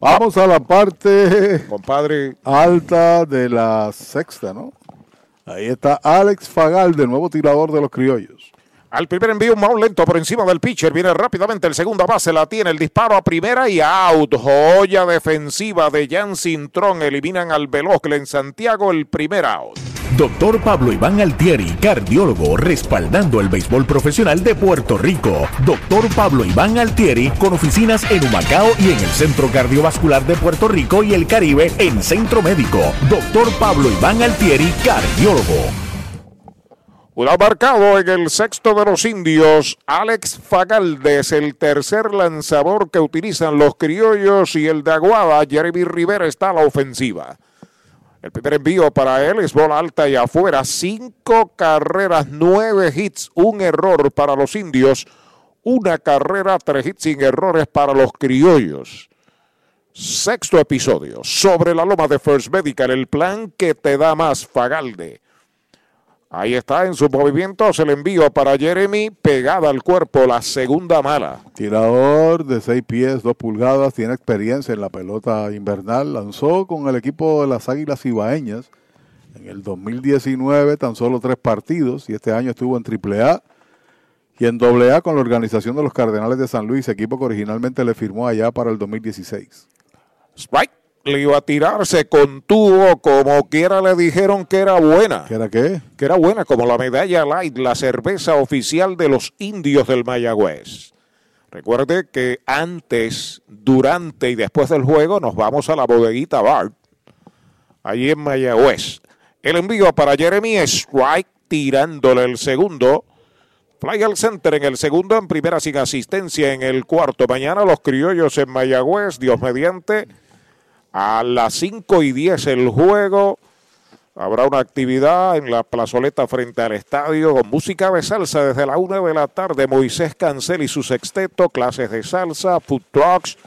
Vamos a la parte Compadre. alta de la sexta, ¿no? Ahí está Alex Fagal, de nuevo tirador de los criollos. Al primer envío, un maul lento por encima del pitcher. Viene rápidamente el segunda base. La tiene el disparo a primera y out. Joya defensiva de Jan Cintrón. Eliminan al veloz en Santiago el primer out. Doctor Pablo Iván Altieri, cardiólogo, respaldando el béisbol profesional de Puerto Rico. Doctor Pablo Iván Altieri, con oficinas en Humacao y en el Centro Cardiovascular de Puerto Rico y el Caribe en Centro Médico. Doctor Pablo Iván Altieri, cardiólogo. Un marcado en el sexto de los indios, Alex Fagaldes, el tercer lanzador que utilizan los criollos y el de Aguada, Jeremy Rivera está a la ofensiva. El primer envío para él es bola alta y afuera, cinco carreras, nueve hits, un error para los indios, una carrera, tres hits sin errores para los criollos. Sexto episodio, sobre la loma de First Medical, el plan que te da más Fagalde. Ahí está en sus movimientos el envío para Jeremy, pegada al cuerpo, la segunda mala. Tirador de 6 pies, 2 pulgadas, tiene experiencia en la pelota invernal. Lanzó con el equipo de las Águilas Ibaeñas en el 2019 tan solo tres partidos y este año estuvo en AAA y en AA con la organización de los Cardenales de San Luis, equipo que originalmente le firmó allá para el 2016. Strike le iba a tirar, se contuvo, como quiera le dijeron que era buena. ¿Que era qué? Que era buena, como la medalla light, la cerveza oficial de los indios del Mayagüez. Recuerde que antes, durante y después del juego nos vamos a la bodeguita Bart, allí en Mayagüez. El envío para Jeremy Strike, tirándole el segundo. Fly al center en el segundo, en primera sin asistencia en el cuarto. Mañana los criollos en Mayagüez, Dios mediante. A las 5 y 10 el juego. Habrá una actividad en la plazoleta frente al estadio con música de salsa desde la 1 de la tarde. Moisés Cancel y su sexteto, clases de salsa, food trucks,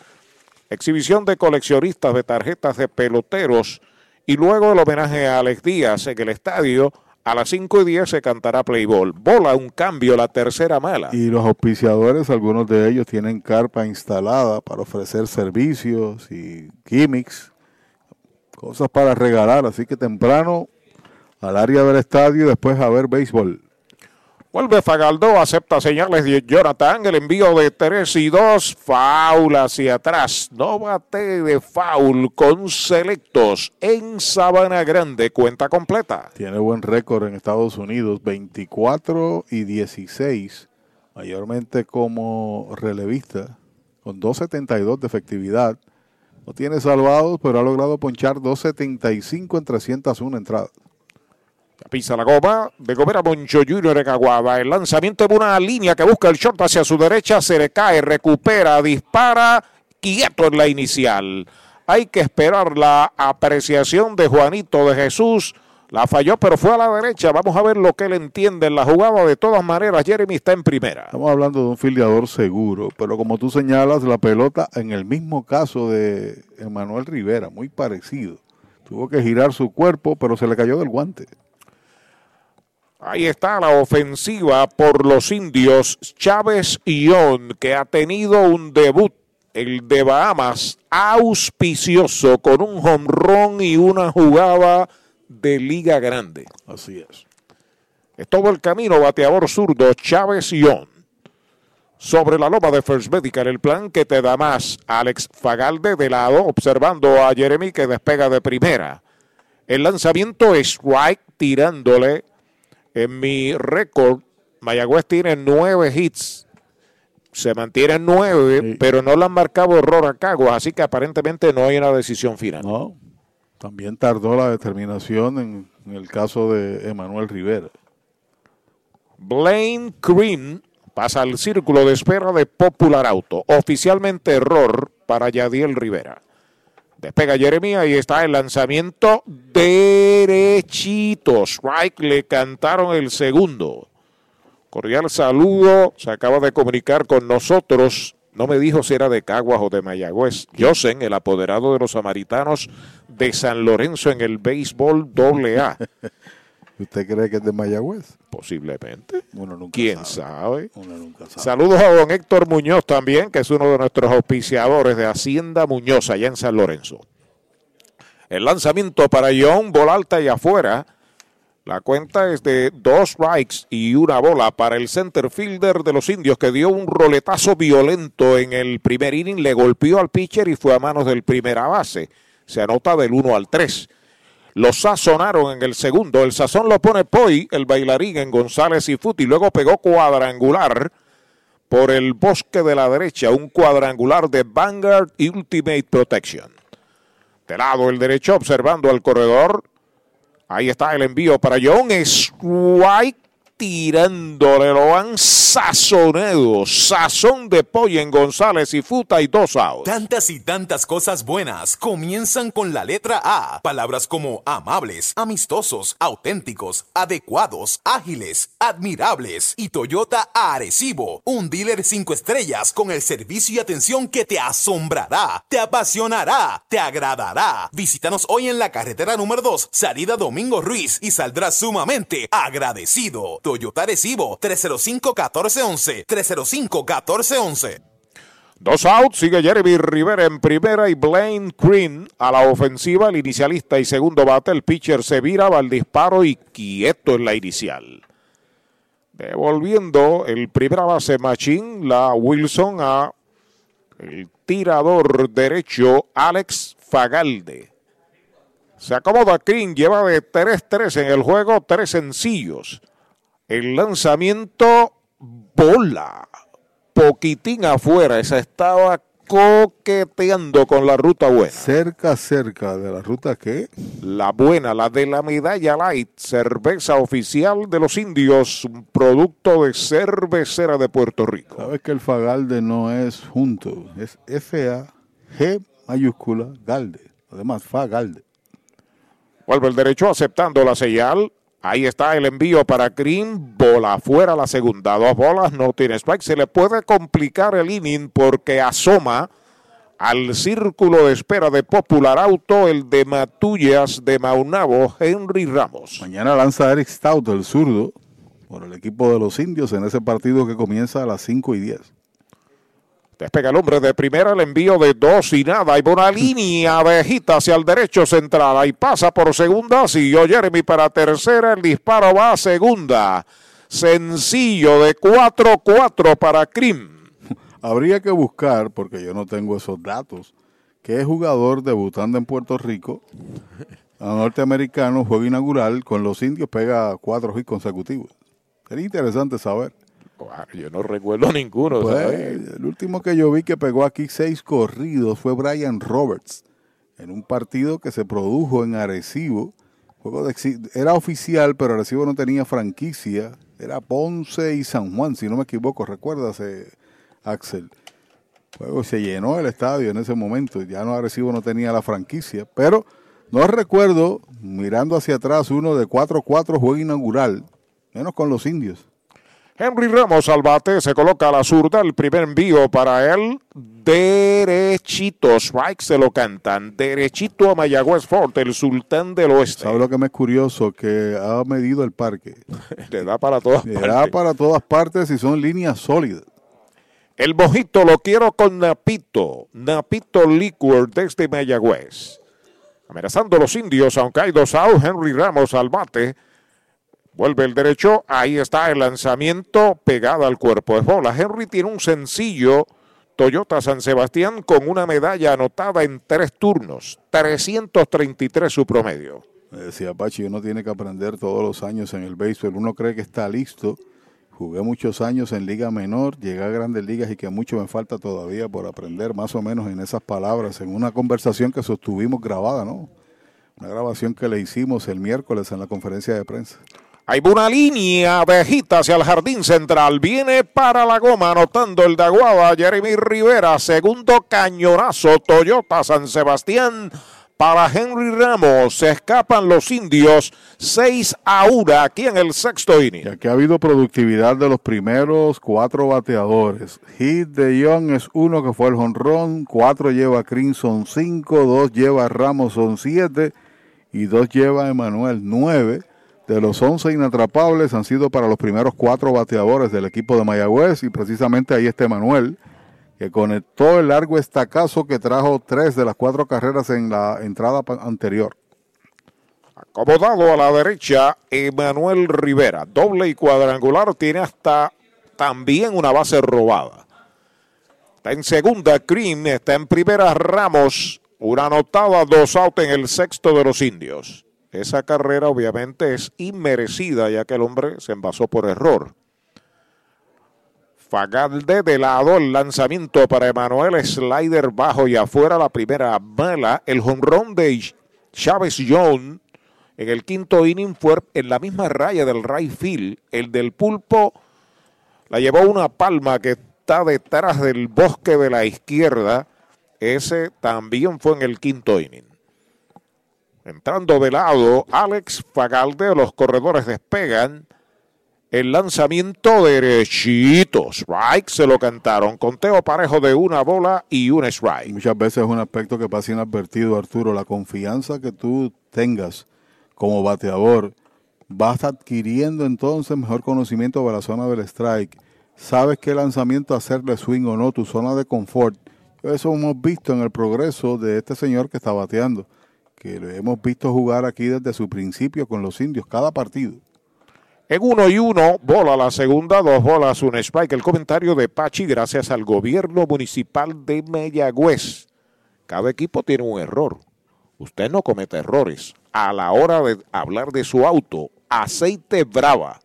exhibición de coleccionistas de tarjetas de peloteros y luego el homenaje a Alex Díaz en el estadio. A las 5 y 10 se cantará Playball. Bola un cambio, la tercera mala. Y los auspiciadores, algunos de ellos tienen carpa instalada para ofrecer servicios y gimmicks, cosas para regalar. Así que temprano al área del estadio y después a ver béisbol. Vuelve Fagaldo, acepta señales de Jonathan, el envío de 3 y 2, foul hacia atrás, no bate de foul con selectos en Sabana Grande, cuenta completa. Tiene buen récord en Estados Unidos, 24 y 16, mayormente como relevista, con 2.72 de efectividad. No tiene salvados, pero ha logrado ponchar 2.75 en 301 entradas. Pisa la goma de Gomera Moncho Junior en Aguaba. El lanzamiento de una línea que busca el short hacia su derecha. Se le cae, recupera, dispara. Quieto en la inicial. Hay que esperar la apreciación de Juanito de Jesús. La falló, pero fue a la derecha. Vamos a ver lo que él entiende en la jugada. De todas maneras, Jeremy está en primera. Estamos hablando de un filiador seguro, pero como tú señalas, la pelota en el mismo caso de Emanuel Rivera, muy parecido. Tuvo que girar su cuerpo, pero se le cayó del guante. Ahí está la ofensiva por los indios. Chávez Ión, que ha tenido un debut, el de Bahamas, auspicioso, con un jonrón y una jugada de Liga Grande. Así es. Es todo el camino, bateador zurdo, Chávez Ión. Sobre la loma de First Medical, el plan que te da más. Alex Fagalde de lado, observando a Jeremy que despega de primera. El lanzamiento es strike, tirándole en mi récord, Mayagüez tiene nueve hits. Se mantienen nueve, Sí. pero no le han marcado error a Caguas, así que aparentemente no hay una decisión final. No, también tardó la determinación en, en el caso de Emanuel Rivera. Blaine Green pasa al círculo de espera de Popular Auto. Oficialmente error para Yadiel Rivera. Despega Jeremía y está el lanzamiento derechito. Strike le cantaron el segundo. Cordial saludo. Se acaba de comunicar con nosotros. No me dijo si era de Caguas o de Mayagüez. Josen, el apoderado de los samaritanos de San Lorenzo en el béisbol AA. ¿Usted cree que es de Mayagüez? Posiblemente. Uno nunca ¿Quién sabe? Uno nunca sabe. Saludos a don Héctor Muñoz también, que es uno de nuestros auspiciadores de Hacienda Muñoz, allá en San Lorenzo. El lanzamiento para John, bola alta y afuera. La cuenta es de dos strikes y una bola para el center fielder de los indios que dio un roletazo violento en el primer inning, le golpeó al pitcher y fue a manos del primera base. Se anota del 1 al 3. Lo sazonaron en el segundo. El sazón lo pone Poi, el bailarín en González y Futi. Luego pegó cuadrangular por el bosque de la derecha. Un cuadrangular de Vanguard Ultimate Protection. De lado el derecho observando al corredor. Ahí está el envío para John White tirándole, lo han sazonado. Sazón de pollo en González y Futa y dos. Tantas y tantas cosas buenas comienzan con la letra A. Palabras como amables, amistosos, auténticos, adecuados, ágiles, admirables y Toyota Arecibo. Un dealer cinco estrellas con el servicio y atención que te asombrará, te apasionará, te agradará. Visítanos hoy en la carretera número 2, salida Domingo Ruiz y saldrás sumamente agradecido. Toyota Arecibo 305-1411. 305-1411. Dos outs, sigue Jeremy Rivera en primera y Blaine Green a la ofensiva, el inicialista y segundo bate. El pitcher se vira, va al disparo y quieto en la inicial. Devolviendo el primera base Machín, la Wilson a el tirador derecho Alex Fagalde. Se acomoda Green, lleva de 3-3 en el juego, tres sencillos. El lanzamiento bola. Poquitín afuera. Esa estaba coqueteando con la ruta buena. Cerca, cerca de la ruta que. La buena, la de la medalla light, cerveza oficial de los indios, un producto de cervecera de Puerto Rico. Sabes que el Fagalde no es junto, es F-A-G mayúscula Galde. Además, Fagalde. Vuelve el derecho aceptando la señal. Ahí está el envío para Green. Bola afuera la segunda. Dos bolas, no tiene strike. Se le puede complicar el inning porque asoma al círculo de espera de Popular Auto el de Matullas de Maunabo, Henry Ramos. Mañana lanza Eric Stout, el zurdo, por el equipo de los indios en ese partido que comienza a las 5 y 10. Despega el hombre de primera, el envío de dos y nada. Hay una línea abejita hacia el derecho central. y pasa por segunda. Siguió Jeremy para tercera. El disparo va a segunda. Sencillo de 4-4 para Krim. Habría que buscar, porque yo no tengo esos datos, qué jugador debutando en Puerto Rico, a norteamericano, juego inaugural, con los indios pega cuatro hits consecutivos. Sería interesante saber. Yo no recuerdo ninguno. Pues, el último que yo vi que pegó aquí seis corridos fue Brian Roberts en un partido que se produjo en Arecibo. Juego de, era oficial, pero Arecibo no tenía franquicia. Era Ponce y San Juan, si no me equivoco. ¿Recuerdas, Axel? Juego se llenó el estadio en ese momento. Ya no Arecibo no tenía la franquicia. Pero no recuerdo, mirando hacia atrás, uno de 4-4 juego inaugural, menos con los indios. Henry Ramos al bate, se coloca a la zurda, el primer envío para él, derechito, strike se lo cantan, derechito a Mayagüez Fort, el sultán del oeste. ¿Sabes lo que me es curioso? Que ha medido el parque. Le da para todas Le da para todas partes y son líneas sólidas. El mojito lo quiero con Napito, Napito Liquor desde Mayagüez. Amenazando a los indios, aunque hay dos outs, Henry Ramos al bate. Vuelve el derecho, ahí está el lanzamiento pegado al cuerpo de bola. Henry tiene un sencillo Toyota San Sebastián con una medalla anotada en tres turnos, 333 su promedio. Me decía Pachi, uno tiene que aprender todos los años en el béisbol. Uno cree que está listo. Jugué muchos años en liga menor, llegué a grandes ligas y que mucho me falta todavía por aprender más o menos en esas palabras, en una conversación que sostuvimos grabada, ¿no? Una grabación que le hicimos el miércoles en la conferencia de prensa. Hay una línea abejita hacia el jardín central. Viene para la goma, anotando el de Aguada, Jeremy Rivera. Segundo cañonazo, Toyota San Sebastián. Para Henry Ramos, se escapan los indios 6 a 1 aquí en el sexto inning. Aquí ha habido productividad de los primeros cuatro bateadores. Hit de Young es uno que fue el jonrón, cuatro lleva Crimson, cinco, dos lleva Ramos, son siete, y dos lleva Emanuel, nueve de los 11 inatrapables han sido para los primeros cuatro bateadores del equipo de Mayagüez y precisamente ahí está Emanuel, que conectó el largo estacazo que trajo tres de las cuatro carreras en la entrada anterior. Acomodado a la derecha, Emanuel Rivera, doble y cuadrangular, tiene hasta también una base robada. Está en segunda, Cream, está en primera, Ramos, una anotada, dos out en el sexto de los indios. Esa carrera obviamente es inmerecida ya que el hombre se envasó por error. Fagalde de lado, el lanzamiento para Emanuel, slider bajo y afuera la primera bala. El run de Chávez Young en el quinto inning fue en la misma raya del right field. El del pulpo la llevó una palma que está detrás del bosque de la izquierda. Ese también fue en el quinto inning. Entrando de lado, Alex Fagalde, los corredores despegan. El lanzamiento derechito. Strike se lo cantaron. Conteo parejo de una bola y un strike. Muchas veces es un aspecto que pasa inadvertido, Arturo. La confianza que tú tengas como bateador, vas adquiriendo entonces mejor conocimiento de la zona del strike. Sabes qué lanzamiento hacerle swing o no, tu zona de confort. Eso hemos visto en el progreso de este señor que está bateando, que lo hemos visto jugar aquí desde su principio con los indios, cada partido. En uno y uno, bola la segunda, dos bolas, un strike. El comentario de Pachi, gracias al gobierno municipal de Mayagüez. Cada equipo tiene un error. Usted no comete errores. A la hora de hablar de su auto, aceite brava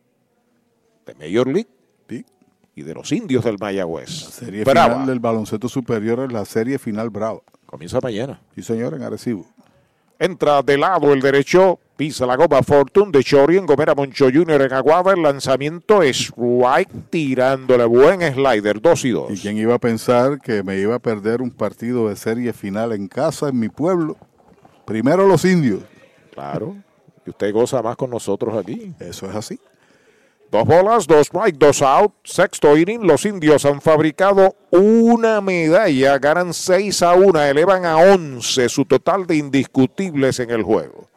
de Major League y de los indios del Mayagüez. serie final del baloncesto superior es la serie final brava. Comienza mañana. Sí, señor, en Arecibo. Entra de lado el derecho, pisa la goma Fortune de Chori en Gomera Moncho Jr. en Aguada. El lanzamiento es White tirándole buen slider, 2 y 2. ¿Y quién iba a pensar que me iba a perder un partido de serie final en casa, en mi pueblo? Primero los indios. Claro. Y usted goza más con nosotros aquí. Eso es así. Dos bolas, dos strike, dos out. Sexto inning. Los indios han fabricado una medalla. Ganan 6 a 1. Elevan a 11 su total de indiscutibles en el juego.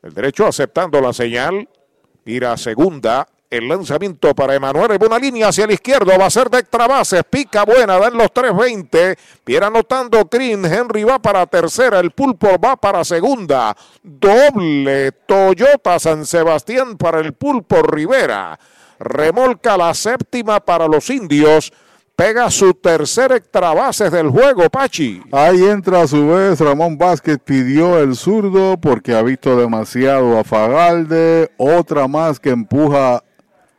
El derecho aceptando la señal. Ir a segunda. El lanzamiento para Emanuel una línea hacia la izquierda. Va a ser de extra bases. Pica buena. Dan los 3.20. Viene anotando Green. Henry va para tercera. El pulpo va para segunda. Doble Toyota San Sebastián para el pulpo Rivera. Remolca la séptima para los indios. Pega su tercer extra bases del juego, Pachi. Ahí entra a su vez Ramón Vázquez, pidió el zurdo porque ha visto demasiado a Fagalde. Otra más que empuja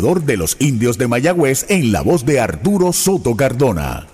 de los indios de Mayagüez en la voz de Arturo Soto Cardona.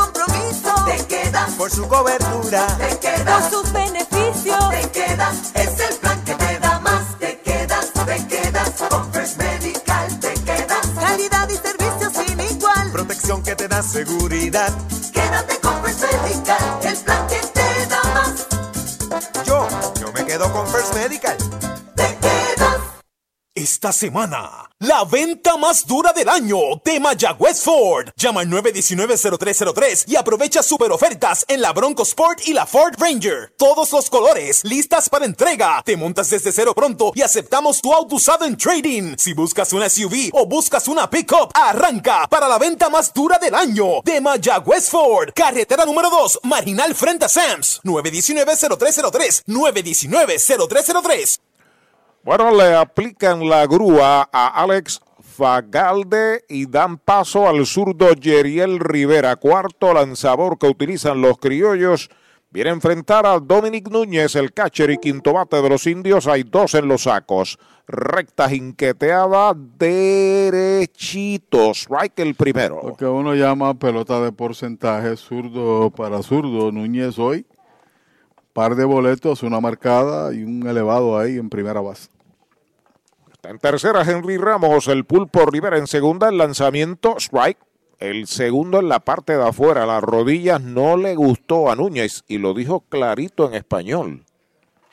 te quedas Por su cobertura, te quedas por sus beneficios, te quedas es el plan que te da más, te quedas, te quedas con First Medical, te quedas calidad y servicio sin igual, protección que te da seguridad. quédate con First Medical, el plan que te da más, Yo, yo me quedo con First Medical. Esta semana, la venta más dura del año de Mayagüez Ford. Llama al 919-0303 y aprovecha super ofertas en la Bronco Sport y la Ford Ranger. Todos los colores, listas para entrega. Te montas desde cero pronto y aceptamos tu auto usado en trading. Si buscas una SUV o buscas una pickup, arranca para la venta más dura del año de Mayagüez Ford. Carretera número 2, Marginal frente a Sams. 919-0303. 919-0303. Bueno, le aplican la grúa a Alex Fagalde y dan paso al zurdo Yeriel Rivera. Cuarto lanzador que utilizan los criollos. Viene a enfrentar a Dominic Núñez, el catcher y quinto bate de los indios. Hay dos en los sacos. Recta jinqueteada, derechito. Strike el primero. Lo que uno llama pelota de porcentaje, zurdo para zurdo. Núñez hoy, par de boletos, una marcada y un elevado ahí en primera base. Está en tercera Henry Ramos, el pulpo Rivera en segunda, el lanzamiento strike. El segundo en la parte de afuera, las rodillas no le gustó a Núñez y lo dijo clarito en español,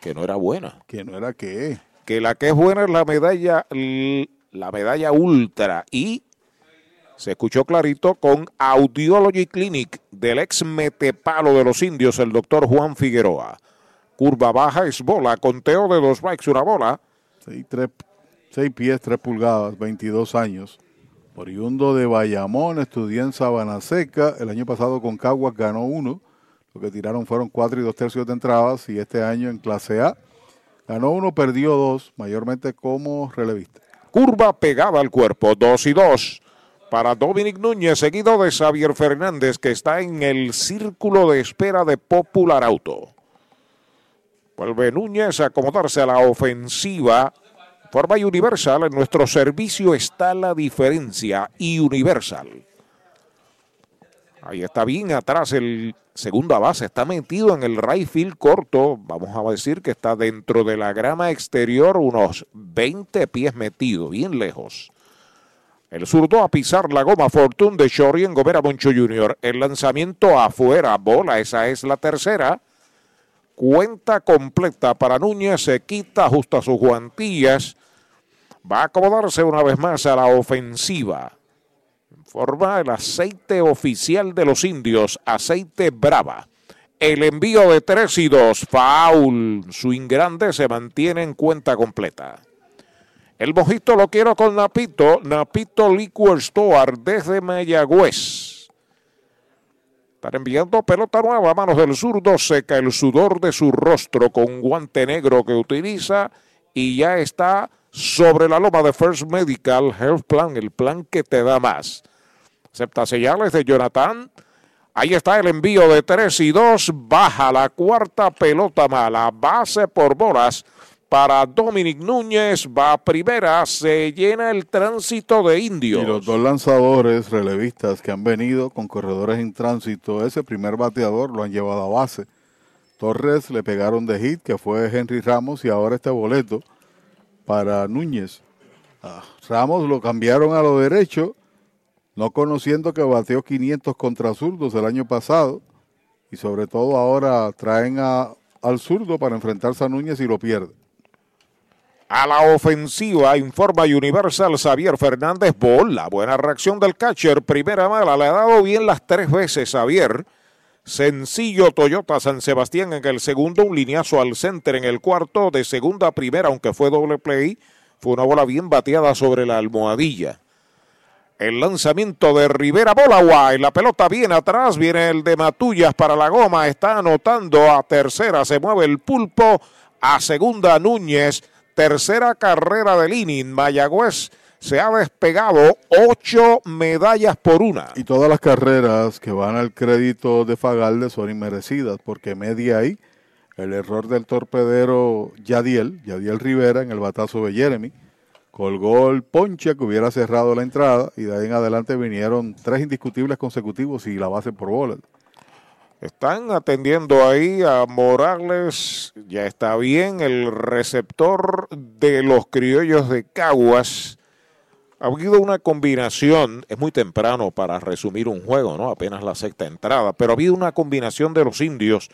que no era buena. Que no era qué. Que la que es buena es la medalla, la medalla ultra y se escuchó clarito con Audiology Clinic del ex metepalo de los indios, el doctor Juan Figueroa. Curva baja es bola, conteo de dos bikes, una bola. 6 pies, 3 pulgadas, 22 años. Oriundo de Bayamón, estudió en Sabana Seca. El año pasado con Caguas ganó uno. Lo que tiraron fueron cuatro y dos tercios de entradas. Y este año en clase A ganó uno, perdió dos, mayormente como relevista. Curva pegada al cuerpo, dos y dos. Para Dominic Núñez, seguido de Xavier Fernández, que está en el círculo de espera de Popular Auto. Vuelve Núñez a acomodarse a la ofensiva Forma Universal, en nuestro servicio está la diferencia y Universal. Ahí está bien atrás el segunda base, está metido en el right field corto, vamos a decir que está dentro de la grama exterior, unos 20 pies metido, bien lejos. El zurdo a pisar la goma Fortune de Shori en Gomera Moncho Jr. El lanzamiento afuera, bola, esa es la tercera. Cuenta completa para Núñez, se quita, ajusta sus guantillas. Va a acomodarse una vez más a la ofensiva. Forma el aceite oficial de los indios, aceite brava. El envío de 3 y 2, foul. Swing grande se mantiene en cuenta completa. El mojito lo quiero con Napito, Napito Liquor Store desde Mayagüez. Están enviando pelota nueva a manos del zurdo. Seca el sudor de su rostro con guante negro que utiliza y ya está sobre la loma de First Medical Health Plan, el plan que te da más. Acepta señales de Jonathan. Ahí está el envío de 3 y 2. Baja la cuarta pelota mala. Base por bolas para Dominic Núñez. Va primera. Se llena el tránsito de indios. Y los dos lanzadores relevistas que han venido con corredores en tránsito, ese primer bateador lo han llevado a base. Torres le pegaron de hit, que fue Henry Ramos, y ahora este boleto para Núñez. Ah, Ramos lo cambiaron a lo derecho, no conociendo que bateó 500 contra zurdos el año pasado, y sobre todo ahora traen al zurdo para enfrentarse a Núñez y lo pierde. A la ofensiva, informa Universal Xavier Fernández. Bola, buena reacción del catcher. Primera mala, le ha dado bien las tres veces Xavier. Sencillo Toyota San Sebastián en el segundo, un lineazo al center en el cuarto, de segunda a primera, aunque fue doble play. Fue una bola bien bateada sobre la almohadilla. El lanzamiento de Rivera, bola guay. La pelota viene atrás, viene el de Matullas para la goma. Está anotando a tercera, se mueve el pulpo. A segunda, Núñez tercera carrera del inning. Mayagüez se ha despegado ocho medallas por una. Y todas las carreras que van al crédito de Fagalde son inmerecidas, porque media ahí el error del torpedero Yadiel, Yadiel Rivera en el batazo de Jeremy, colgó el ponche que hubiera cerrado la entrada y de ahí en adelante vinieron tres indiscutibles consecutivos y la base por bolas. Están atendiendo ahí a Morales, ya está bien, el receptor de los criollos de Caguas. Ha habido una combinación, es muy temprano para resumir un juego, ¿no? Apenas la sexta entrada, pero ha habido una combinación de los indios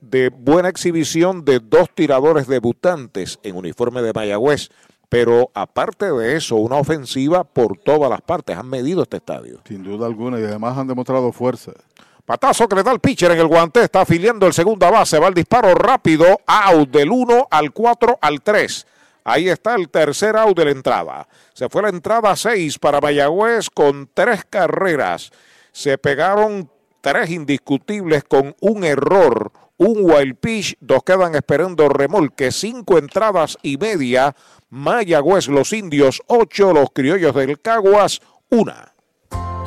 de buena exhibición de dos tiradores debutantes en uniforme de Mayagüez. Pero aparte de eso, una ofensiva por todas las partes. Han medido este estadio. Sin duda alguna y además han demostrado fuerza. Patazo que le da el pitcher en el guante. Está afiliando el segunda base. Va el disparo rápido. Out del 1 al 4 al 3. Ahí está el tercer out de la entrada. Se fue la entrada 6 para Mayagüez con tres carreras. Se pegaron tres indiscutibles con un error, un wild pitch, dos quedan esperando remolque, cinco entradas y media, Mayagüez los indios, ocho los criollos del Caguas, una.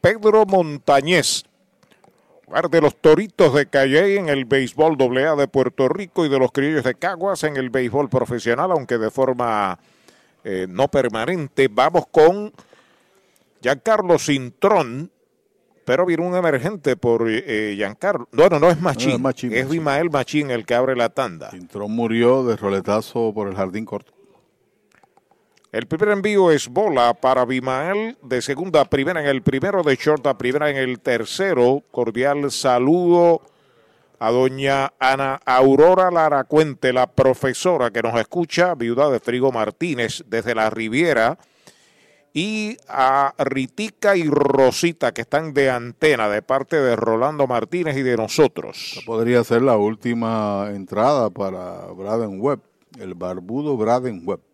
Pedro Montañez. Lugar de los Toritos de Calle en el béisbol AA de Puerto Rico y de los Criollos de Caguas en el béisbol profesional, aunque de forma eh, no permanente. Vamos con Giancarlo Cintrón, pero viene un emergente por eh, Giancarlo. Bueno, no es Machín, No, es Machín, es Machín. Imael Machín el que abre la tanda. Cintrón murió de roletazo por el jardín corto. El primer envío es bola para Bimael de segunda a primera en el primero, de short a primera en el tercero. Cordial saludo a doña Ana Aurora Laracuente, la profesora que nos escucha, viuda de Frigo Martínez desde la Riviera. Y a Ritica y Rosita que están de antena de parte de Rolando Martínez y de nosotros. Podría ser la última entrada para Braden Webb, el barbudo Braden Webb.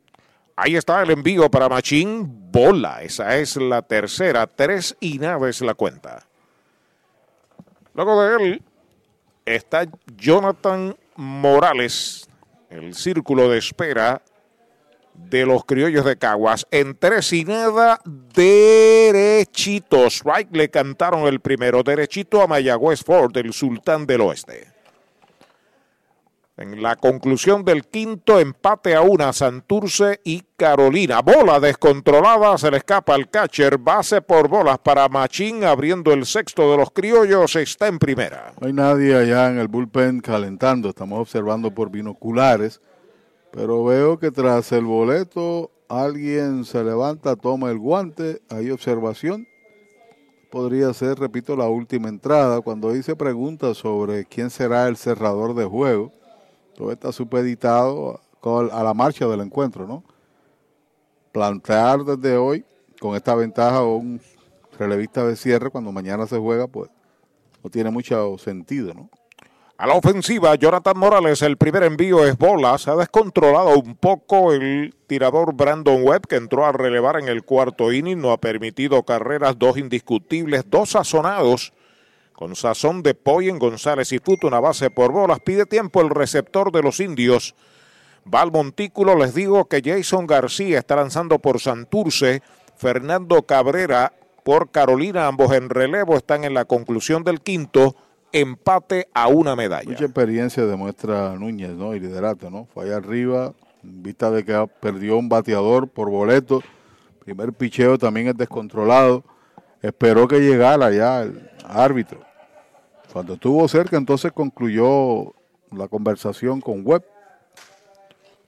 Ahí está el envío para Machín. Bola. Esa es la tercera. Tres y nada es la cuenta. Luego de él está Jonathan Morales. El círculo de espera de los criollos de Caguas. En tres y nada, derechitos. Strike le cantaron el primero. Derechito a Mayagüez Ford, el sultán del oeste. En la conclusión del quinto empate a una, Santurce y Carolina. Bola descontrolada, se le escapa al catcher. Base por bolas para Machín, abriendo el sexto de los criollos. Está en primera. No hay nadie allá en el bullpen calentando, estamos observando por binoculares, pero veo que tras el boleto alguien se levanta, toma el guante, hay observación. Podría ser, repito, la última entrada. Cuando hice preguntas sobre quién será el cerrador de juego, todo está supeditado a la marcha del encuentro, ¿no? Plantear desde hoy, con esta ventaja, un relevista de cierre cuando mañana se juega, pues no tiene mucho sentido, ¿no? A la ofensiva, Jonathan Morales, el primer envío es bola. Se ha descontrolado un poco el tirador Brandon Webb, que entró a relevar en el cuarto inning. No ha permitido carreras, dos indiscutibles, dos sazonados. Con sazón de pollo en González y Puto, una base por bolas. Pide tiempo el receptor de los indios. Va al montículo, les digo que Jason García está lanzando por Santurce, Fernando Cabrera por Carolina, ambos en relevo, están en la conclusión del quinto, empate a una medalla. Mucha experiencia demuestra Núñez, ¿no? Y liderato, ¿no? Fue allá arriba, vista de que perdió un bateador por boleto. Primer picheo también es descontrolado. Esperó que llegara ya el árbitro. Cuando estuvo cerca, entonces concluyó la conversación con Webb.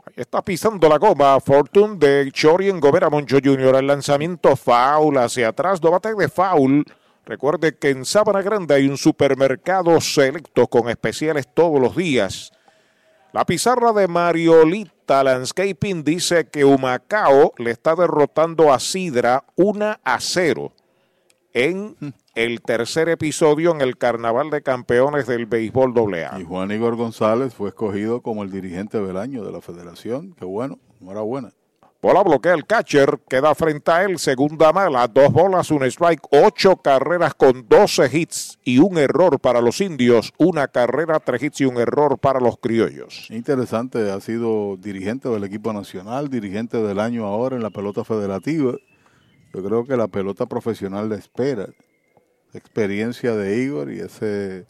Ahí está pisando la goma Fortune de Chorien Gobera Moncho Jr. El lanzamiento foul hacia atrás, no bate de foul. Recuerde que en Sabana Grande hay un supermercado selecto con especiales todos los días. La pizarra de Mariolita Landscaping dice que Humacao le está derrotando a Sidra 1 a 0 en el tercer episodio en el Carnaval de Campeones del Béisbol AA. Y Juan Igor González fue escogido como el dirigente del año de la federación. Qué bueno, enhorabuena. Bola bloquea el catcher, queda frente a él, segunda mala, dos bolas, un strike, ocho carreras con doce hits y un error para los indios, una carrera, tres hits y un error para los criollos. Interesante, ha sido dirigente del equipo nacional, dirigente del año ahora en la pelota federativa. Yo creo que la pelota profesional le espera. Experiencia de Igor y ese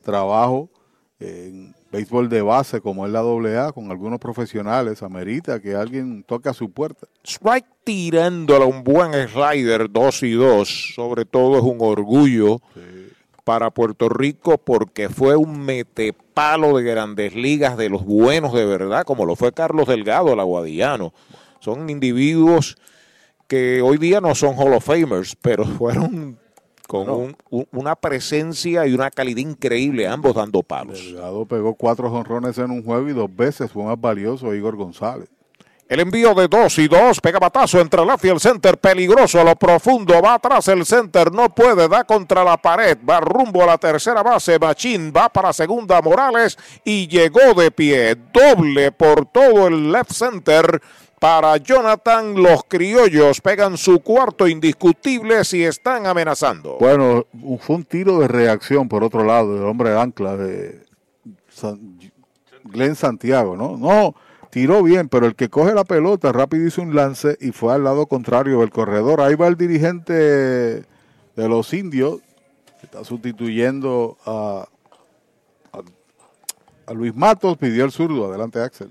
trabajo en béisbol de base como es la AA con algunos profesionales amerita que alguien toque a su puerta. Strike tirándole un buen slider 2 y 2, sobre todo es un orgullo para Puerto Rico porque fue un metepalo de grandes ligas de los buenos de verdad, como lo fue Carlos Delgado, el aguadillano. Son individuos que hoy día no son Hall of Famers, pero fueron con un- un- una presencia y una calidad increíble, ambos dando palos. Delgado pegó cuatro jonrones en un juego y dos veces fue más valioso Igor González. El envío de dos y dos, pega batazo entre el left y el center, peligroso a lo profundo, va atrás el center, no puede, da contra la pared, va rumbo a la tercera base, Machín va para segunda Morales y llegó de pie, doble por todo el left center para Jonathan, los criollos pegan su cuarto indiscutible si están amenazando. Bueno, fue un tiro de reacción por otro lado del hombre de ancla de San- Glenn Santiago, ¿no? No, tiró bien, pero el que coge la pelota rápido hizo un lance y fue al lado contrario del corredor. Ahí va el dirigente de los indios, que está sustituyendo a, Luis Matos, pidió el zurdo. Adelante, Axel.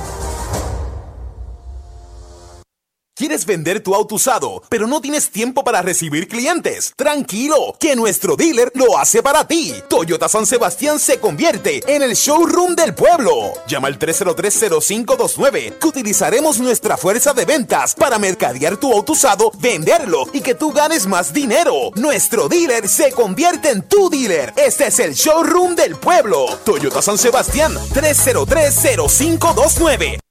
¿Quieres vender tu auto usado, pero no tienes tiempo para recibir clientes? Tranquilo, que nuestro dealer lo hace para ti. Toyota San Sebastián se convierte en el showroom del pueblo. Llama al 303-0529 que utilizaremos nuestra fuerza de ventas para mercadear tu auto usado, venderlo y que tú ganes más dinero. Nuestro dealer se convierte en tu dealer. Este es el showroom del pueblo. Toyota San Sebastián 303-0529.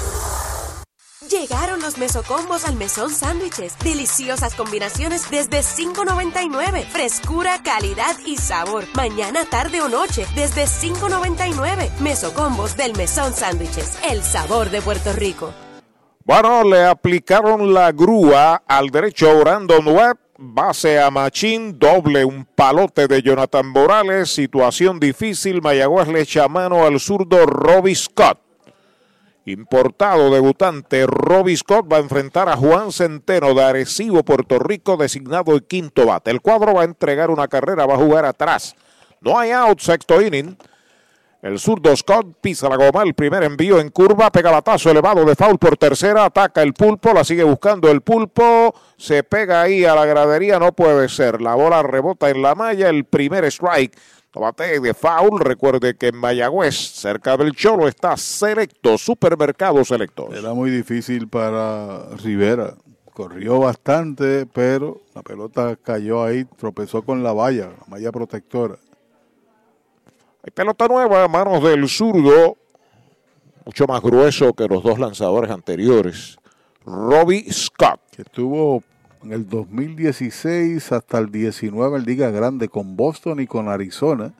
Llegaron los mesocombos al mesón sándwiches. Deliciosas combinaciones desde $5.99. Frescura, calidad y sabor. Mañana, tarde o noche desde $5.99. Mesocombos del mesón sándwiches. El sabor de Puerto Rico. Bueno, le aplicaron la grúa al derecho Brandon Webb. Base a Machín, doble un palote de Jonathan Morales. Situación difícil. Mayagüez le echa mano al zurdo Robbie Scott. Importado debutante Robbie Scott va a enfrentar a Juan Centeno de Arecibo, Puerto Rico, designado el quinto bate. El cuadro va a entregar una carrera, va a jugar atrás. No hay out, sexto inning. El zurdo Scott pisa la goma, el primer envío en curva, pega batazo elevado de foul por tercera, ataca el pulpo, la sigue buscando el pulpo, se pega ahí a la gradería, no puede ser. La bola rebota en la malla, el primer strike Tomate de foul. Recuerde que en Mayagüez, cerca del Cholo, está Selecto, Supermercado Selectos. Era muy difícil para Rivera. Corrió bastante, pero la pelota cayó ahí, tropezó con la valla, la malla protectora. Hay pelota nueva a manos del zurdo, mucho más grueso que los dos lanzadores anteriores. Robbie Scott. Que estuvo en el 2016 hasta el 19 en Liga Grande con Boston y con Arizona,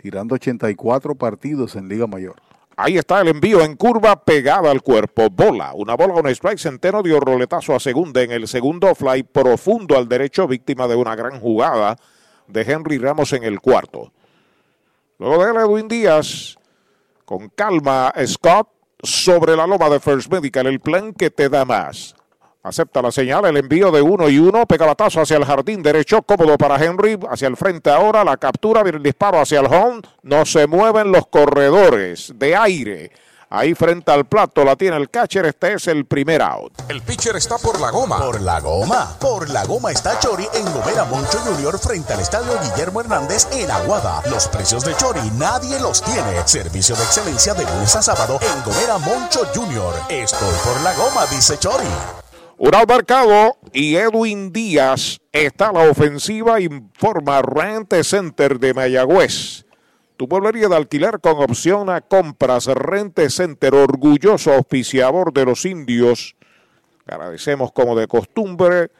tirando 84 partidos en Liga Mayor. Ahí está el envío en curva pegada al cuerpo. Bola. Una bola con strike. Centeno dio roletazo a segunda en el segundo fly profundo al derecho, víctima de una gran jugada de Henry Ramos en el cuarto. Luego de Edwin Díaz, con calma, Scott sobre la loma de First Medical, el plan que te da más. Acepta la señal, el envío de uno y uno, pega batazo hacia el jardín derecho, cómodo para Henry, hacia el frente ahora, la captura, viene el disparo hacia el home, no se mueven los corredores de aire. Ahí frente al plato la tiene el catcher, este es el primer out. El pitcher está por la goma. Por la goma. Por la goma está Chori en Gomera Moncho Junior frente al estadio Guillermo Hernández en Aguada. Los precios de Chori nadie los tiene. Servicio de excelencia de lunes a sábado en Gomera Moncho Junior. Estoy por la goma, dice Chori. Un out marcado y Edwin Díaz está a la ofensiva, informa Rente Center de Mayagüez. Tu pueblería de alquiler con opción a compras. Rente Center, orgulloso auspiciador de los indios. Agradecemos como de costumbre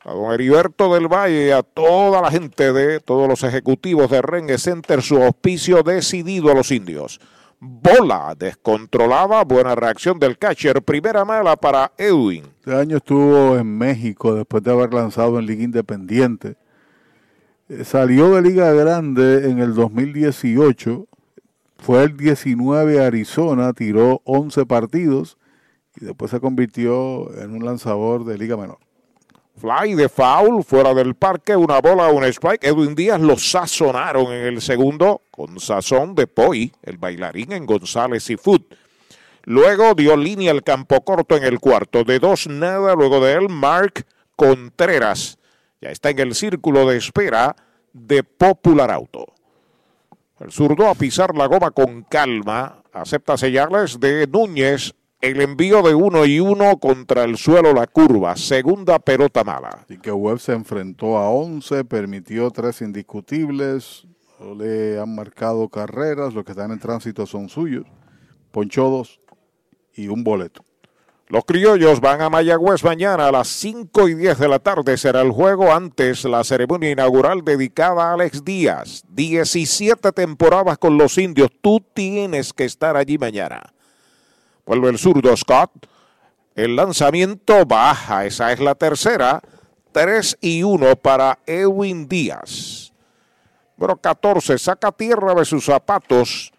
a don Heriberto del Valle y a toda la gente de todos los ejecutivos de Rente Center su auspicio decidido a los indios. Bola descontrolada, buena reacción del catcher, primera mala para Edwin. Este año estuvo en México después de haber lanzado en Liga Independiente. Eh, Salió de Liga Grande en el 2018, fue el 19 a Arizona, tiró 11 partidos y después se convirtió en un lanzador de Liga Menor. Fly de foul, fuera del parque, una bola, un strike. Edwin Díaz lo sazonaron en el segundo con sazón de Poi, el bailarín en González y Food. Luego dio línea al campo corto en el cuarto. De dos nada, luego de él, Mark Contreras. Ya está en el círculo de espera de Popular Auto. El zurdo a pisar la goma con calma. Acepta señales de Núñez. El envío de uno y uno contra el suelo, la curva. Segunda pelota mala. Así que Webb se enfrentó a 11, permitió tres indiscutibles, no le han marcado carreras, los que están en tránsito son suyos. Ponchó dos y un boleto. Los criollos van a Mayagüez mañana a las 5 y 10 de la tarde. Será el juego antes la ceremonia inaugural dedicada a Alex Díaz. 17 temporadas con los indios. Tú tienes que estar allí mañana. Vuelve el zurdo Scott. El lanzamiento baja. Esa es la tercera. 3 y 1 para Edwin Díaz. Número 14. Saca tierra de sus zapatos.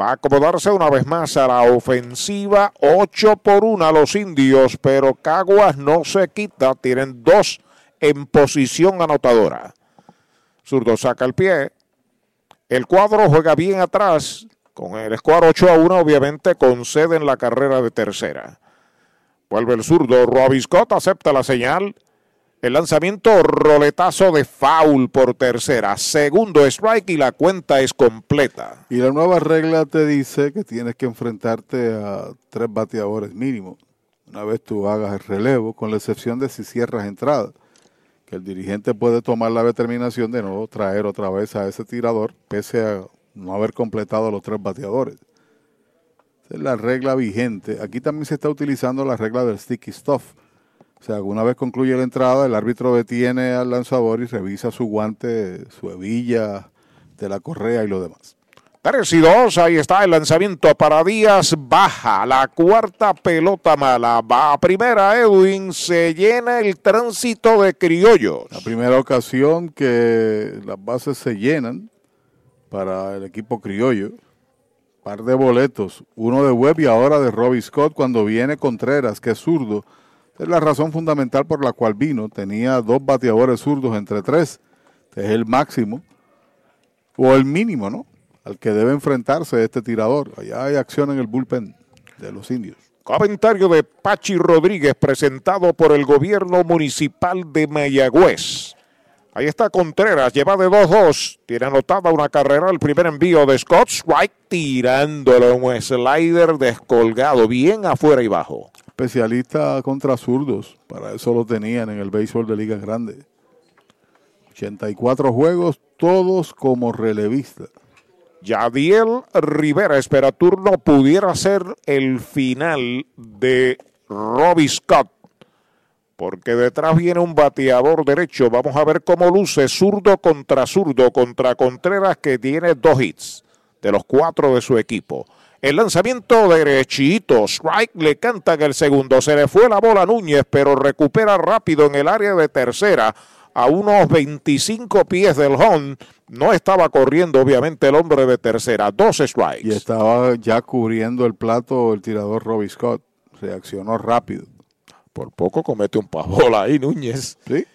Va a acomodarse una vez más a la ofensiva. 8 por 1 a los indios, pero Caguas no se quita. Tienen dos en posición anotadora. Zurdo saca el pie. El cuadro juega bien atrás. Con el score 8 a 1, obviamente conceden la carrera de tercera. Vuelve el zurdo. Robbie Scott acepta la señal. El lanzamiento roletazo de foul por tercera. Segundo strike y la cuenta es completa. Y la nueva regla te dice que tienes que enfrentarte a tres bateadores mínimo. Una vez tú hagas el relevo, con la excepción de si cierras entrada. Que el dirigente puede tomar la determinación de no traer otra vez a ese tirador, pese a no haber completado los tres bateadores. Esa es la regla vigente. Aquí también se está utilizando la regla del sticky stuff o sea, una vez concluye la entrada, el árbitro detiene al lanzador y revisa su guante, su hebilla de la correa y lo demás. 3 y 2, ahí está el lanzamiento para Díaz, baja la cuarta pelota mala, va a primera Edwin, se llena el tránsito de criollos. La primera ocasión que las bases se llenan para el equipo criollo, par de boletos, uno de Webb y ahora de Robbie Scott cuando viene Contreras, que es zurdo, es la razón fundamental por la cual vino. Tenía dos bateadores zurdos entre tres. es el máximo o el mínimo, ¿no? Al que debe enfrentarse este tirador. Allá hay acción en el bullpen de los indios. Comentario de Pachi Rodríguez presentado por el gobierno municipal de Mayagüez. Ahí está Contreras, lleva de 2-2. Tiene anotada una carrera, el primer envío de Scott Strike, tirándolo un slider descolgado, bien afuera y bajo especialista contra zurdos. Para eso lo tenían en el béisbol de Liga Grande. 84 juegos, todos como relevista. Yadiel Rivera espera turno pudiera ser el final de Robbie Scott. Porque detrás viene un bateador derecho. Vamos a ver cómo luce zurdo contra zurdo contra Contreras que tiene dos hits de los cuatro de su equipo. El lanzamiento derechito. Strike le canta en el segundo. Se le fue la bola a Núñez, pero recupera rápido en el área de tercera. A unos 25 pies del home. No estaba corriendo, obviamente, el hombre de tercera. Dos strikes. Y estaba ya cubriendo el plato el tirador Robbie Scott. Reaccionó rápido. Por poco comete un pavola ahí, Núñez. Sí.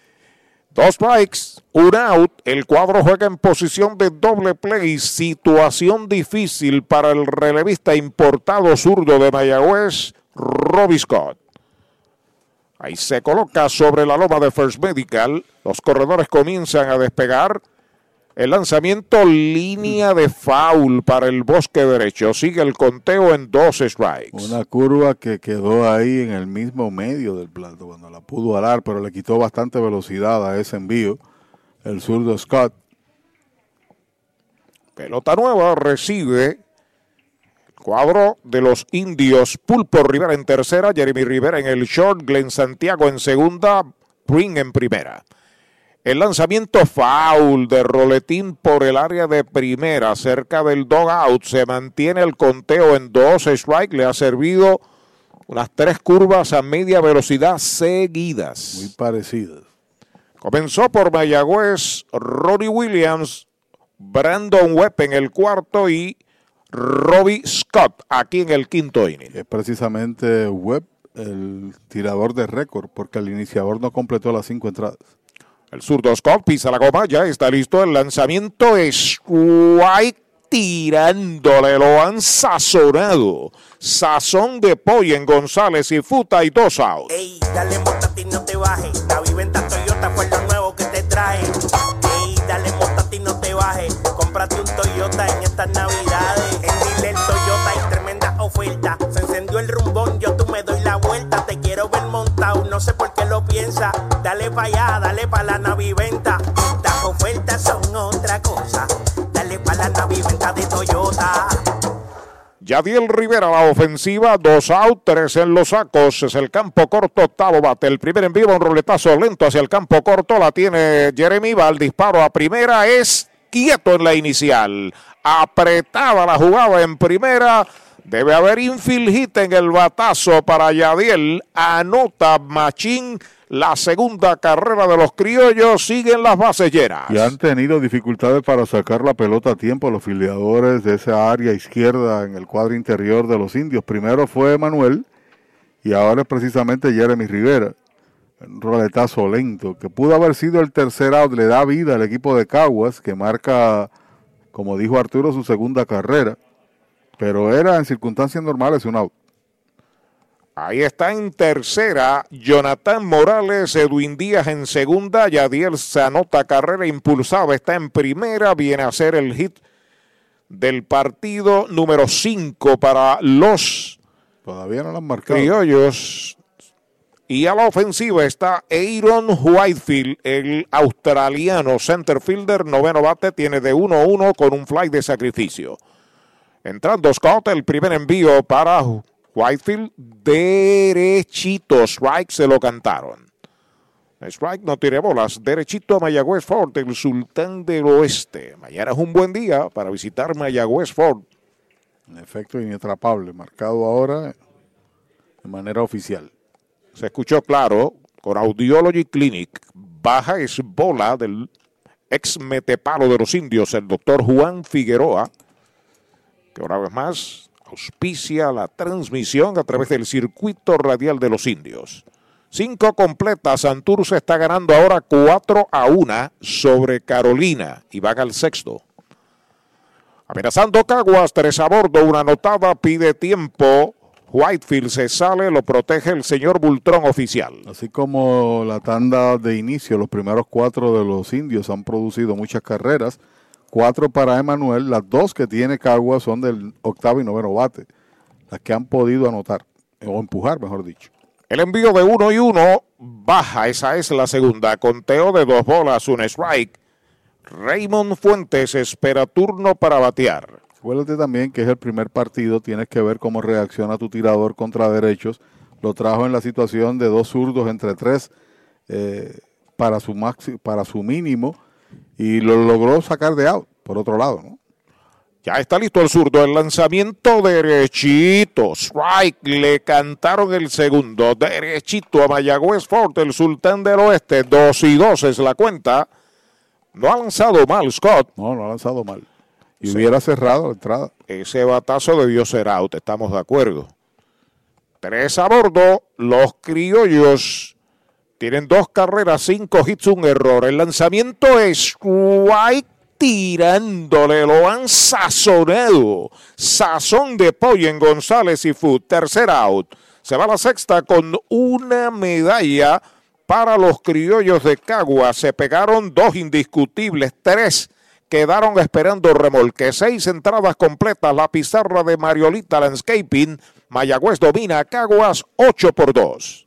Dos strikes, un out. El cuadro juega en posición de doble play. Situación difícil para el relevista importado zurdo de Mayagüez, Robbie Scott. Ahí se coloca sobre la loma de First Medical. Los corredores comienzan a despegar. El lanzamiento línea de foul para el bosque derecho. Sigue el conteo en dos strikes. Una curva que quedó ahí en el mismo medio del plato cuando la pudo alar, pero le quitó bastante velocidad a ese envío. El zurdo Scott. Pelota nueva recibe cuadro de los indios. Pulpo Rivera en tercera, Jeremy Rivera en el short, Glenn Santiago en segunda, Pring en primera. El lanzamiento foul de Roletín por el área de primera, cerca del out, Se mantiene el conteo en dos strikes. Le ha servido unas tres curvas a media velocidad seguidas. Muy parecidas. Comenzó por Mayagüez, Rory Williams, Brandon Webb en el cuarto y Robbie Scott aquí en el quinto inning. Es precisamente Webb el tirador de récord, porque el iniciador no completó las cinco entradas. El zurdo Scott pisa la goma, ya está listo el lanzamiento. White tirándole, lo han sazonado. Sazón de pollo en González y Futa y dos outs. Ey, dale ti no te bajes. La viventa Toyota fue lo nuevo que te trae. Ey, dale ti no te bajes. Cómprate un Toyota en estas navidades. En Dile Toyota hay tremenda oferta. Se encendió el rumbón, piensa. Dale para allá, dale para la naviventa. Las ofertas son otra cosa. Dale para la naviventa de Toyota. Yadiel Rivera, la ofensiva, dos out, tres en los sacos. Es el campo corto, octavo bate. El primer en vivo, un roletazo lento hacia el campo corto. La tiene Jeremy va El disparo a primera es quieto en la inicial. Apretada la jugada en primera. Debe haber infield hit en el batazo para Yadiel. Anota Machín la segunda carrera de los criollos siguen las bases llenas. Y han tenido dificultades para sacar la pelota a tiempo los filiadores de esa área izquierda en el cuadro interior de los indios. Primero fue Manuel y ahora es precisamente Jeremy Rivera. Un roletazo lento que pudo haber sido el tercer out, le da vida al equipo de Caguas que marca, como dijo Arturo, su segunda carrera. Pero era en circunstancias normales un out. Ahí está en tercera, Jonathan Morales, Edwin Díaz en segunda, Yadiel se anota carrera impulsada, está en primera, viene a ser el hit del partido número 5 para los Todavía no lo han marcado. criollos. Y a la ofensiva está Aaron Whitefield, el australiano center fielder, noveno bate, tiene de 1-1 con un fly de sacrificio. Entrando Scott, el primer envío para Whitefield, derechito, strike se lo cantaron. Strike no tiene bolas, derechito a Mayagüez Ford, el sultán del oeste. Mañana es un buen día para visitar Mayagüez Ford. En efecto, inatrapable, marcado ahora de manera oficial. Se escuchó claro con Audiology Clinic. Baja es bola del ex metepalo de los indios, el doctor Juan Figueroa, que una vez más auspicia la transmisión a través del circuito radial de los indios. Cinco completas, Santurce está ganando ahora 4 a 1 sobre Carolina y van al sexto. Amenazando Caguas, tres a bordo, una anotada, pide tiempo. Whitefield se sale, lo protege el señor Bultrón oficial. Así como la tanda de inicio, los primeros cuatro de los indios han producido muchas carreras. Cuatro para Emanuel, las dos que tiene Caguas son del octavo y noveno bate, las que han podido anotar, o empujar, mejor dicho. El envío de uno y uno baja, esa es la segunda. Conteo de dos bolas, un strike. Raymond Fuentes espera turno para batear. Acuérdate también que es el primer partido, tienes que ver cómo reacciona tu tirador contra derechos. Lo trajo en la situación de dos zurdos entre tres eh, para, su maxi, para su mínimo y lo logró sacar de out, por otro lado. ¿no? Ya está listo el zurdo, el lanzamiento derechito, strike, le cantaron el segundo, derechito a Mayagüez Fort, el sultán del oeste, dos y dos es la cuenta. No ha lanzado mal Scott. No, no ha lanzado mal. Y sí. hubiera cerrado la entrada. Ese batazo debió ser out, estamos de acuerdo. Tres a bordo, los criollos tienen dos carreras, cinco hits, un error. El lanzamiento es strike tirándole, lo han sazonado. Sazón de pollo en González y Food. Tercer out. Se va a la sexta con una medalla para los criollos de Cagua. Se pegaron dos indiscutibles, tres quedaron esperando remolque. Seis entradas completas, la pizarra de Mariolita Landscaping. Mayagüez domina Caguas 8 por 2.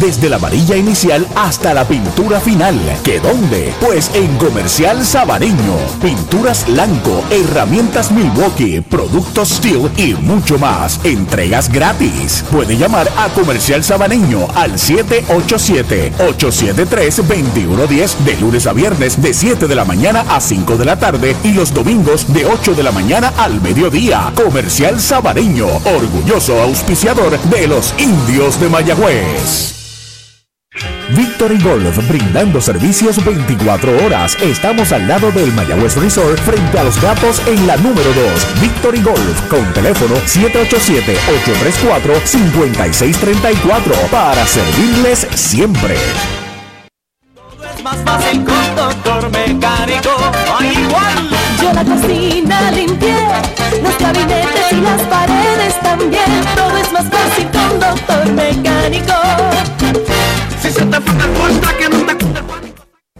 desde la varilla inicial hasta la pintura final. ¿Que dónde? Pues en Comercial Sabareño. Pinturas Blanco, herramientas Milwaukee, productos Steel y mucho más. Entregas gratis. Puede llamar a Comercial Sabareño al 787-873-2110 de lunes a viernes de 7 de la mañana a 5 de la tarde y los domingos de 8 de la mañana al mediodía. Comercial Sabareño, orgulloso auspiciador de los indios de Mayagüez. Victory Golf, brindando servicios 24 horas. Estamos al lado del Mayagüez Resort, frente a los gatos en la número 2. Victory Golf, con teléfono 787-834-5634, para servirles siempre. Todo es más fácil con Doctor Mecánico, igual. Yo la cocina limpié, los gabinetes y las paredes también todo es más fácil con Doctor Mecánico. Si se te fue el que no te el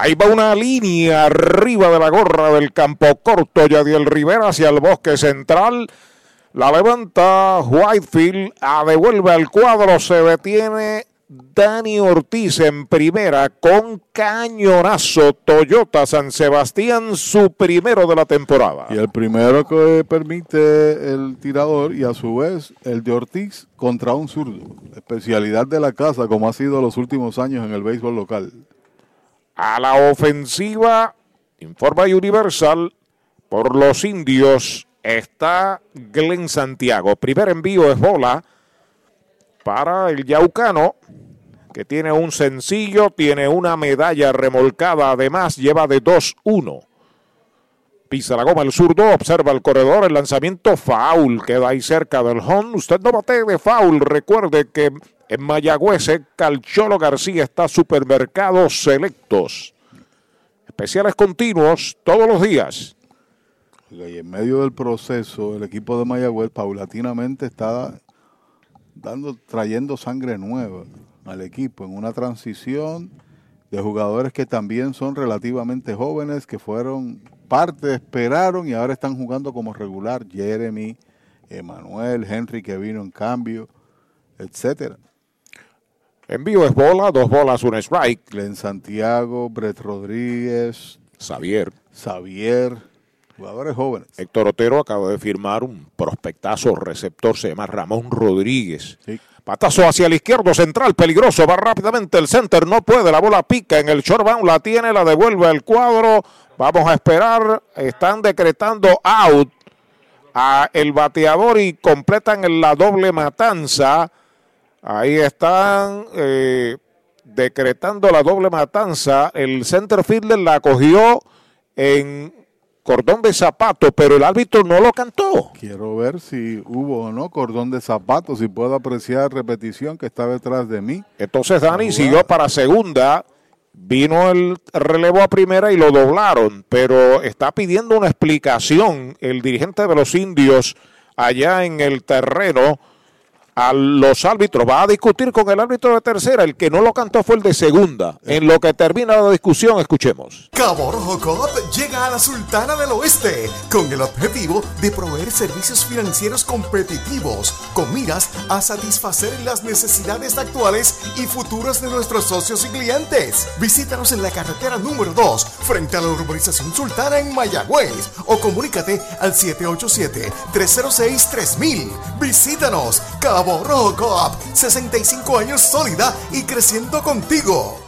Ahí va una línea arriba de la gorra del campo corto. Yadiel Rivera hacia el bosque central. La levanta Whitefield. A devuelve al cuadro. Se detiene Dani Ortiz en primera con cañonazo. Toyota San Sebastián, su primero de la temporada. Y el primero que permite el tirador y a su vez el de Ortiz contra un zurdo. Especialidad de la casa como ha sido los últimos años en el béisbol local. A la ofensiva, informa Universal, por los indios está Glenn Santiago. Primer envío es bola para el Yaucano, que tiene un sencillo, tiene una medalla remolcada, además lleva de 2-1. Pisa la goma el zurdo, observa el corredor, el lanzamiento foul, queda ahí cerca del home. Usted no bate de foul, recuerde que en Mayagüez, Calcholo García está supermercados selectos. Especiales continuos todos los días. Y en medio del proceso, el equipo de Mayagüez paulatinamente está dando, trayendo sangre nueva al equipo en una transición de jugadores que también son relativamente jóvenes, que fueron parte, esperaron y ahora están jugando como regular. Jeremy, Emanuel, Henry que vino en cambio, etcétera. Envío es bola, dos bolas, un strike. Glenn Santiago, Brett Rodríguez, Xavier. Xavier, jugadores jóvenes. Héctor Otero acaba de firmar un prospectazo receptor, se llama Ramón Rodríguez. Patazo hacia el izquierdo central, peligroso, va rápidamente el center, no puede, la bola pica en el short la tiene, la devuelve al cuadro. Vamos a esperar, están decretando out a el bateador y completan la doble matanza. Ahí están eh, decretando la doble matanza. El center fielder la cogió en cordón de zapato, pero el árbitro no lo cantó. Quiero ver si hubo o no cordón de zapato, si puedo apreciar repetición que está detrás de mí. Entonces Dani siguió para segunda. Vino el relevo a primera y lo doblaron, pero está pidiendo una explicación el dirigente de los indios allá en el terreno a los árbitros. Va a discutir con el árbitro de tercera. El que no lo cantó fue el de segunda. En lo que termina la discusión, escuchemos. Cabo Rojo llega a la Sultana del Oeste con el objetivo de proveer servicios financieros competitivos con miras a satisfacer las necesidades actuales y futuras de nuestros socios y clientes. Visítanos en la carretera número 2 frente a la urbanización Sultana en Mayagüez o comunícate al 787-306-3000. Visítanos, Cabo Coop, 65 años sólida y creciendo contigo.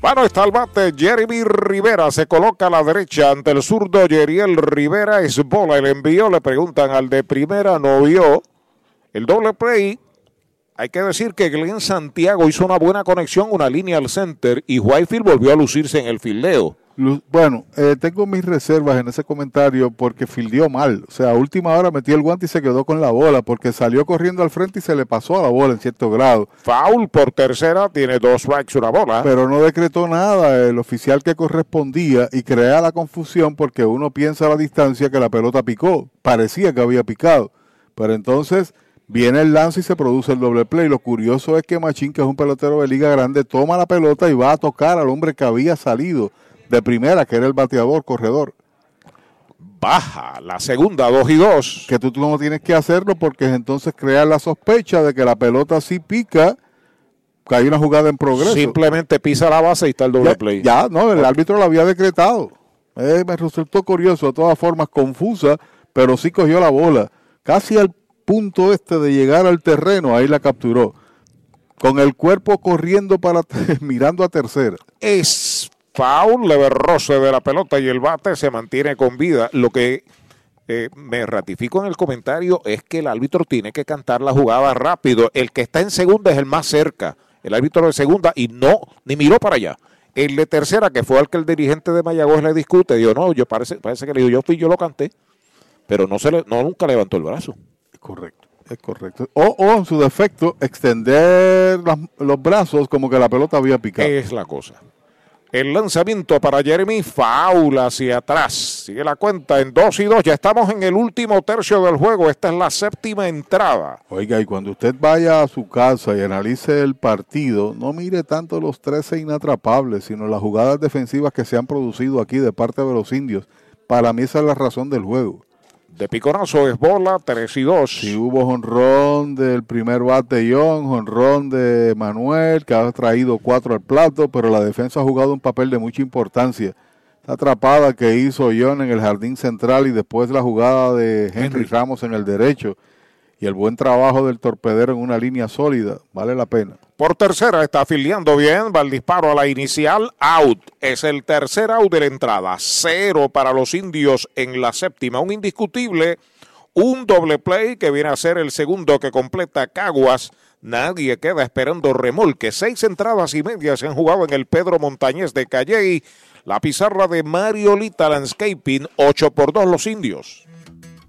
Bueno, está el bate. Jeremy Rivera se coloca a la derecha ante el zurdo. Yeriel Rivera es bola. El envío le preguntan al de primera, no vio el doble play. Hay que decir que Glenn Santiago hizo una buena conexión, una línea al center y Whitefield volvió a lucirse en el fildeo. Bueno, eh, tengo mis reservas en ese comentario porque fildió mal. O sea, a última hora metió el guante y se quedó con la bola porque salió corriendo al frente y se le pasó a la bola en cierto grado. Foul por tercera, tiene dos strikes, una bola. Pero no decretó nada el oficial que correspondía y crea la confusión porque uno piensa a la distancia que la pelota picó. Parecía que había picado. Pero entonces viene el lance y se produce el doble play. Lo curioso es que Machín, que es un pelotero de liga grande, toma la pelota y va a tocar al hombre que había salido de primera, que era el bateador, corredor. Baja la segunda, dos y dos. Que tú, tú no tienes que hacerlo porque entonces creas la sospecha de que la pelota sí pica, que hay una jugada en progreso. Simplemente pisa la base y está el doble ya, play. ya, no, el árbitro lo había decretado. Eh, me resultó curioso, de todas formas confusa, pero sí cogió la bola. Casi al punto este de llegar al terreno, ahí la capturó. Con el cuerpo corriendo para mirando a tercera. Es foul, leve roce de la pelota y el bate se mantiene con vida. Lo que eh, me ratifico en el comentario es que el árbitro tiene que cantar la jugada rápido. El que está en segunda es el más cerca. El árbitro de segunda y no, ni miró para allá. El de tercera, que fue al que el dirigente de Mayagüez le discute, dijo, no, yo parece, parece que le dijo, yo fui, yo lo canté, pero no se le, no nunca levantó el brazo. Correcto, es correcto. O, o en su defecto, extender las- los brazos como que la pelota había picado. Es la cosa. El lanzamiento para Jeremy Faula hacia atrás. Sigue la cuenta en 2 y 2. Ya estamos en el último tercio del juego. Esta es la séptima entrada. Oiga, y cuando usted vaya a su casa y analice el partido, no mire tanto los 13 inatrapables, sino las jugadas defensivas que se han producido aquí de parte de los indios. Para mí esa es la razón del juego. De piconazo es bola, 3 y 2. Si hubo jonrón del primer bate de John, jonrón de Manuel, que ha traído cuatro al plato, pero la defensa ha jugado un papel de mucha importancia. Esa atrapada que hizo John en el jardín central y después la jugada de Henry Ramos en el derecho y el buen trabajo del torpedero en una línea sólida, vale la pena. Por tercera está afiliando bien. Va el disparo a la inicial. Out. Es el tercer out de la entrada. Cero para los indios en la séptima. Un indiscutible. Un doble play que viene a ser el segundo que completa Caguas. Nadie queda esperando remolque. Seis entradas y media se han jugado en el Pedro Montañez de Calley. La pizarra de Mariolita Landscaping. 8 por 2 los indios.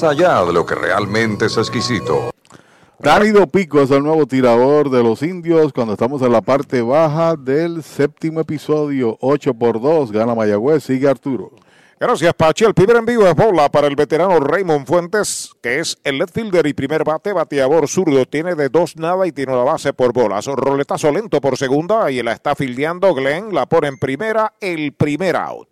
allá de lo que realmente es exquisito. Cálido Pico es el nuevo tirador de los indios cuando estamos en la parte baja del séptimo episodio. 8 por 2 gana Mayagüez, sigue Arturo. Gracias, Pachi. El primer envío es bola para el veterano Raymond Fuentes, que es el left fielder y primer bate, bateador zurdo. Tiene de dos nada y tiene una base por bolas. Roletazo lento por segunda y la está fildeando Glenn. La pone en primera, el primer out.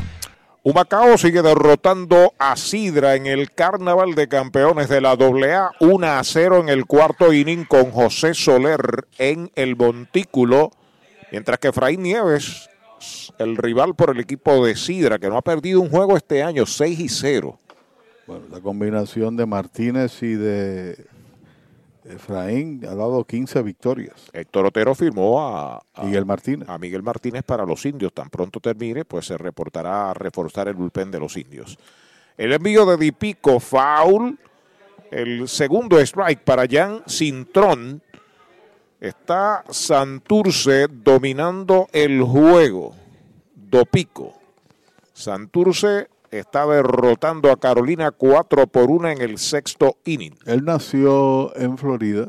Humacao sigue derrotando a Sidra en el Carnaval de Campeones de la AA 1 a 0 en el cuarto inning con José Soler en el montículo, mientras que Efraín Nieves, el rival por el equipo de Sidra, que no ha perdido un juego este año, 6 y 0. Bueno, la combinación de Martínez y de Efraín ha dado 15 victorias. Héctor Otero firmó a, a Miguel Martínez. a Miguel Martínez para los indios. Tan pronto termine, pues se reportará a reforzar el bullpen de los indios. El envío de Dipico, foul. El segundo strike para Jan Cintrón. Está Santurce dominando el juego. Dopico. Santurce está derrotando a Carolina 4 por 1 en el sexto inning. Él nació en Florida,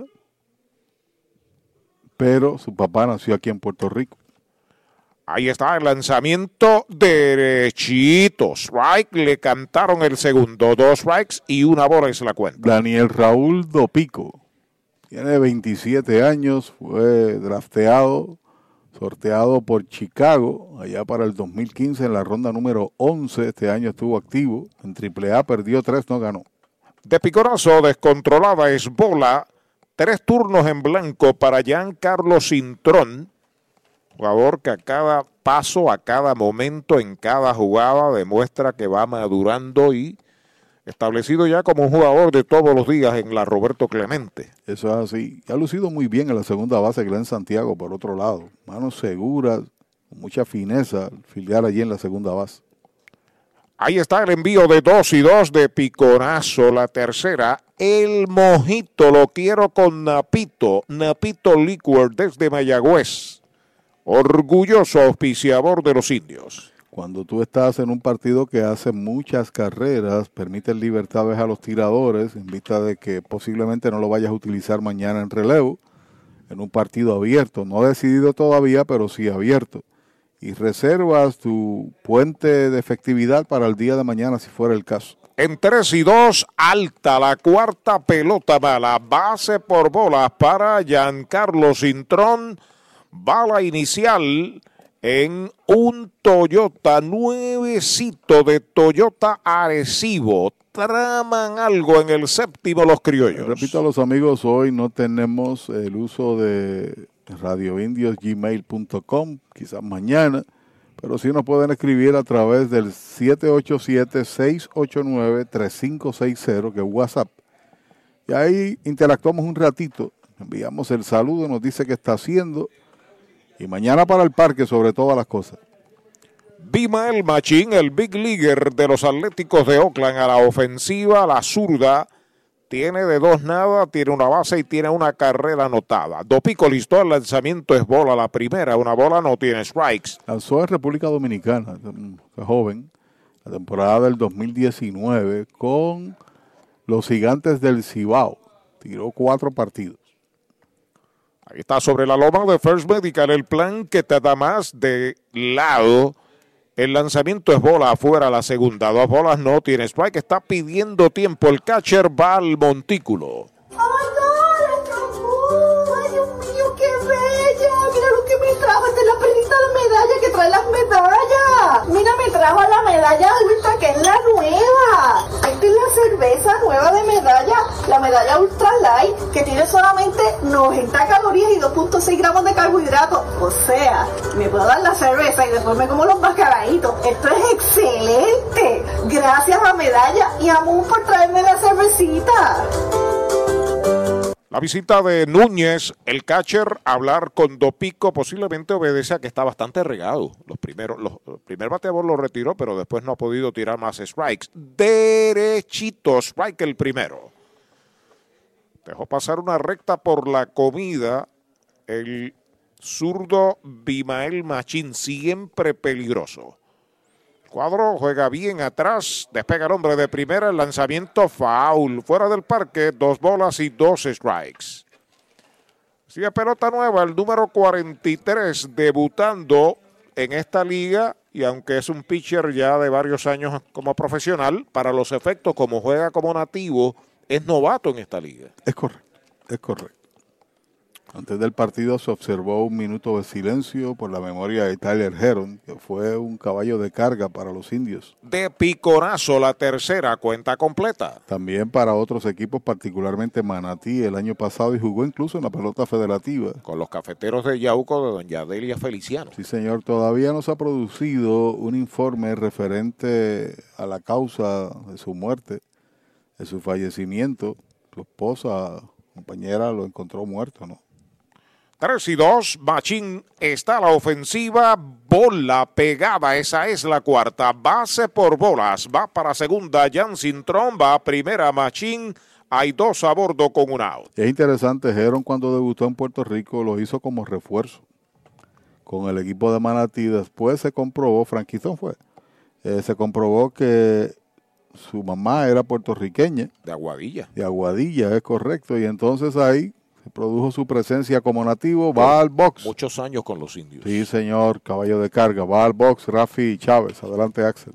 pero su papá nació aquí en Puerto Rico. Ahí está el lanzamiento derechito. Strike, le cantaron el segundo. Dos strikes y una bola es la cuenta. Daniel Raúl Dopico tiene 27 años, fue drafteado, sorteado por Chicago allá para el 2015 en la ronda número 11. Este año estuvo activo en AAA, perdió tres, no ganó. De picorazo descontrolada es bola. Tres turnos en blanco para Giancarlo Cintrón. Jugador que a cada paso, a cada momento, en cada jugada demuestra que va madurando y establecido ya como un jugador de todos los días en la Roberto Clemente. Eso es así. Ha lucido muy bien en la segunda base Glenn Santiago, por otro lado. Manos seguras, con mucha fineza, filial allí en la segunda base. Ahí está el envío de 2 y 2 de Piconazo, la tercera. El mojito lo quiero con Napito, Napito Liquor desde Mayagüez. Orgulloso auspiciador de los indios. Cuando tú estás en un partido que hace muchas carreras, permite libertades a los tiradores en vista de que posiblemente no lo vayas a utilizar mañana en relevo, en un partido abierto, no decidido todavía, pero sí abierto. Y reservas tu puente de efectividad para el día de mañana si fuera el caso. En 3 y 2, alta la cuarta pelota mala. Base por bolas para Giancarlo Cintrón. Bala inicial en un Toyota nuevecito de Toyota Arecibo. Traman algo en el séptimo los criollos. Repito a los amigos, hoy no tenemos el uso de radioindiosgmail.com, quizás mañana, pero sí nos pueden escribir a través del 787-689-3560, que es WhatsApp. Y ahí interactuamos un ratito, enviamos el saludo, nos dice qué está haciendo, y mañana para el parque sobre todas las cosas. Bima el Machín, el big leaguer de los Atléticos de Oakland a la ofensiva, a la zurda. Tiene de dos nada, tiene una base y tiene una carrera anotada. Dopico listó el lanzamiento, es bola la primera, una bola no tiene strikes. Lanzó en República Dominicana, joven, la temporada del 2019 con los gigantes del Cibao. Tiró cuatro partidos. Está sobre la loma de First Medical el plan que te da más de lado. El lanzamiento es bola afuera la segunda. Dos bolas no tiene strike. Está pidiendo tiempo. El catcher va al montículo. ¡Ay, Dios mío, qué bella! Mira lo que me trajo. Esta es la prenita de medalla que trae las medallas. Mira, me trajo la medalla ultra, que es la nueva. Es la cerveza nueva de medalla, la medalla Ultra Light, que tiene solamente 90 calorías y 2.6 gramos de carbohidratos. O sea, me puedo dar la cerveza y después me como los mascaraditos. Esto es excelente. Gracias a Medalla y a Moon por traerme la cervecita. La visita de Núñez, el catcher, a hablar con Dopico, posiblemente obedece a que está bastante regado. Los primeros, el primer bateador lo retiró, pero después no ha podido tirar más strikes. Derechito, strike el primero. Dejó pasar una recta por la comida. El zurdo Bimael Machín, siempre peligroso. Cuadro juega bien atrás, despega el hombre de primera, el lanzamiento foul, fuera del parque, dos bolas y dos strikes. Sigue pelota nueva, el número 43, debutando en esta liga y aunque es un pitcher ya de varios años como profesional, para los efectos como juega como nativo, es novato en esta liga. Es correcto, es correcto. Antes del partido se observó un minuto de silencio por la memoria de Tyler Heron, que fue un caballo de carga para los indios. De picorazo la tercera cuenta completa. También para otros equipos, particularmente Manatí el año pasado y jugó incluso en la pelota federativa. Con los cafeteros de Yauco de Doña Delia Feliciano. Sí, señor, todavía no se ha producido un informe referente a la causa de su muerte, de su fallecimiento. Su esposa, compañera, lo encontró muerto, ¿no? 3 y 2, Machín está a la ofensiva, bola pegada, esa es la cuarta, base por bolas, va para segunda, Jan Cintrón, va a primera, Machín, hay dos a bordo con un out. Es interesante, Heron cuando debutó en Puerto Rico lo hizo como refuerzo con el equipo de Manatí, después se comprobó, Franquistón fue, eh, se comprobó que su mamá era puertorriqueña. De Aguadilla. De Aguadilla, es correcto, y entonces ahí produjo su presencia como nativo, va al box. Muchos años con los indios. Sí, señor, caballo de carga, va al box, Rafi Chávez, adelante Axel.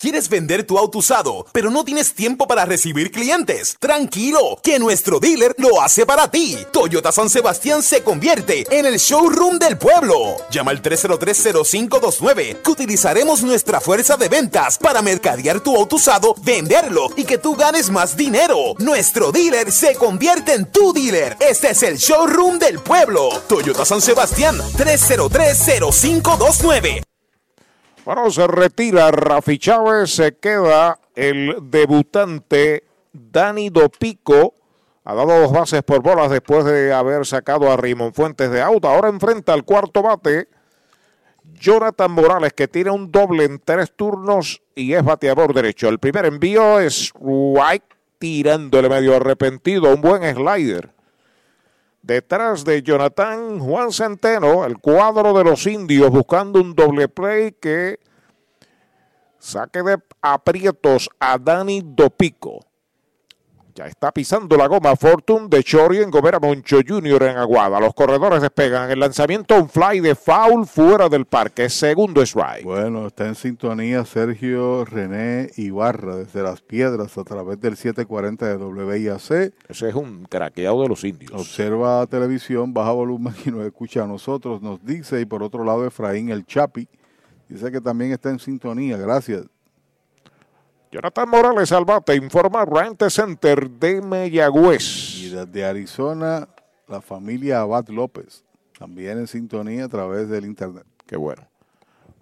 ¿Quieres vender tu auto usado, pero no tienes tiempo para recibir clientes? Tranquilo, que nuestro dealer lo hace para ti. Toyota San Sebastián se convierte en el showroom del pueblo. Llama al 303-0529, que utilizaremos nuestra fuerza de ventas para mercadear tu auto usado, venderlo y que tú ganes más dinero. Nuestro dealer se convierte en tu dealer. Este es el showroom del pueblo. Toyota San Sebastián, 303-0529. Bueno, se retira Rafi Chávez, se queda el debutante Dani Dopico. Ha dado dos bases por bolas después de haber sacado a Raymond Fuentes de auto. Ahora enfrenta al cuarto bate Jonathan Morales, que tiene un doble en tres turnos y es bateador derecho. El primer envío es White tirándole medio arrepentido, un buen slider. Detrás de Jonathan Juan Centeno, el cuadro de los indios buscando un doble play que saque de aprietos a Dani Dopico. Ya está pisando la goma Fortune de Chori en Gomera Moncho Jr. en Aguada. Los corredores despegan. El lanzamiento un fly de foul fuera del parque. Segundo strike. Bueno, está en sintonía Sergio René Ibarra desde Las Piedras a través del 740 de WIAC. Ese es un craqueado de los indios. Observa televisión, baja volumen y nos escucha a nosotros, nos dice. Y por otro lado, Efraín El Chapi dice que también está en sintonía. Gracias. Jonathan Morales al bate, informa Rente Center de Mayagüez. Y desde Arizona, la familia Abad López, también en sintonía a través del internet. Qué bueno.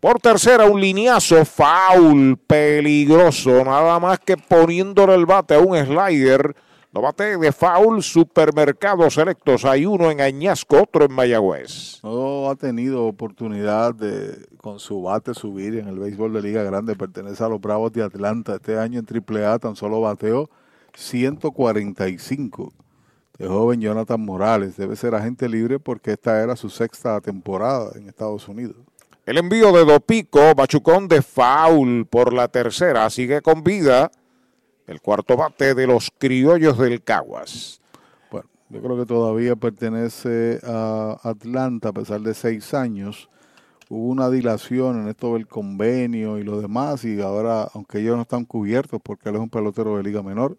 Por tercera, un lineazo, foul, peligroso, nada más que poniéndole el bate a un slider. Lo bate de foul, supermercados selectos. Hay uno en Añasco, otro en Mayagüez. No ha tenido oportunidad de con su bate subir en el béisbol de Liga Grande. Pertenece a los Bravos de Atlanta. Este año en AAA tan solo bateó 145. De joven Jonathan Morales. Debe ser agente libre porque esta era su sexta temporada en Estados Unidos. El envío de Dopico, Machucón de foul por la tercera. Sigue con vida el cuarto bate de los criollos del Caguas. Bueno, yo creo que todavía pertenece a Atlanta a pesar de seis años. Hubo una dilación en esto del convenio y lo demás y ahora, aunque ellos no están cubiertos porque él es un pelotero de liga menor,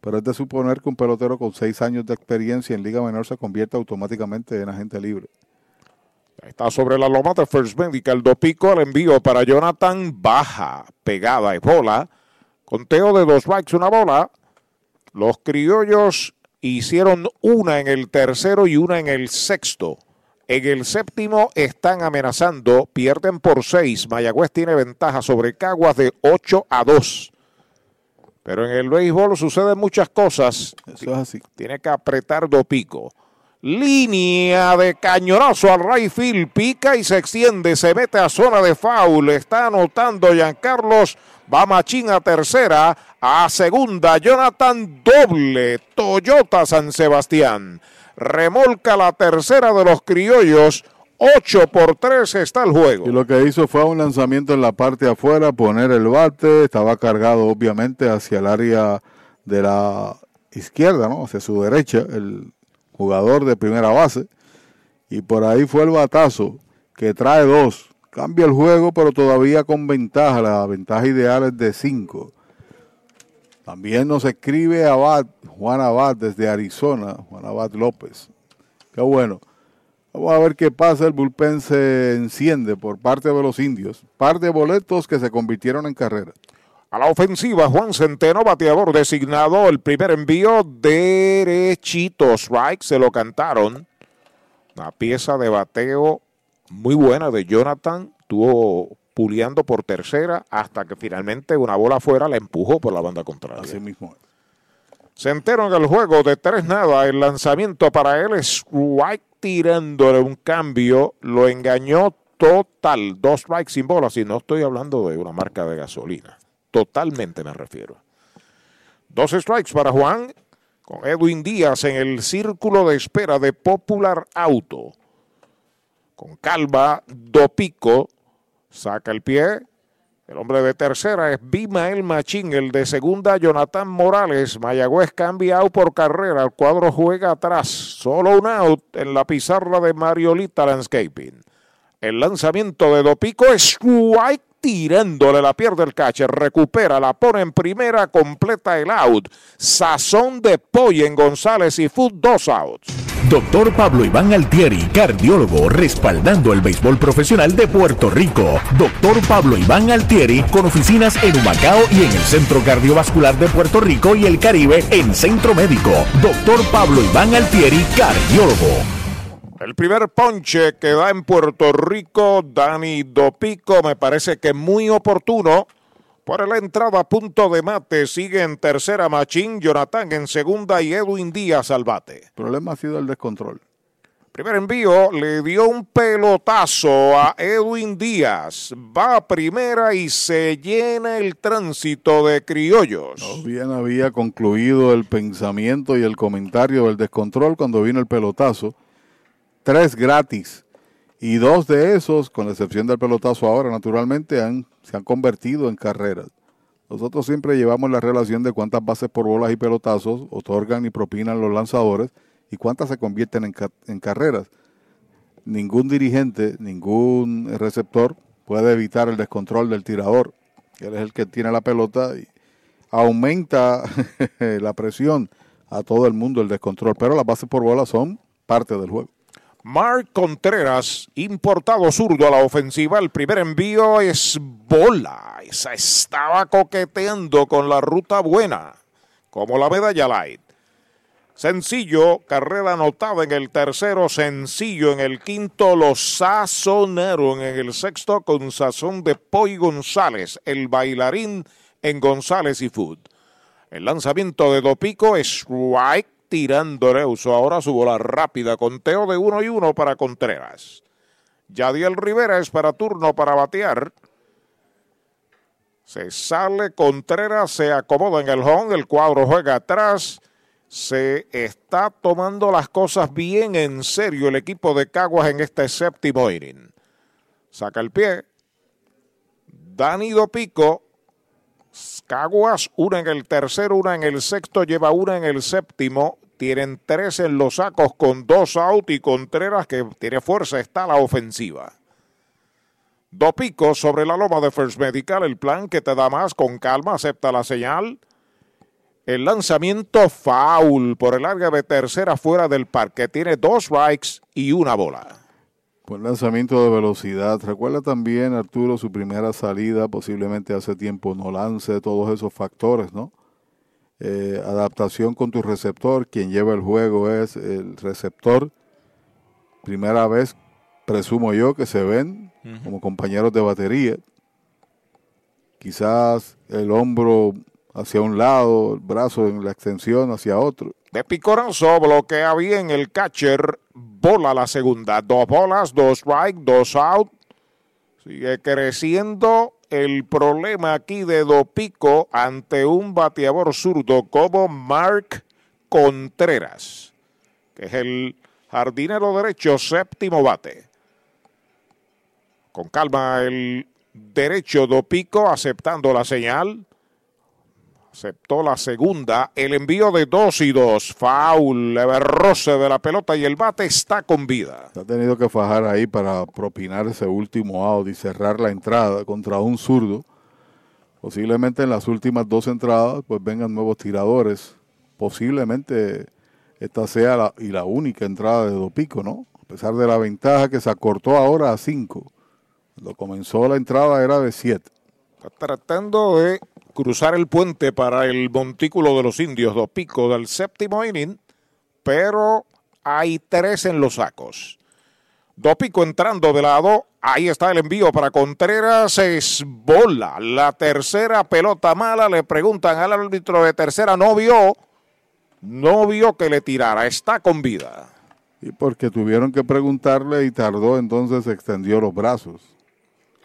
pero es de suponer que un pelotero con seis años de experiencia en Liga Menor se convierte automáticamente en agente libre. Está sobre la loma de First Medical. Dopico el envío para Jonathan. Baja, pegada y bola. Conteo de dos bikes, una bola. Los criollos hicieron una en el tercero y una en el sexto. En el séptimo están amenazando, pierden por seis. Mayagüez tiene ventaja sobre Caguas de 8 a 2. Pero en el béisbol suceden muchas cosas. Eso es así. Tiene que apretar Dopico. Línea de cañonazo al right field. Pica y se extiende. Se mete a zona de foul. Está anotando Giancarlos. Va Machín a tercera. A segunda. Jonathan doble. Toyota San Sebastián. Remolca la tercera de los criollos. 8 por 3 está el juego. Y lo que hizo fue un lanzamiento en la parte afuera, poner el bate, estaba cargado obviamente hacia el área de la izquierda, ¿no? Hacia su derecha, el jugador de primera base. Y por ahí fue el batazo que trae dos. Cambia el juego, pero todavía con ventaja. La ventaja ideal es de 5. También nos escribe Abad, Juan Abad desde Arizona, Juan Abad López. Qué bueno. Vamos a ver qué pasa. El bullpen se enciende por parte de los indios. Par de boletos que se convirtieron en carrera. A la ofensiva, Juan Centeno, bateador designado. El primer envío derechito. Strike, se lo cantaron. Una pieza de bateo muy buena de Jonathan. Estuvo puliando por tercera hasta que finalmente una bola afuera la empujó por la banda contraria. Así mismo. Centeno en el juego de tres nada. El lanzamiento para él es strike tirándole un cambio. Lo engañó total. Dos strikes sin bola. Si no estoy hablando de una marca de gasolina. Totalmente me refiero. Dos strikes para Juan. Con Edwin Díaz en el círculo de espera de Popular Auto. Con calma, Dopico saca el pie. El hombre de tercera es Bimael Machín, el de segunda Jonathan Morales. Mayagüez cambia out por carrera, el cuadro juega atrás. Solo un out en la pizarra de Mariolita Landscaping. El lanzamiento de Dopico es strike tirándole la pierde el catcher, recupera, la pone en primera, completa el out. Sazón de pollo en González y Food dos outs. Doctor Pablo Iván Altieri, cardiólogo, respaldando el béisbol profesional de Puerto Rico. Doctor Pablo Iván Altieri, con oficinas en Humacao y en el Centro Cardiovascular de Puerto Rico y el Caribe en Centro Médico. Doctor Pablo Iván Altieri, cardiólogo. El primer ponche que da en Puerto Rico, Dani Dopico, me parece que muy oportuno. Por la entrada, punto de mate, sigue en tercera Machín, Jonathan en segunda y Edwin Díaz al bate. El problema ha sido el descontrol. Primer envío, le dio un pelotazo a Edwin Díaz. Va a primera y se llena el tránsito de criollos. No bien había concluido el pensamiento y el comentario del descontrol cuando vino el pelotazo. Tres gratis. Y dos de esos, con la excepción del pelotazo ahora, naturalmente, han, se han convertido en carreras. Nosotros siempre llevamos la relación de cuántas bases por bolas y pelotazos otorgan y propinan los lanzadores y cuántas se convierten en, ca- en carreras. Ningún dirigente, ningún receptor puede evitar el descontrol del tirador. Él es el que tiene la pelota y aumenta la presión a todo el mundo el descontrol. Pero las bases por bolas son parte del juego. Mark Contreras, importado zurdo a la ofensiva. El primer envío es bola. Esa estaba coqueteando con la ruta buena, como la medalla light. Sencillo, carrera anotada en el tercero, sencillo en el quinto, los sazonaron en el sexto con sazón de Poy González, el bailarín en González y Food. El lanzamiento de Dopico es strike tirando Reuso. Ahora su bola rápida, conteo de uno y uno para Contreras. Yadiel Rivera es para turno para batear. Se sale Contreras, se acomoda en el home, el cuadro juega atrás. Se está tomando las cosas bien en serio el equipo de Caguas en este séptimo inning. Saca el pie. Dani Dopico. Caguas, una en el tercero, una en el sexto, lleva una en el séptimo. Tienen tres en los sacos con dos out y Contreras que tiene fuerza, está la ofensiva. Dopico sobre la loma de First Medical, el plan que te da más con calma, acepta la señal. El lanzamiento foul por el área de tercera fuera del parque. Tiene dos strikes y una bola. Buen lanzamiento de velocidad. Recuerda también, Arturo, su primera salida, posiblemente hace tiempo no lance, todos esos factores, ¿no? Eh, adaptación con tu receptor. Quien lleva el juego es el receptor. Primera vez, presumo yo, que se ven como compañeros de batería. Quizás el hombro hacia un lado, el brazo en la extensión hacia otro. De picorazo bloquea bien el catcher. Bola la segunda. Dos bolas, dos strike, dos out. Sigue creciendo el problema aquí de Dopico ante un bateador zurdo como Mark Contreras, que es el jardinero derecho séptimo bate. Con calma el derecho Dopico aceptando la señal. Aceptó la segunda. El envío de dos y dos. Foul. Leve roce de la pelota y el bate está con vida. Se ha tenido que fajar ahí para propinar ese último out y cerrar la entrada contra un zurdo. Posiblemente en las últimas dos entradas pues vengan nuevos tiradores. Posiblemente esta sea la, y la única entrada de Dopico, ¿no? A pesar de la ventaja que se acortó ahora a cinco. Cuando comenzó la entrada era de siete. Está tratando de cruzar el puente para el montículo de los indios Dopico del séptimo inning, pero hay tres en los sacos. Dopico entrando de lado, ahí está el envío para Contreras, es bola. La tercera pelota mala, le preguntan al árbitro de tercera, no vio, no vio que le tirara, está con vida. Y porque tuvieron que preguntarle y tardó, entonces extendió los brazos.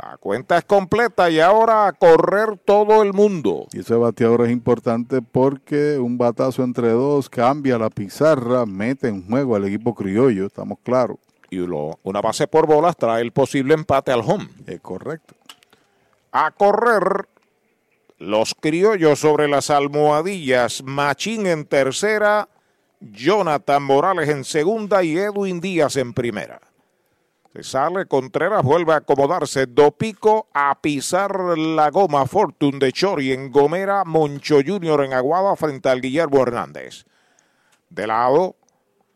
La cuenta es completa y ahora a correr todo el mundo. Y ese bateador es importante porque un batazo entre dos cambia la pizarra, mete en juego al equipo criollo, estamos claros. Y lo- una base por bolas trae el posible empate al home. Es correcto. A correr los criollos sobre las almohadillas. Machín en tercera, Jonathan Morales en segunda y Edwin Díaz en primera. Se sale Contreras, vuelve a acomodarse. Dopico a pisar la goma. Fortune de Chori en Gomera, Moncho Junior en Aguada frente al Guillermo Hernández. De lado,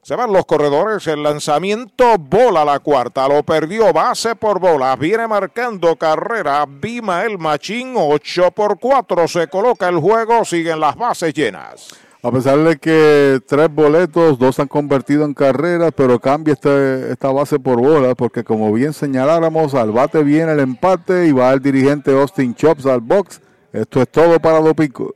se van los corredores, el lanzamiento, bola la cuarta, lo perdió base por bola, viene marcando carrera, Bima el Machín, 8 por 4, se coloca el juego, siguen las bases llenas. A pesar de que tres boletos, dos se han convertido en carreras, pero cambia este, esta base por bola, porque como bien señaláramos, al bate viene el empate y va el dirigente Austin Chops al box. Esto es todo para Dopico.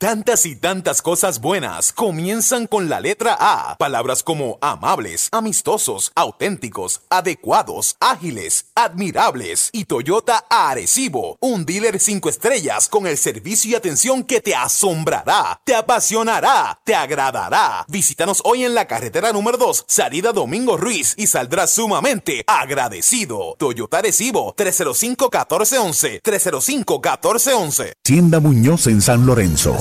Tantas y tantas cosas buenas comienzan con la letra A. Palabras como amables, amistosos, auténticos, adecuados, ágiles, admirables y Toyota Arecibo, un dealer cinco estrellas con el servicio y atención que te asombrará, te apasionará, te agradará. Visítanos hoy en la carretera número 2, salida Domingo Ruiz y saldrás sumamente agradecido. Toyota Arecibo, 305-1411, 305-1411. Tienda Muñoz en San Lorenzo.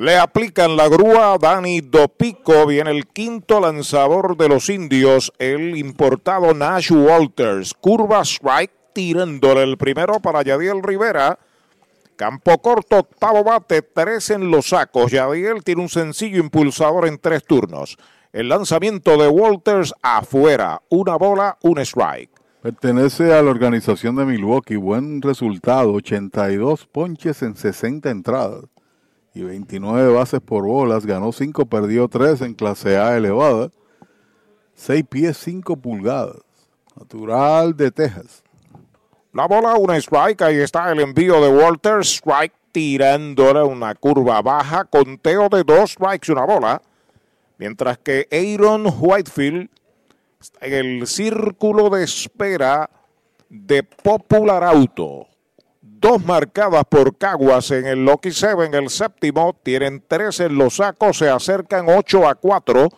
Le aplican la grúa Dani Dopico. Viene el quinto lanzador de los indios, el importado Nash Walters. Curva strike, tirándole el primero para Yadiel Rivera. Campo corto, octavo bate, tres en los sacos. Yadiel tiene un sencillo impulsador en tres turnos. El lanzamiento de Walters afuera. Una bola, un strike. Pertenece a la organización de Milwaukee. Buen resultado, 82 ponches en 60 entradas y 29 bases por bolas. Ganó 5, perdió 3 en clase A elevada. 6 pies, 5 pulgadas. Natural de Texas. La bola, una strike. Ahí está el envío de Walters. Strike tirándole una curva baja. Conteo de dos strikes, una bola. Mientras que Aaron Whitefield está en el círculo de espera de Popular Auto. Dos marcadas por Caguas en el Lucky Seven, el séptimo. Tienen tres en los sacos, se acercan 8 a 4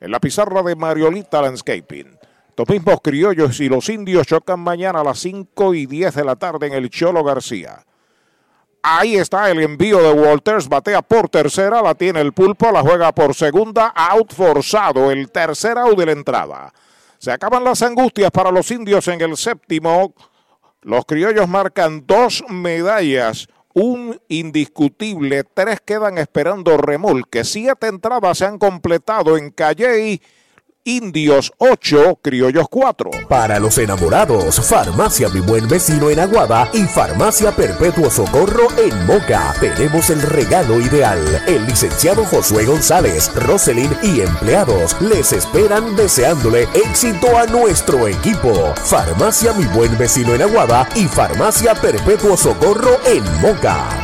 en la pizarra de Mariolita Landscaping. Los mismos criollos y los indios chocan mañana a las 5 y 10 de la tarde en el Cholo García. Ahí está el envío de Walters, batea por tercera, la tiene el pulpo, la juega por segunda, out forzado, el tercer out de la entrada. Se acaban las angustias para los indios en el séptimo. Los criollos marcan dos medallas, un indiscutible, tres quedan esperando remolque. Siete entradas se han completado en Calley. Indios 8, Criollos 4. Para los enamorados, Farmacia Mi Buen Vecino en Aguada y Farmacia Perpetuo Socorro en Moca. Tenemos el regalo ideal. El licenciado Josué González, Roselyn y empleados les esperan deseándole éxito a nuestro equipo. Farmacia Mi Buen Vecino en Aguada y Farmacia Perpetuo Socorro en Moca.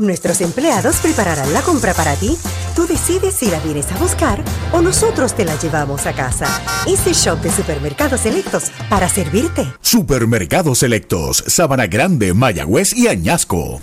Nuestros empleados prepararán la compra para ti. Tú decides si la vienes a buscar o nosotros te la llevamos a casa. Easy Shop de Supermercados Selectos para servirte. Supermercados Selectos, Sabana Grande, Mayagüez y Añasco.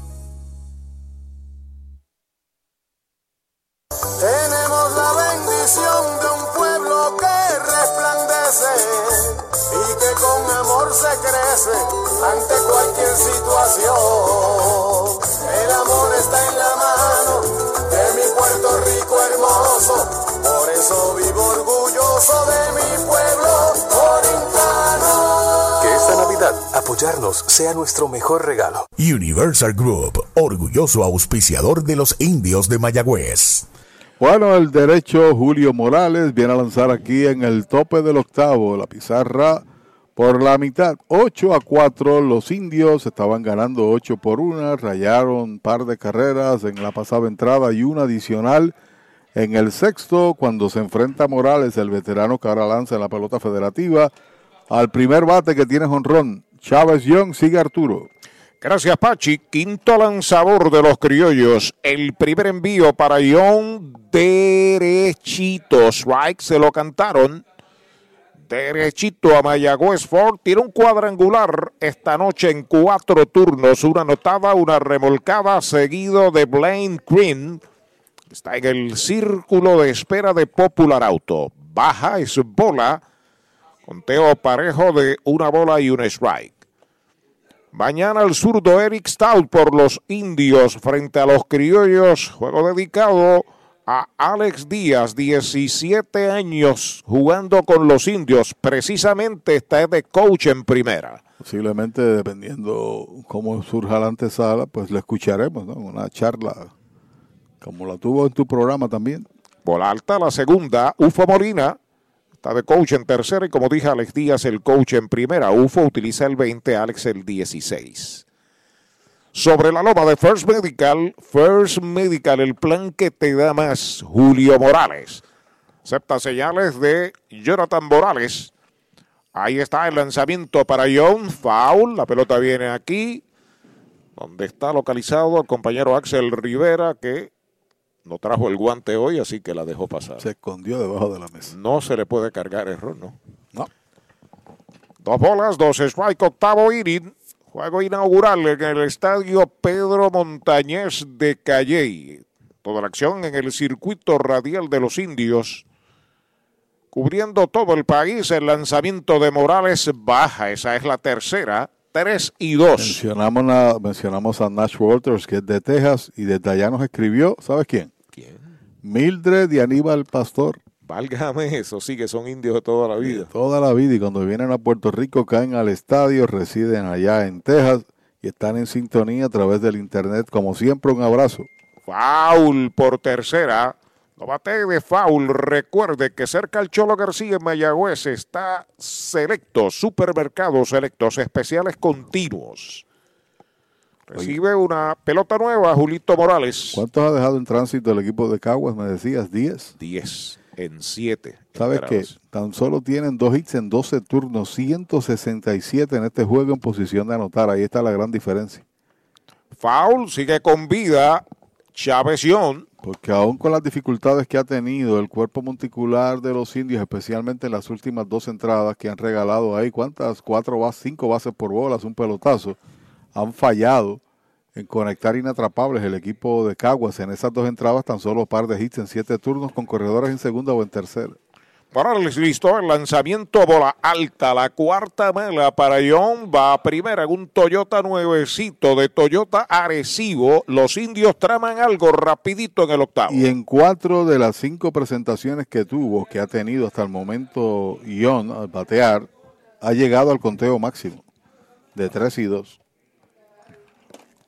Tenemos la bendición de un pueblo que resplandece y que con amor se crece ante cualquier situación. El amor está en la mano de mi Puerto Rico hermoso, por eso vivo orgulloso de mi pueblo orientano. Que esta Navidad Navidad, apoyarnos sea nuestro mejor regalo. Universal Group, orgulloso auspiciador de los indios de Mayagüez. Bueno, el derecho Julio Morales viene a lanzar aquí en el tope del octavo. La pizarra por la mitad, 8 a 4. Los indios estaban ganando 8 por 1. Rayaron un par de carreras en la pasada entrada y una adicional en el sexto. Cuando se enfrenta Morales, el veterano que ahora lanza en la pelota federativa, al primer bate que tiene jonrón. Chávez Young sigue Arturo. Gracias, Pachi. Quinto lanzador de los criollos. El primer envío para John derechito. Strike se lo cantaron. Derechito a Mayagüez Ford. Tiene un cuadrangular esta noche en cuatro turnos. Una anotada, una remolcada, seguido de Blaine Green. Está en el círculo de espera de Popular Auto. Baja es bola. Conteo parejo de una bola y un strike. Mañana el zurdo Eric Stout por los indios frente a los criollos. Juego dedicado a Alex Díaz, 17 años jugando con los indios. Precisamente está de coach en primera. Posiblemente, dependiendo cómo surja la antesala, pues le escucharemos, ¿no? Una charla como la tuvo en tu programa también. Bola alta, la segunda, Ufo Molina. Está de coach en tercera y como dije Alex Díaz, el coach en primera. UFO utiliza el 20, Alex el 16. Sobre la loma de First Medical, First Medical, el plan que te da más, Julio Morales. Acepta señales de Jonathan Morales. Ahí está el lanzamiento para John, foul, la pelota viene aquí, donde está localizado el compañero Axel Rivera, que no trajo el guante hoy, así que la dejó pasar. Se escondió debajo de la mesa. No se le puede cargar error, ¿no? No. Dos bolas, dos strike, octavo inning. Juego inaugural en el estadio Pedro Montañez de Calley. Toda la acción en el circuito radial de los indios. Cubriendo todo el país, el lanzamiento de Morales baja. Esa es la tercera. 3 y 2. Mencionamos, a, mencionamos a Nash Walters, que es de Texas, y desde allá nos escribió, ¿sabes quién? ¿Quién? Mildred y Aníbal Pastor. Válgame eso, sí que son indios de toda la vida. De toda la vida, y cuando vienen a Puerto Rico caen al estadio, residen allá en Texas y están en sintonía a través del internet. Como siempre, un abrazo. Foul por tercera. Bate de foul. Recuerde que cerca al Cholo García en Mayagüez está Selectos, supermercados selectos, especiales continuos. Recibe una pelota nueva, Julito Morales. ¿Cuántos ha dejado en tránsito el equipo de Caguas? Me decías, ¿10? 10 en 7. ¿Sabes qué? Tan solo tienen dos hits en 12 turnos, 167 en este juego en posición de anotar. Ahí está la gran diferencia. Foul sigue con vida Chávez Young. Porque aún con las dificultades que ha tenido el cuerpo monticular de los indios, especialmente en las últimas dos entradas que han regalado ahí, ¿cuántas? Cuatro cinco bases por bolas, un pelotazo. Han fallado en conectar inatrapables el equipo de Caguas en esas dos entradas, tan solo par de hits en siete turnos con corredores en segunda o en tercera. Morales listo, el lanzamiento bola alta, la cuarta mela para John, va a primera en un Toyota nuevecito de Toyota Arecibo. Los indios traman algo rapidito en el octavo. Y en cuatro de las cinco presentaciones que tuvo, que ha tenido hasta el momento John al batear, ha llegado al conteo máximo de 3 y 2.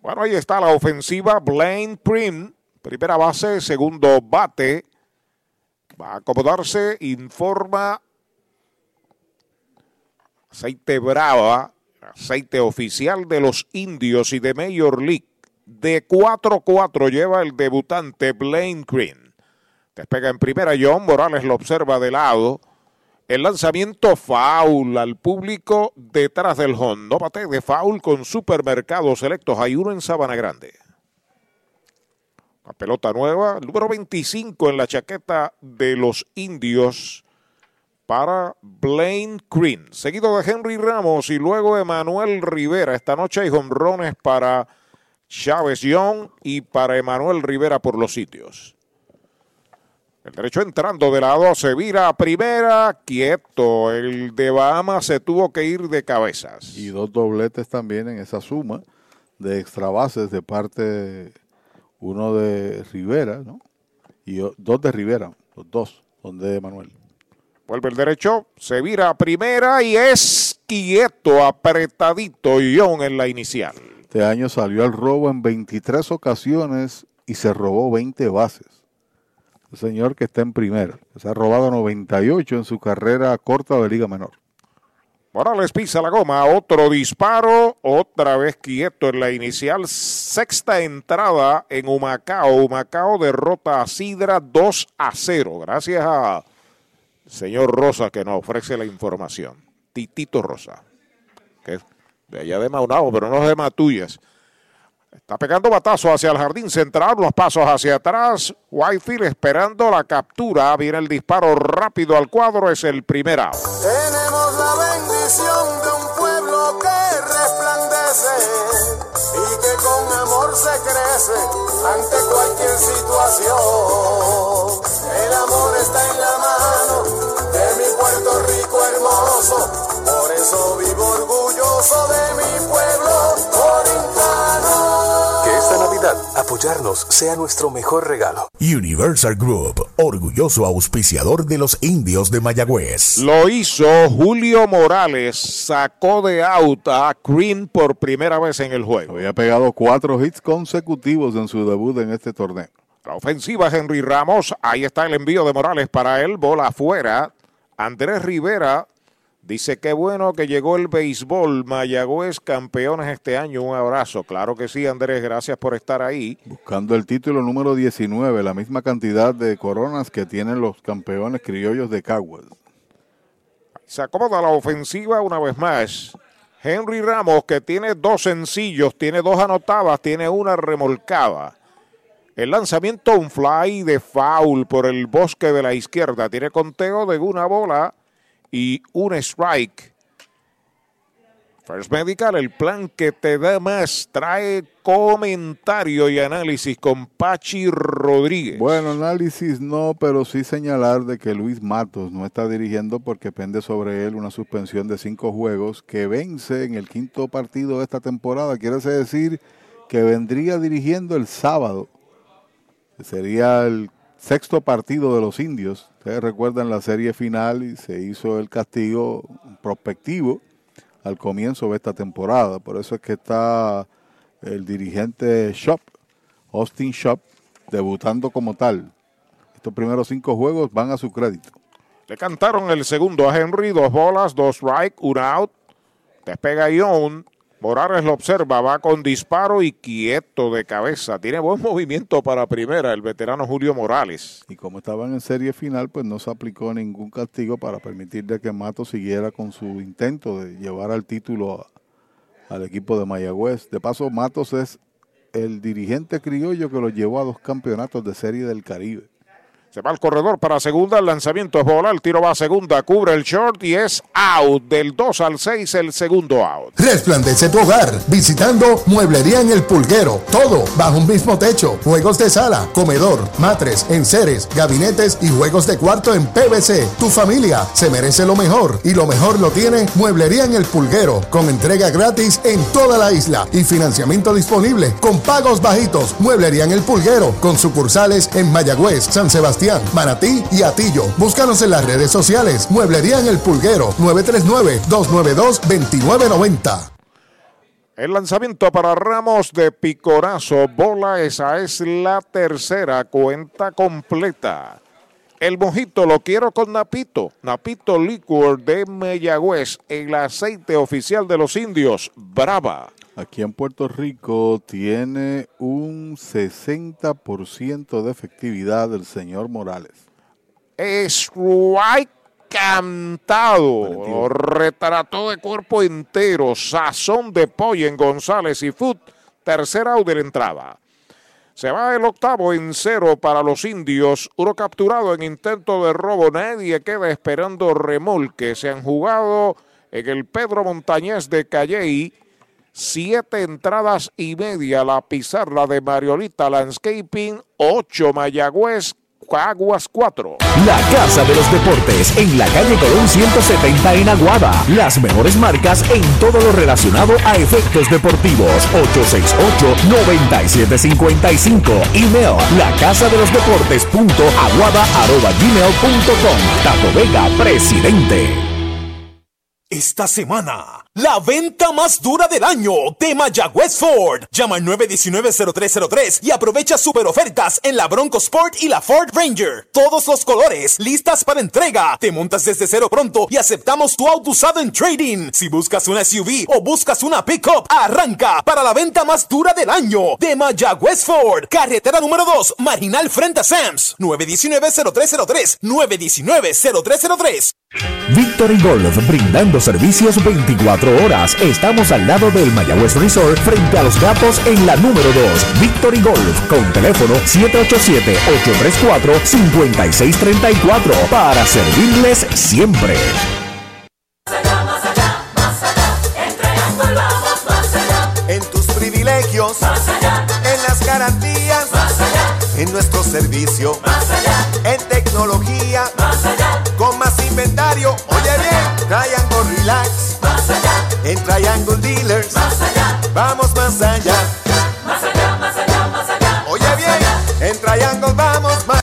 Bueno, ahí está la ofensiva Blaine Prim, primera base, segundo bate. Va a acomodarse, informa aceite brava, aceite oficial de los indios y de Major League. De 4-4 lleva el debutante Blaine Green. Despega en primera, John Morales lo observa de lado. El lanzamiento foul al público detrás del home. No bate de foul con supermercados selectos. Hay uno en Sabana Grande. La pelota nueva, número 25 en la chaqueta de los indios para Blaine Green. Seguido de Henry Ramos y luego Emanuel Rivera. Esta noche hay honrones para Chávez Young y para Emanuel Rivera por los sitios. El derecho entrando de lado, se vira a primera, quieto. El de Bahamas se tuvo que ir de cabezas. Y dos dobletes también en esa suma de extra bases de parte uno de Rivera, ¿no? Y dos de Rivera, los dos son de Manuel. Vuelve el derecho, se vira a primera y es quieto, apretadito, John en la inicial. Este año salió al robo en 23 ocasiones y se robó 20 bases. El señor que está en primera. Se ha robado 98 en su carrera corta de Liga Menor. Morales pisa la goma, otro disparo, otra vez quieto en la inicial, sexta entrada en Humacao. Humacao derrota a Sidra 2 a 0. Gracias a señor Rosa que nos ofrece la información. Titito Rosa, que de allá de Maunao, pero no es de Matullas. Está pegando batazo hacia el jardín central, los pasos hacia atrás. Whitefield esperando la captura. Viene el disparo rápido al cuadro, es el primer out. Se crece ante cualquier situación. El amor está en la mano de mi Puerto Rico hermoso, por eso vivo orgulloso de mi pueblo. Apoyarnos sea nuestro mejor regalo. Universal Group, orgulloso auspiciador de los indios de Mayagüez. Lo hizo Julio Morales, sacó de out a Green por primera vez en el juego. Había pegado cuatro hits consecutivos en su debut en este torneo. La ofensiva Henry Ramos, ahí está el envío de Morales para él, bola afuera. Andrés Rivera dice que bueno que llegó el béisbol, Mayagüez campeones este año, un abrazo. Claro que sí, Andrés, gracias por estar ahí. Buscando el título número 19, la misma cantidad de coronas que tienen los campeones criollos de Caguas. Se acomoda la ofensiva una vez más. Henry Ramos, que tiene dos sencillos, tiene dos anotadas, tiene una remolcada. El lanzamiento, un fly de foul por el bosque de la izquierda. Tiene conteo de una bola y un strike. First Medical, el plan que te da más, trae comentario y análisis con Pachi Rodríguez. Bueno, análisis no, pero sí señalar de que Luis Matos no está dirigiendo porque pende sobre él una suspensión de cinco juegos que vence en el quinto partido de esta temporada. Quiere decir que vendría dirigiendo el sábado. Sería el sexto partido de los indios. Ustedes recuerdan la serie final y se hizo el castigo prospectivo al comienzo de esta temporada. Por eso es que está el dirigente Shop, Austin Shop, debutando como tal. Estos primeros cinco juegos van a su crédito. Le cantaron el segundo a Henry, dos bolas, dos strike, un out. Despega Ion. Morales lo observa, va con disparo y quieto de cabeza. Tiene buen movimiento para primera el veterano Julio Morales. Y como estaban en serie final, pues no se aplicó ningún castigo para permitir de que Mato siguiera con su intento de llevar al título al equipo de Mayagüez. De paso, Matos es el dirigente criollo que lo llevó a dos campeonatos de serie del Caribe. Se va al corredor para segunda, el lanzamiento es bola, el tiro va a segunda, cubre el short y es out. Del 2 al 6 el segundo out. Resplandece tu hogar visitando Mueblería en el Pulguero. Todo bajo un mismo techo. Juegos de sala, comedor, matres, enseres, gabinetes y juegos de cuarto en PVC. Tu familia se merece lo mejor y lo mejor lo tiene Mueblería en el Pulguero con entrega gratis en toda la isla y financiamiento disponible con pagos bajitos. Mueblería en el Pulguero con sucursales en Mayagüez, San Sebastián, Manatí y Atillo. Búscanos en las redes sociales. Mueblería en el Pulguero 939-292-2990. El lanzamiento para Ramos de Picorazo, bola, esa es la tercera cuenta completa. El mojito lo quiero con Napito, Napito Liquor de Mayagüez, el aceite oficial de los indios, Brava. Aquí en Puerto Rico tiene un 60% de efectividad el señor Morales. Strike cantado, lo retrató de cuerpo entero, sazón de pollo en González y Food, tercera out de la entrada. Se va el octavo en cero para los indios, uno capturado en intento de robo, nadie queda esperando remolque, se han jugado en el Pedro Montañés de Calley, siete entradas y media la pizarra de Mariolita Landscaping, ocho Mayagüez, Caguas 4. La Casa de los Deportes en la calle Colón 170 en Aguada. Las mejores marcas en todo lo relacionado a efectos deportivos. 868-9755. Email la casa de los deportes punto aguada arroba gmail punto com. Tato Vega, presidente. Esta semana, la venta más dura del año de Mayagüez Ford. Llama al 919-0303 y aprovecha super ofertas en la Bronco Sport y la Ford Ranger. Todos los colores, listas para entrega. Te montas desde cero pronto y aceptamos tu auto usado en trading. Si buscas una SUV o buscas una pickup, arranca para la venta más dura del año de Mayagüez Ford. Carretera número 2, Marginal frente a Sams. 919-0303. 919-0303. Victory Golf, brindando servicios 24 horas. Estamos al lado del Mayagüez Resort, frente a los gatos en la número 2. Victory Golf, con teléfono 787-834-5634, para servirles siempre. En tus privilegios, más allá. En las garantías, más allá. En nuestro servicio, más allá. En tecnología, más allá. Inventario, oye bien, Triangle Relax, más allá. En Triangle Dealers, más allá. Vamos más allá. Más allá, más allá, más allá. Oye bien, en Triangle vamos más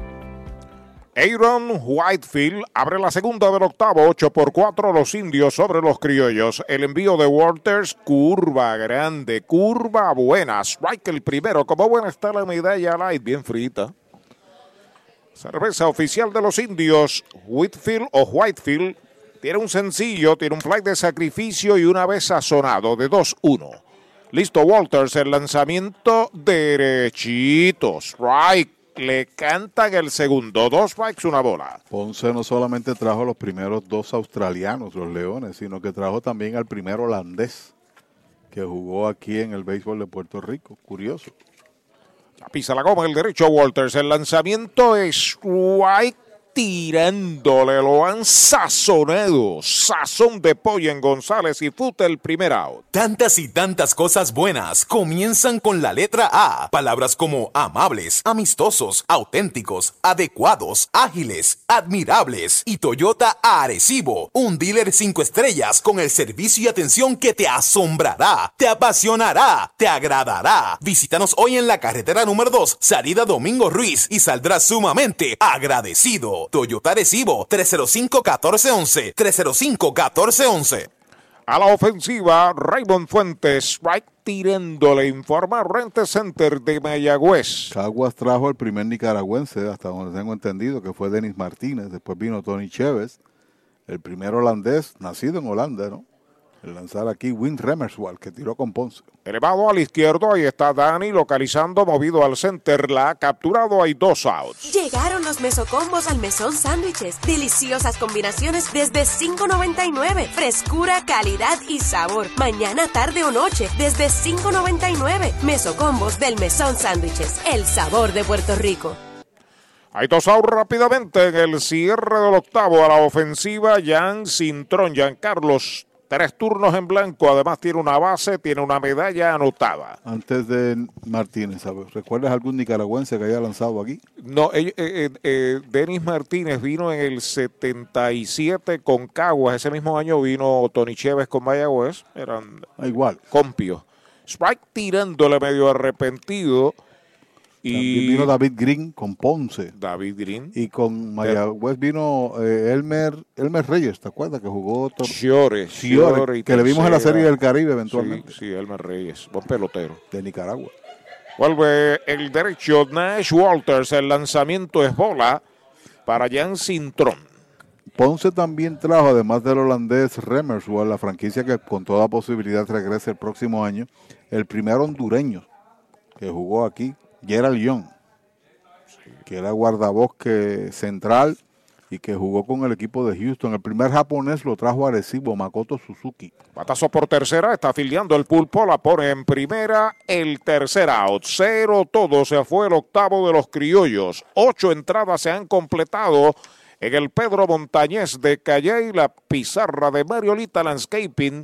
Aaron Whitefield abre la segunda del octavo, 8 por 4 los indios sobre los criollos. El envío de Walters, curva grande, curva buena. Strike el primero, como buena está la medalla light, bien frita. Cerveza oficial de los indios, Whitfield o Whitefield, tiene un sencillo, tiene un fly de sacrificio y una vez sazonado de 2-1. Listo Walters, el lanzamiento derechito, strike le cantan el segundo. Dos strikes, una bola. Ponce no solamente trajo los primeros dos australianos, los Leones, sino que trajo también al primer holandés que jugó aquí en el béisbol de Puerto Rico. Curioso. La pisa la goma el derecho Walters. El lanzamiento es strike tirándole, lo han sazonado. Sazón de pollo en González y Fute el primer out. Tantas y tantas cosas buenas comienzan con la letra A. Palabras como amables, amistosos, auténticos, adecuados, ágiles, admirables. Y Toyota Arecibo, un dealer cinco estrellas con el servicio y atención que te asombrará, te apasionará, te agradará. Visítanos hoy en la carretera número 2, salida Domingo Ruiz, y saldrás sumamente agradecido. Toyota Arecibo, 305-1411, 305-1411. A la ofensiva, Raymond Fuentes, strike tirándole, informa Rente Center de Mayagüez. Caguas trajo el primer nicaragüense, hasta donde tengo entendido, que fue Denis Martínez. Después vino Tony Chévez, el primer holandés, nacido en Holanda, ¿no? El lanzar aquí Win Remerswald, que tiró con Ponce. Elevado al izquierdo, ahí está Dani localizando, movido al center, la ha capturado, hay dos outs. Llegaron los mesocombos al mesón sándwiches. Deliciosas combinaciones desde $5.99. Frescura, calidad y sabor. Mañana, tarde o noche, desde $5.99. Mesocombos del mesón sándwiches. El sabor de Puerto Rico. Hay dos outs rápidamente en el cierre del octavo a la ofensiva. Jan Cintrón, Jan Carlos Tres turnos en blanco, además tiene una base, tiene una medalla anotada. Antes de Martínez, ¿sabes? ¿recuerdas algún nicaragüense que haya lanzado aquí? No, eh, eh, eh, Denis Martínez vino en el 77 con Caguas, ese mismo año vino Tony Chévez con Mayagüez, eran ah, igual. compios. Strike tirándole medio arrepentido. Y vino David Green con Ponce. David Green. Y con Mayagüez vino eh, Elmer, Elmer Reyes, ¿te acuerdas? Que jugó todo. Chiore, Chiore, que le vimos en la Serie del Caribe eventualmente. Sí, sí, Elmer Reyes, buen pelotero. De Nicaragua. Vuelve el derecho Nash Walters, el lanzamiento es bola para Jan Cintrón. Ponce también trajo, además del holandés Remerswell, la franquicia que con toda posibilidad regrese el próximo año, el primer hondureño que jugó aquí, Gerald Young, que era guardabosque central y que jugó con el equipo de Houston. El primer japonés lo trajo Arecibo, Makoto Suzuki. Batazo por tercera, está afiliando el pulpo, la pone en primera, el tercer out, cero todo, se fue el octavo de los criollos, ocho entradas se han completado en el Pedro Montañés de Calle y la pizarra de Mariolita Landscaping,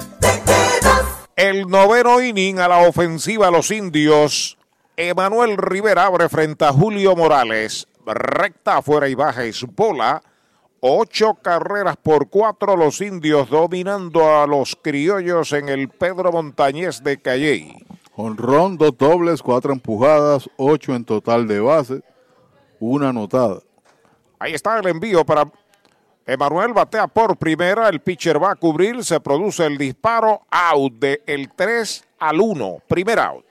El noveno inning a la ofensiva los indios. Emanuel Rivera abre frente a Julio Morales. Recta afuera y baja es bola. Ocho carreras por cuatro los indios dominando a los criollos en el Pedro Montañés de Calley. Honrón, dos dobles, cuatro empujadas, ocho en total de base, una anotada. Ahí está el envío para Emanuel batea por primera, el pitcher va a cubrir, se produce el disparo, out de el 3 al 1, primer out.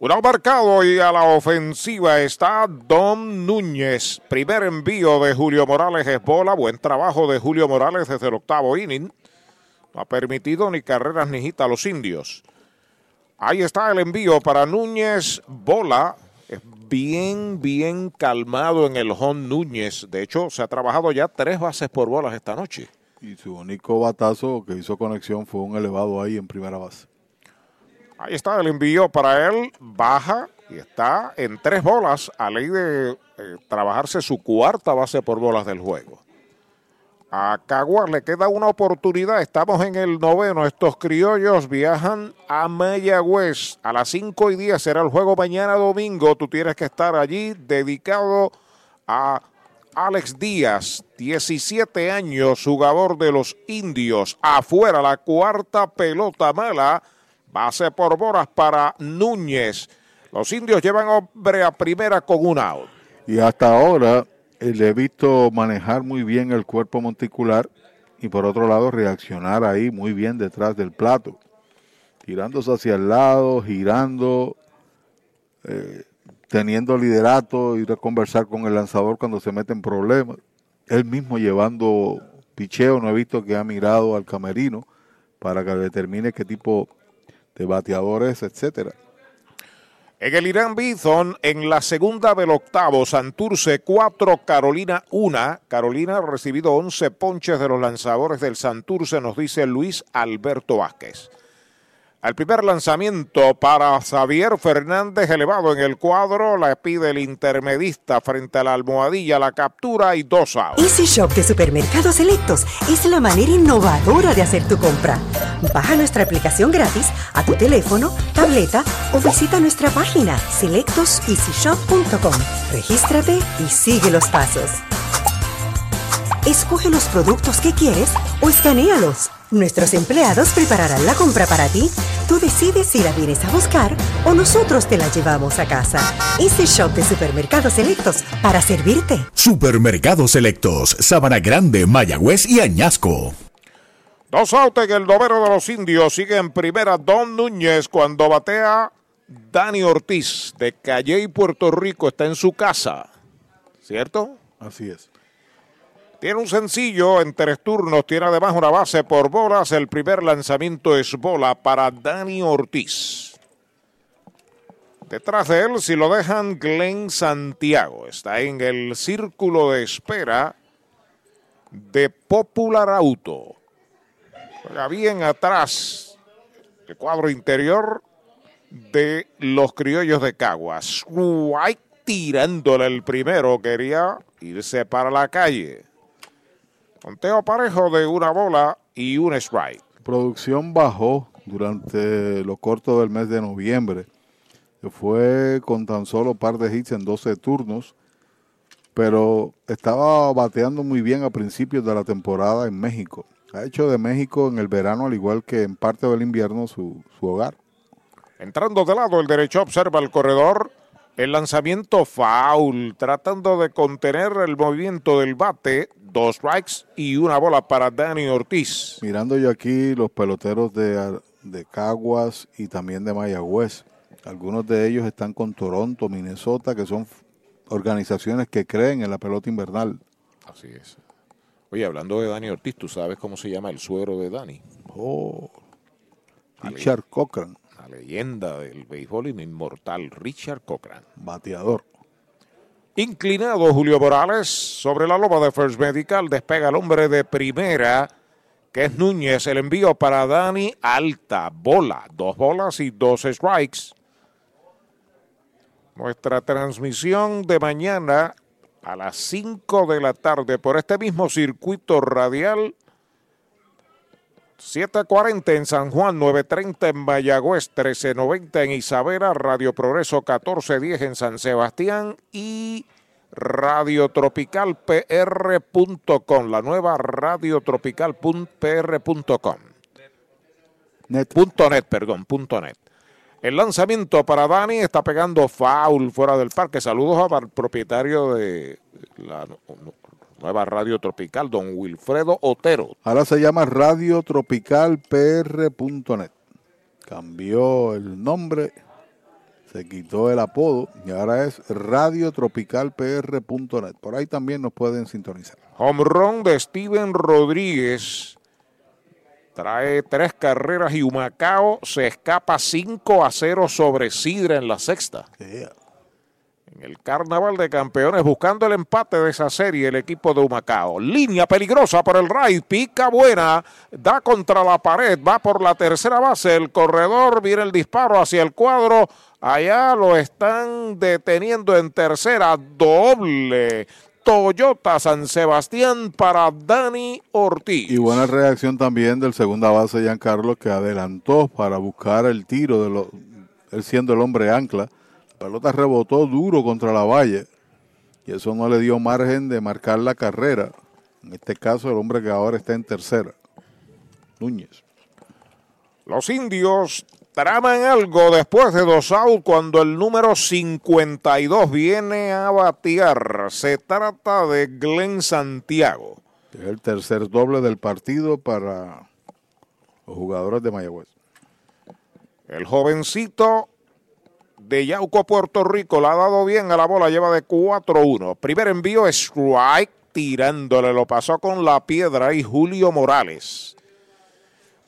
Cuidado marcado y a la ofensiva está Don Núñez. Primer envío de Julio Morales es bola. Buen trabajo de Julio Morales desde el octavo inning. No ha permitido ni carreras ni hit a los indios. Ahí está el envío para Núñez. Bola. Es bien, bien calmado en el home Núñez. De hecho, se ha trabajado ya tres bases por bolas esta noche. Y su único batazo que hizo conexión fue un elevado ahí en primera base. Ahí está el envío para él, baja y está en tres bolas a ley de eh, trabajarse su cuarta base por bolas del juego. A Caguas le queda una oportunidad, estamos en el noveno, estos criollos viajan a Mayagüez. A las 5 y 10, será el juego mañana domingo, tú tienes que estar allí dedicado a Alex Díaz, 17 años, jugador de los indios, afuera la cuarta pelota mala Base por bolas para Núñez. Los indios llevan hombre a primera con un out. Y hasta ahora eh, le he visto manejar muy bien el cuerpo monticular y por otro lado reaccionar ahí muy bien detrás del plato. Tirándose hacia el lado, girando, eh, teniendo liderato, ir a conversar con el lanzador cuando se mete en problemas. Él mismo llevando picheo, no he visto que ha mirado al camerino para que determine qué tipo de bateador es, etcétera. En el Irán Bison, en la segunda del octavo, Santurce 4, Carolina 1. Carolina ha recibido 11 ponches de los lanzadores del Santurce, nos dice Luis Alberto Vázquez. Al primer lanzamiento para Xavier Fernández elevado en el cuadro, la pide el intermedista frente a la almohadilla, la captura y dos outs. Easy Shop de Supermercados Selectos es la manera innovadora de hacer tu compra. Baja nuestra aplicación gratis a tu teléfono, tableta o visita nuestra página selectoseasyshop.com. Regístrate y sigue los pasos. Escoge los productos que quieres o escanealos. Nuestros empleados prepararán la compra para ti. Tú decides si la vienes a buscar o nosotros te la llevamos a casa. Easy Shop de Supermercados Selectos para servirte. Supermercados Selectos, Sabana Grande, Mayagüez y Añasco. Dos outs en el noveno de los indios. Sigue en primera Don Núñez cuando batea Dani Ortiz de Calle y Puerto Rico. Está en su casa. ¿Cierto? Así es. Tiene un sencillo en tres turnos. Tiene además una base por bolas. El primer lanzamiento es bola para Dani Ortiz. Detrás de él, si lo dejan, Glenn Santiago. Está en el círculo de espera de Popular Auto. Juega bien atrás. El cuadro interior de los criollos de Caguas. White tirándole el primero. Quería irse para la calle. Conteo parejo de una bola y un strike. Producción bajó durante lo corto del mes de noviembre. Fue con tan solo par de hits en 12 turnos, pero estaba bateando muy bien a principios de la temporada en México. Ha hecho de México en el verano, al igual que en parte del invierno, su, su hogar. Entrando de lado, el derecho observa el corredor. El lanzamiento foul, tratando de contener el movimiento del bate. Dos strikes y una bola para Dani Ortiz. Mirando yo aquí los peloteros de, de Caguas y también de Mayagüez. Algunos de ellos están con Toronto, Minnesota, que son organizaciones que creen en la pelota invernal. Así es. Oye, hablando de Dani Ortiz, ¿tú sabes cómo se llama el suero de Dani? Oh, Richard Cochran. La leyenda del béisbol inmortal, Richard Cochran. Bateador. Inclinado Julio Morales sobre la loba de First Medical, despega el hombre de primera, que es Núñez. El envío para Dani, alta, bola, dos bolas y dos strikes. Nuestra transmisión de mañana a las 5 de la tarde por este mismo circuito radial. 740 en San Juan, 930 en Mayagüez, 1390 en Isabela, Radio Progreso 1410 en San Sebastián y radiotropicalpr.com, la nueva radiotropicalpr.com. Net. Punto net, perdón, punto net. El lanzamiento para Dani está pegando foul fuera del parque. Saludos al propietario de la nueva Radio Tropical, don Wilfredo Otero. Ahora se llama radiotropicalpr.net. Cambió el nombre, se quitó el apodo y ahora es radiotropicalpr.net. Por ahí también nos pueden sintonizar. Home run de Steven Rodríguez. Trae tres carreras y Humacao se escapa 5 a 0 sobre Sidra en la sexta. Yeah. En el Carnaval de Campeones buscando el empate de esa serie el equipo de Humacao. Línea peligrosa por el right, pica buena, da contra la pared, va por la tercera base, el corredor, viene el disparo hacia el cuadro, allá lo están deteniendo en tercera, doble. Toyota San Sebastián para Dani Ortiz. Y buena reacción también del segunda base Giancarlo que adelantó para buscar el tiro de lo, él siendo el hombre ancla. La pelota rebotó duro contra la valla y eso no le dio margen de marcar la carrera. En este caso el hombre que ahora está en tercera, Núñez. Los indios traman algo después de dos outs cuando el número 52 viene a batear. Se trata de Glenn Santiago. El tercer doble del partido para los jugadores de Mayagüez. El jovencito de Yauco, Puerto Rico, la ha dado bien a la bola, lleva de 4-1. Primer envío, strike, tirándole, lo pasó con la piedra y Julio Morales.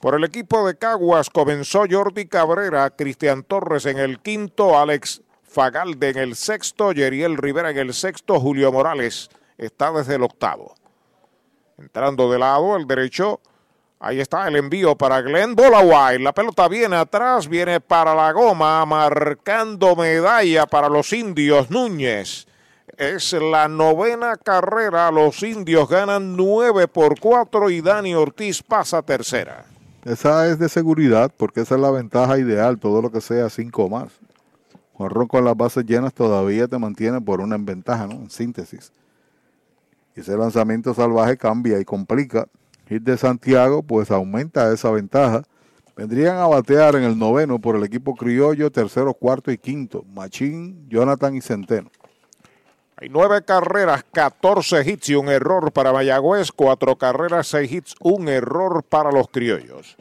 Por el equipo de Caguas comenzó Jordi Cabrera, Cristian Torres en el quinto, Alex Fagalde en el sexto, Yeriel Rivera en el sexto, Julio Morales está desde el octavo. Entrando de lado, el derecho, ahí está el envío para Glenn Bolaway. La pelota viene atrás, viene para la goma, marcando medalla para los indios Núñez. Es la novena carrera, los indios ganan 9 por 4 y Dani Ortiz pasa tercera. Esa es de seguridad porque esa es la ventaja ideal, todo lo que sea cinco más. Juan con las bases llenas todavía te mantiene por una en ventaja, ¿no? En síntesis. Ese lanzamiento salvaje cambia y complica. Hit de Santiago, pues aumenta esa ventaja. Vendrían a batear en el noveno por el equipo criollo, tercero, cuarto y quinto. Machín, Jonathan y Centeno. Hay nueve carreras, 14 hits y un error para Mayagüez, cuatro carreras, seis hits, un error para los criollos.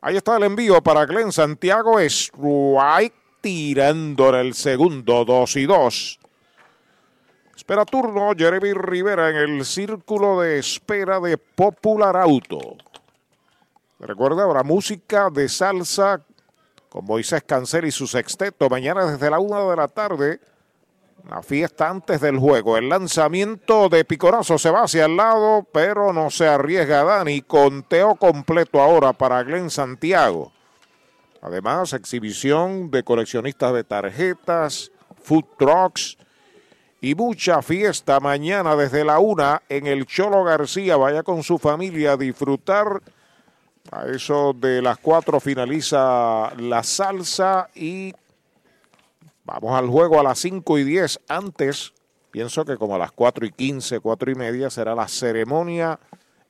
Ahí está el envío para Glenn Santiago, strike tirando en el segundo, dos y dos. Espera turno Jeremy Rivera en el círculo de espera de Popular Auto. Recuerda, habrá música de salsa con Moisés Cancel y su sexteto mañana desde la una de la tarde la fiesta antes del juego. El lanzamiento de Picorazo se va hacia el lado, pero no se arriesga Dani. Conteo completo ahora para Glenn Santiago. Además, exhibición de coleccionistas de tarjetas, food trucks y mucha fiesta mañana desde la una en el Cholo García. Vaya con su familia a disfrutar. A eso de las cuatro finaliza la salsa y Vamos al juego a las 5 y 10. Antes, pienso que como a las 4 y 15, 4 y media será la ceremonia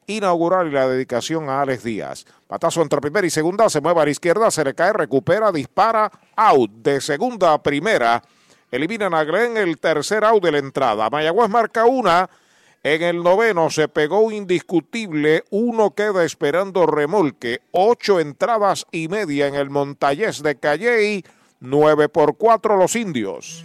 inaugural y la dedicación a Alex Díaz. Patazo entre primera y segunda, se mueve a la izquierda, se le cae, recupera, dispara, out. De segunda a primera, eliminan a Glenn el tercer out de la entrada. Mayagüez marca una. En el noveno se pegó indiscutible, uno queda esperando remolque, ocho entradas y media en el Montallés de Calley 9 por 4 los indios.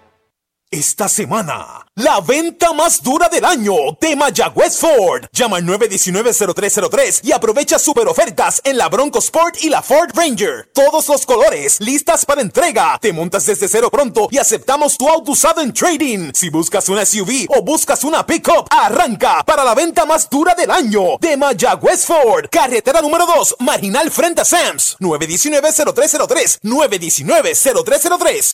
Esta semana, la venta más dura del año de Mayagüez Ford. Llama al 919-0303 y aprovecha super ofertas en la Bronco Sport y la Ford Ranger. Todos los colores, listas para entrega. Te montas desde cero pronto y aceptamos tu auto usado en trading. Si buscas una SUV o buscas una pickup, arranca para la venta más dura del año de Mayagüez Ford. Carretera número 2, Marginal frente a Sams. 919-0303. 919-0303.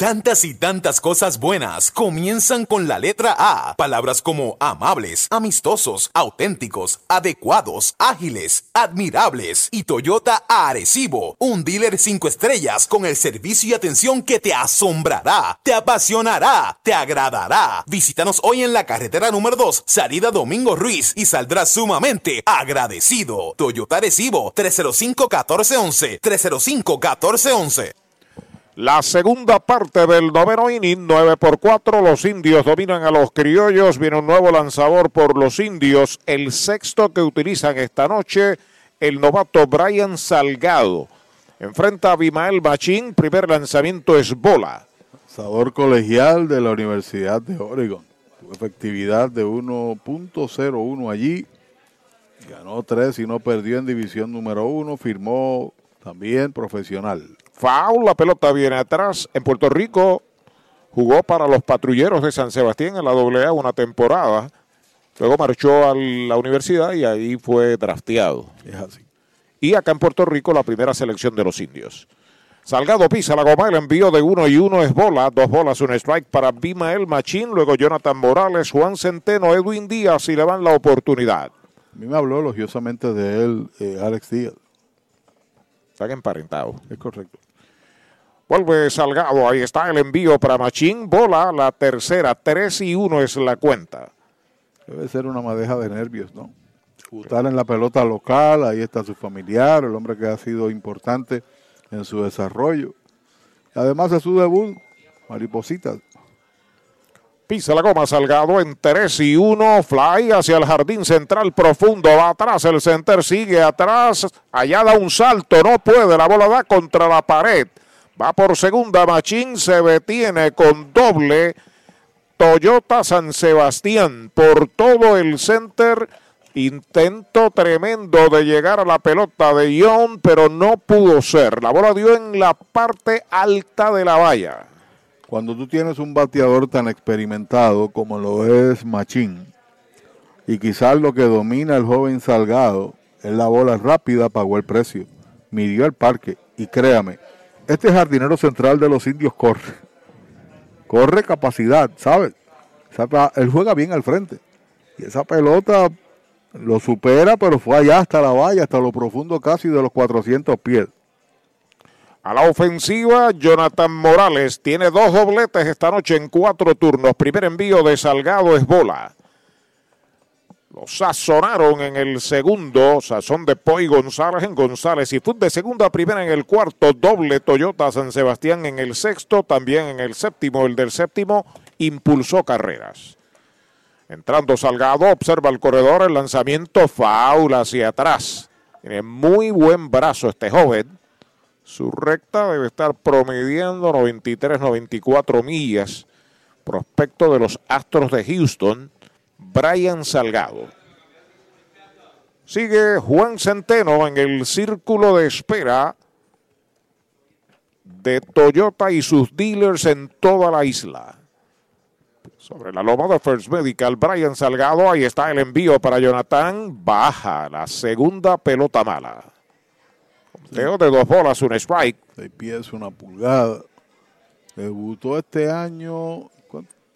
Tantas y tantas cosas buenas comienzan con la letra A. Palabras como amables, amistosos, auténticos, adecuados, ágiles, admirables y Toyota Arecibo, un dealer 5 estrellas con el servicio y atención que te asombrará, te apasionará, te agradará. Visítanos hoy en la carretera número 2, salida Domingo Ruiz y saldrás sumamente agradecido. Toyota Arecibo 305-1411, 305-1411. La segunda parte del noveno inning, 9 por 4, los indios dominan a los criollos, viene un nuevo lanzador por los indios, el sexto que utilizan esta noche, el novato Brian Salgado. Enfrenta a Bimael Machín, primer lanzamiento es bola. Lanzador colegial de la Universidad de Oregon. Tuvo efectividad de 1.01 allí. Ganó 3 y no perdió en división número 1. Firmó también profesional. Foul, la pelota viene atrás. En Puerto Rico jugó para los patrulleros de San Sebastián en la AA una temporada. Luego marchó a la universidad y ahí fue drafteado. Es así. Y acá en Puerto Rico la primera selección de los indios. Salgado pisa la goma, el envío de uno y uno es bola, dos bolas, un strike para Bimael Machín, luego Jonathan Morales, Juan Centeno, Edwin Díaz y le van la oportunidad. A mí me habló elogiosamente de él eh, Alex Díaz. Están emparentados. Es correcto. Vuelve Salgado, ahí está el envío para Machín, bola, la tercera, 3 y 1 es la cuenta. Debe ser una madeja de nervios, ¿no? Gustar en la pelota local, ahí está su familiar, el hombre que ha sido importante en su desarrollo. Además de su debut, Maripositas. Pisa la goma Salgado en 3 y 1. Fly hacia el jardín central profundo. Va atrás. El center sigue atrás. Allá da un salto. No puede. La bola da contra la pared. Va por segunda. Machín se detiene con doble. Toyota San Sebastián por todo el center. Intento tremendo de llegar a la pelota de Young, pero no pudo ser. La bola dio en la parte alta de la valla. Cuando tú tienes un bateador tan experimentado como lo es Machín, y quizás lo que domina el joven Salgado es la bola rápida, pagó el precio, midió el parque, y créame, este jardinero central de los indios corre, corre capacidad, ¿sabes? Él juega bien al frente, y esa pelota lo supera, pero fue allá hasta la valla, hasta lo profundo casi de los 400 pies. A la ofensiva, Jonathan Morales tiene dos dobletes esta noche en cuatro turnos. Primer envío de Salgado es bola. Lo sazonaron en el segundo, sazón de Poi González en González y fue de segunda a primera en el cuarto, doble Toyota San Sebastián en el sexto, también en el séptimo, el del séptimo impulsó carreras. Entrando Salgado, observa el corredor, el lanzamiento faula hacia atrás. Tiene muy buen brazo este joven. Su recta debe estar promediando 93-94 millas. Prospecto de los Astros de Houston, Brian Salgado. Sigue Juan Centeno en el círculo de espera de Toyota y sus dealers en toda la isla. Sobre la loma de First Medical, Brian Salgado, ahí está el envío para Jonathan. Baja la segunda pelota mala. Leo de dos bolas, un strike. Seis pies, una pulgada. Debutó este año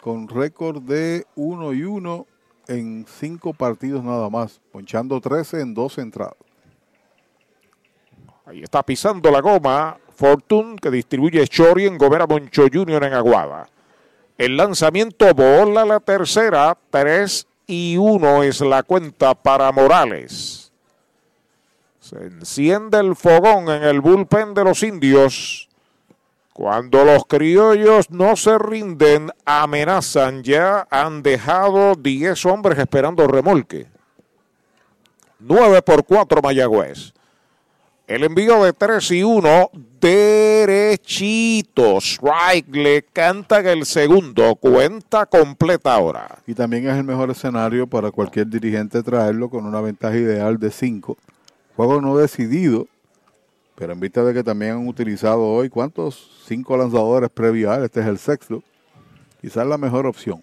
con récord de 1 y 1 en cinco partidos nada más, ponchando 13 en dos entradas. Ahí está pisando la goma Fortune que distribuye Chori en Gomera Moncho Jr. en Aguada. El lanzamiento bola la tercera, 3 y 1 es la cuenta para Morales. Se enciende el fogón en el bullpen de los indios. Cuando los criollos no se rinden, amenazan. Ya han dejado 10 hombres esperando remolque. 9 por 4 Mayagüez. El envío de 3 y 1, derechito. Strike le cantan el segundo. Cuenta completa ahora. Y también es el mejor escenario para cualquier dirigente traerlo con una ventaja ideal de 5. Juego no decidido, pero en vista de que también han utilizado hoy, ¿cuántos? Cinco lanzadores previos. Este es el sexto. Quizás la mejor opción.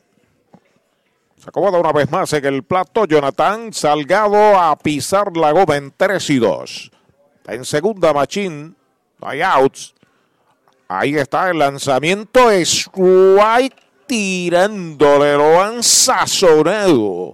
Se acomoda una vez más en el plato Jonathan Salgado a pisar la goma en 3 y 2. En segunda Machín, no hay outs. Ahí está el lanzamiento. Strike tirándole, lo han sazonado.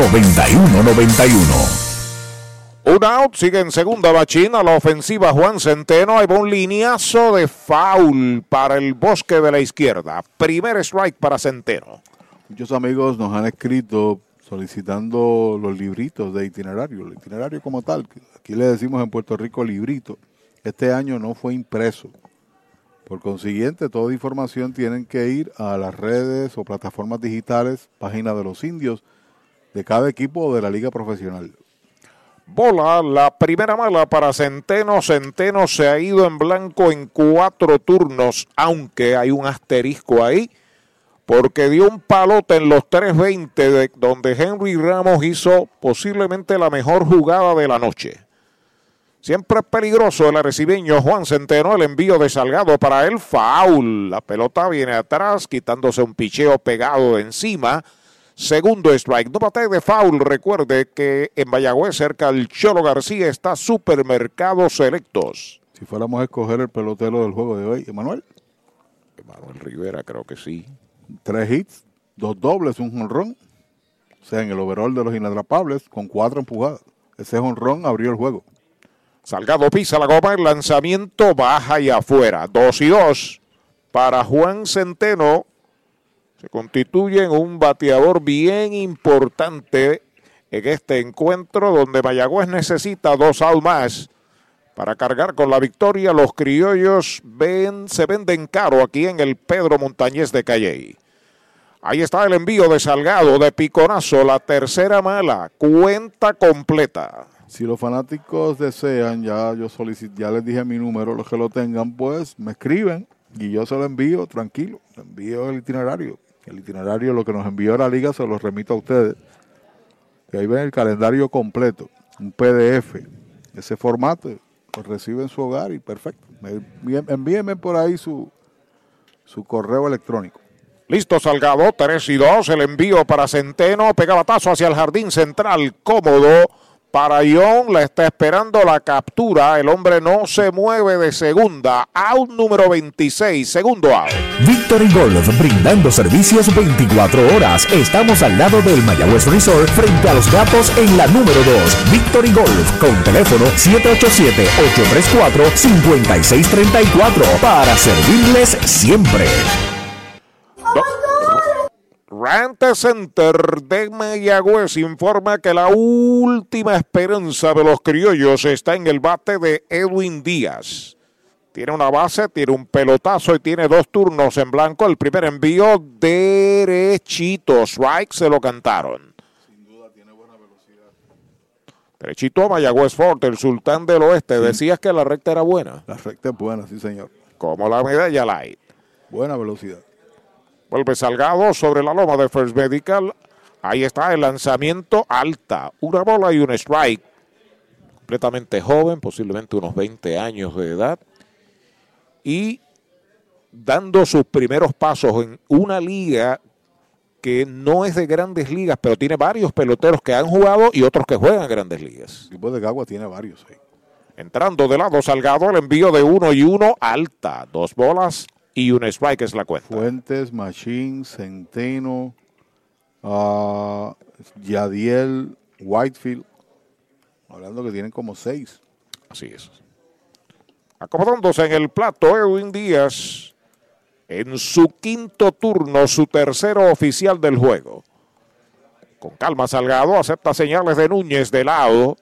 832-9191. Un out, sigue en segunda bachina la ofensiva Juan Centeno. Hay un lineazo de foul para el bosque de la izquierda. Primer strike para Centeno. Muchos amigos nos han escrito solicitando los libritos de itinerario, el itinerario como tal. Aquí le decimos en Puerto Rico librito. Este año no fue impreso. Por consiguiente, toda información tienen que ir a las redes o plataformas digitales, página de los indios, de cada equipo de la liga profesional. Bola, la primera mala para Centeno. Centeno se ha ido en blanco en cuatro turnos, aunque hay un asterisco ahí, porque dio un palote en los 320, de, donde Henry Ramos hizo posiblemente la mejor jugada de la noche. Siempre es peligroso el arecibeño Juan Centeno, el envío de Salgado para el foul. La pelota viene atrás, quitándose un picheo pegado de encima. Segundo strike. No bate de foul. Recuerde que en Mayagüez, cerca del Cholo García, está Supermercados Selectos. Si fuéramos a escoger el pelotero del juego de hoy, Emanuel. Emanuel Rivera, creo que sí. Tres hits, dos dobles, un jonrón. O sea, en el overall de los inatrapables, con cuatro empujadas. Ese jonrón abrió el juego. Salgado pisa la goma, el lanzamiento baja y afuera. Dos y dos para Juan Centeno se constituye en un bateador bien importante en este encuentro donde Mayagüez necesita dos más para cargar con la victoria. Los criollos se venden caro aquí en el Pedro Montañez de Calley. Ahí está el envío de Salgado, de Piconazo, la tercera mala, cuenta completa. Si los fanáticos desean, ya yo solicito, ya les dije mi número, los que lo tengan, pues me escriben y yo se lo envío tranquilo, envío el itinerario. El itinerario, lo que nos envió la liga, se lo remito a ustedes. Y ahí ven el calendario completo, un PDF. Ese formato lo recibe en su hogar y perfecto. Envíenme por ahí su, su correo electrónico. Listo, Salgado, 3 y 2. El envío para Centeno. Pega batazo hacia el jardín central. Cómodo para Ion. La está esperando la captura. El hombre no se mueve de segunda. Out número 26. Segundo out. Victory Golf, brindando servicios 24 horas. Estamos al lado del Mayagüez Resort, frente a los gatos en la número 2. Victory Golf, con teléfono 787-834-5634. Para servirles siempre. Rante Center de Mayagüez informa que la última esperanza de los criollos está en el bate de Edwin Díaz. Tiene una base, tiene un pelotazo y tiene dos turnos en blanco. El primer envío derechito. Strike se lo cantaron. Sin duda tiene buena velocidad. Derechito a Mayagüez Fort, el sultán del oeste. Sí. Decías que la recta era buena. La recta es buena, sí, señor. Como la medalla light. Buena velocidad. Vuelve Salgado sobre la loma de First Medical. Ahí está el lanzamiento alta. Una bola y un strike. Completamente joven, posiblemente unos 20 años de edad. Y dando sus primeros pasos en una liga que no es de grandes ligas, pero tiene varios peloteros que han jugado y otros que juegan grandes ligas. El tipo de Gagua tiene varios ahí. Entrando de lado Salgado, el envío de uno y uno alta. Dos bolas, y un strike es la cuenta. Fuentes, Machine, Centeno, uh, Yadiel, Whitefield. Hablando que tienen como seis. Así es. Acomodándose en el plato, Edwin Díaz en su quinto turno, su tercero oficial del juego. Con calma Salgado, acepta señales de Núñez de lado.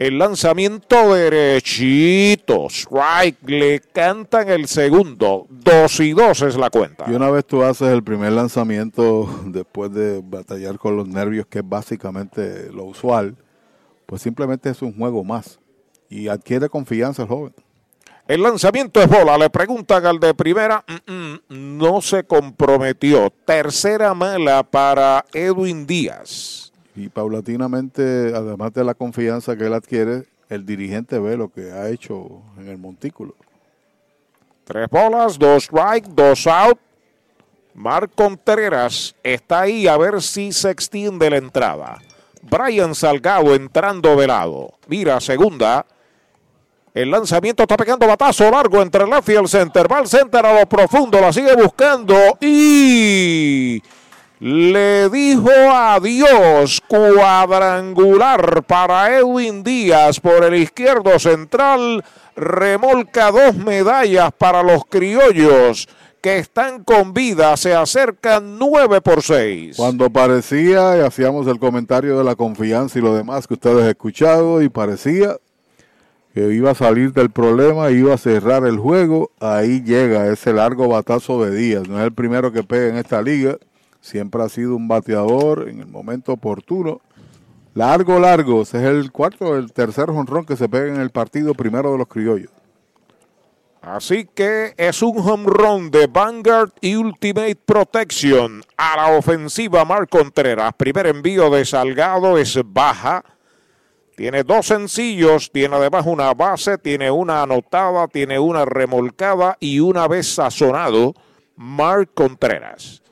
El lanzamiento derechito. Strike. Le cantan el segundo. Dos y dos es la cuenta. Y una vez tú haces el primer lanzamiento después de batallar con los nervios, que es básicamente lo usual, pues simplemente es un juego más. Y adquiere confianza el joven. El lanzamiento es bola. Le preguntan al de primera. Mm, mm, no se comprometió. Tercera mala para Edwin Díaz. Y paulatinamente, además de la confianza que él adquiere, el dirigente ve lo que ha hecho en el montículo. Tres bolas, dos strike, dos out. Marc Contreras está ahí a ver si se extiende la entrada. Brian Salgado entrando de lado. Mira, segunda. El lanzamiento está pegando batazo largo entre el left y el center. Va al center a lo profundo, la sigue buscando y le dijo adiós cuadrangular para Edwin Díaz por el izquierdo central. Remolca dos medallas para los criollos que están con vida. Se acercan 9 por 6. Cuando parecía, y hacíamos el comentario de la confianza y lo demás que ustedes han escuchado, y parecía que iba a salir del problema, iba a cerrar el juego, ahí llega ese largo batazo de Díaz. No es el primero que pega en esta liga, siempre ha sido un bateador en el momento oportuno. Largo, largo, es el cuarto, el tercer jonrón que se pega en el partido primero de los criollos. Así que es un home run de Vanguard y Ultimate Protection a la ofensiva Marc Contreras. Primer envío de Salgado es baja. Tiene dos sencillos, tiene además una base, tiene una anotada, tiene una remolcada y una vez sazonado Marc Contreras.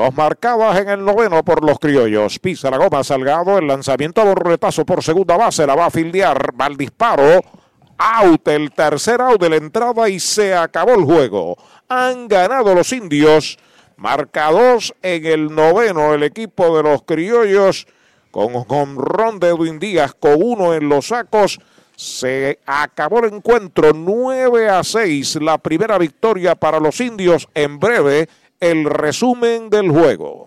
Dos marcadas en el noveno por los criollos. Pisa la goma Salgado, el lanzamiento a borretazo por segunda base, la va a fildear, va al disparo. Out, el tercer out de la entrada y se acabó el juego. Han ganado los indios. Marcados en el noveno el equipo de los criollos con run de Edwin Díaz con uno en los sacos. Se acabó el encuentro 9 a 6, la primera victoria para los indios. En breve, el resumen del juego.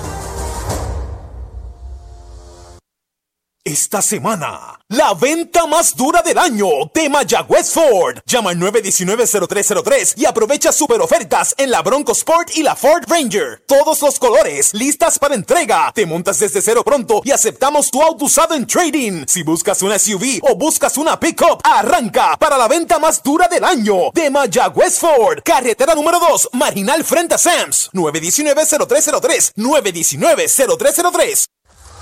Esta semana, la venta más dura del año de Mayagüez Ford. Llama al 919-0303 y aprovecha super ofertas en la Bronco Sport y la Ford Ranger. Todos los colores, listas para entrega. Te montas desde cero pronto y aceptamos tu auto usado en trading. Si buscas una SUV o buscas una pickup, arranca para la venta más dura del año de Mayagüez Ford. Carretera número 2, Marginal frente a Sams. 919-0303. 919-0303.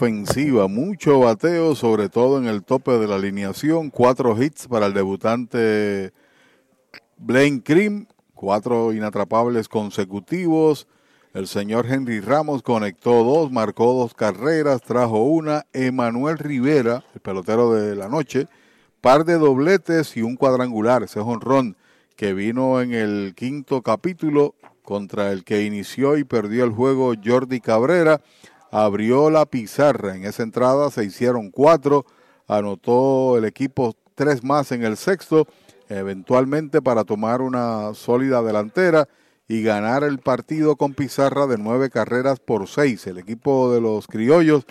ofensiva, mucho bateo, sobre todo en el tope de la alineación, cuatro hits para el debutante Blaine Krim, cuatro inatrapables consecutivos, El señor Henry Ramos conectó dos, marcó dos carreras, trajo una. Emanuel Rivera, el pelotero de la noche, par de dobletes y un cuadrangular. Ese honrón que vino en el quinto capítulo contra el que inició y perdió el juego Jordi Cabrera. Abrió la pizarra. En esa entrada se hicieron cuatro. Anotó el equipo tres más en el sexto, eventualmente para tomar una sólida delantera y ganar el partido con pizarra de nueve carreras por seis. El equipo de los criollos,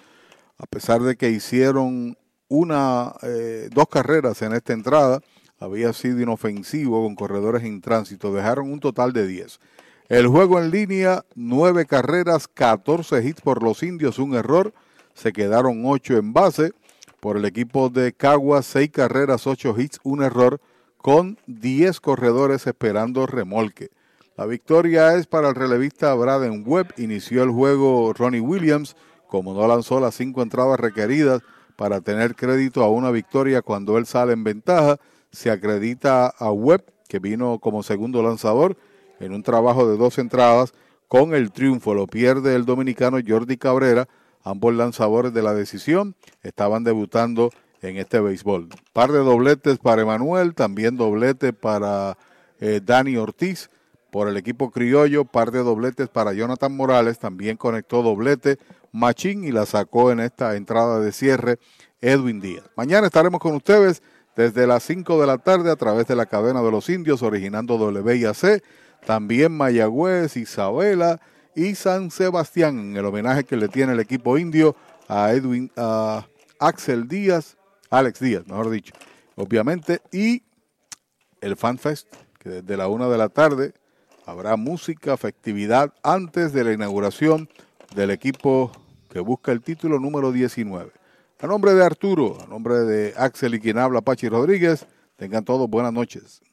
a pesar de que hicieron una, eh, dos carreras en esta entrada, había sido inofensivo con corredores en tránsito. Dejaron un total de diez. El juego en línea, nueve carreras, 14 hits por los indios, un error. Se quedaron ocho en base. Por el equipo de Caguas, seis carreras, ocho hits, un error, con diez corredores esperando remolque. La victoria es para el relevista Braden Webb. Inició el juego Ronnie Williams, como no lanzó las cinco entradas requeridas para tener crédito a una victoria cuando él sale en ventaja. Se acredita a Webb, que vino como segundo lanzador en un trabajo de dos entradas. Con el triunfo lo pierde el dominicano Jordi Cabrera. Ambos lanzadores de la decisión estaban debutando en este béisbol. Par de dobletes para Emanuel, también doblete para eh, Dani Ortiz por el equipo criollo, par de dobletes para Jonathan Morales, también conectó doblete Machín y la sacó en esta entrada de cierre Edwin Díaz. Mañana estaremos con ustedes desde las 5 de la tarde a través de la cadena de los indios, originando WIAC, también Mayagüez, Isabela y San Sebastián, en el homenaje que le tiene el equipo indio a Edwin, a Axel Díaz, Alex Díaz, mejor dicho, obviamente, y el FanFest, que desde la una de la tarde Habrá música, festividad antes de la inauguración del equipo que busca el título número 19. A nombre de Arturo, a nombre de Axel y quien habla Pachi Rodríguez, tengan todos buenas noches.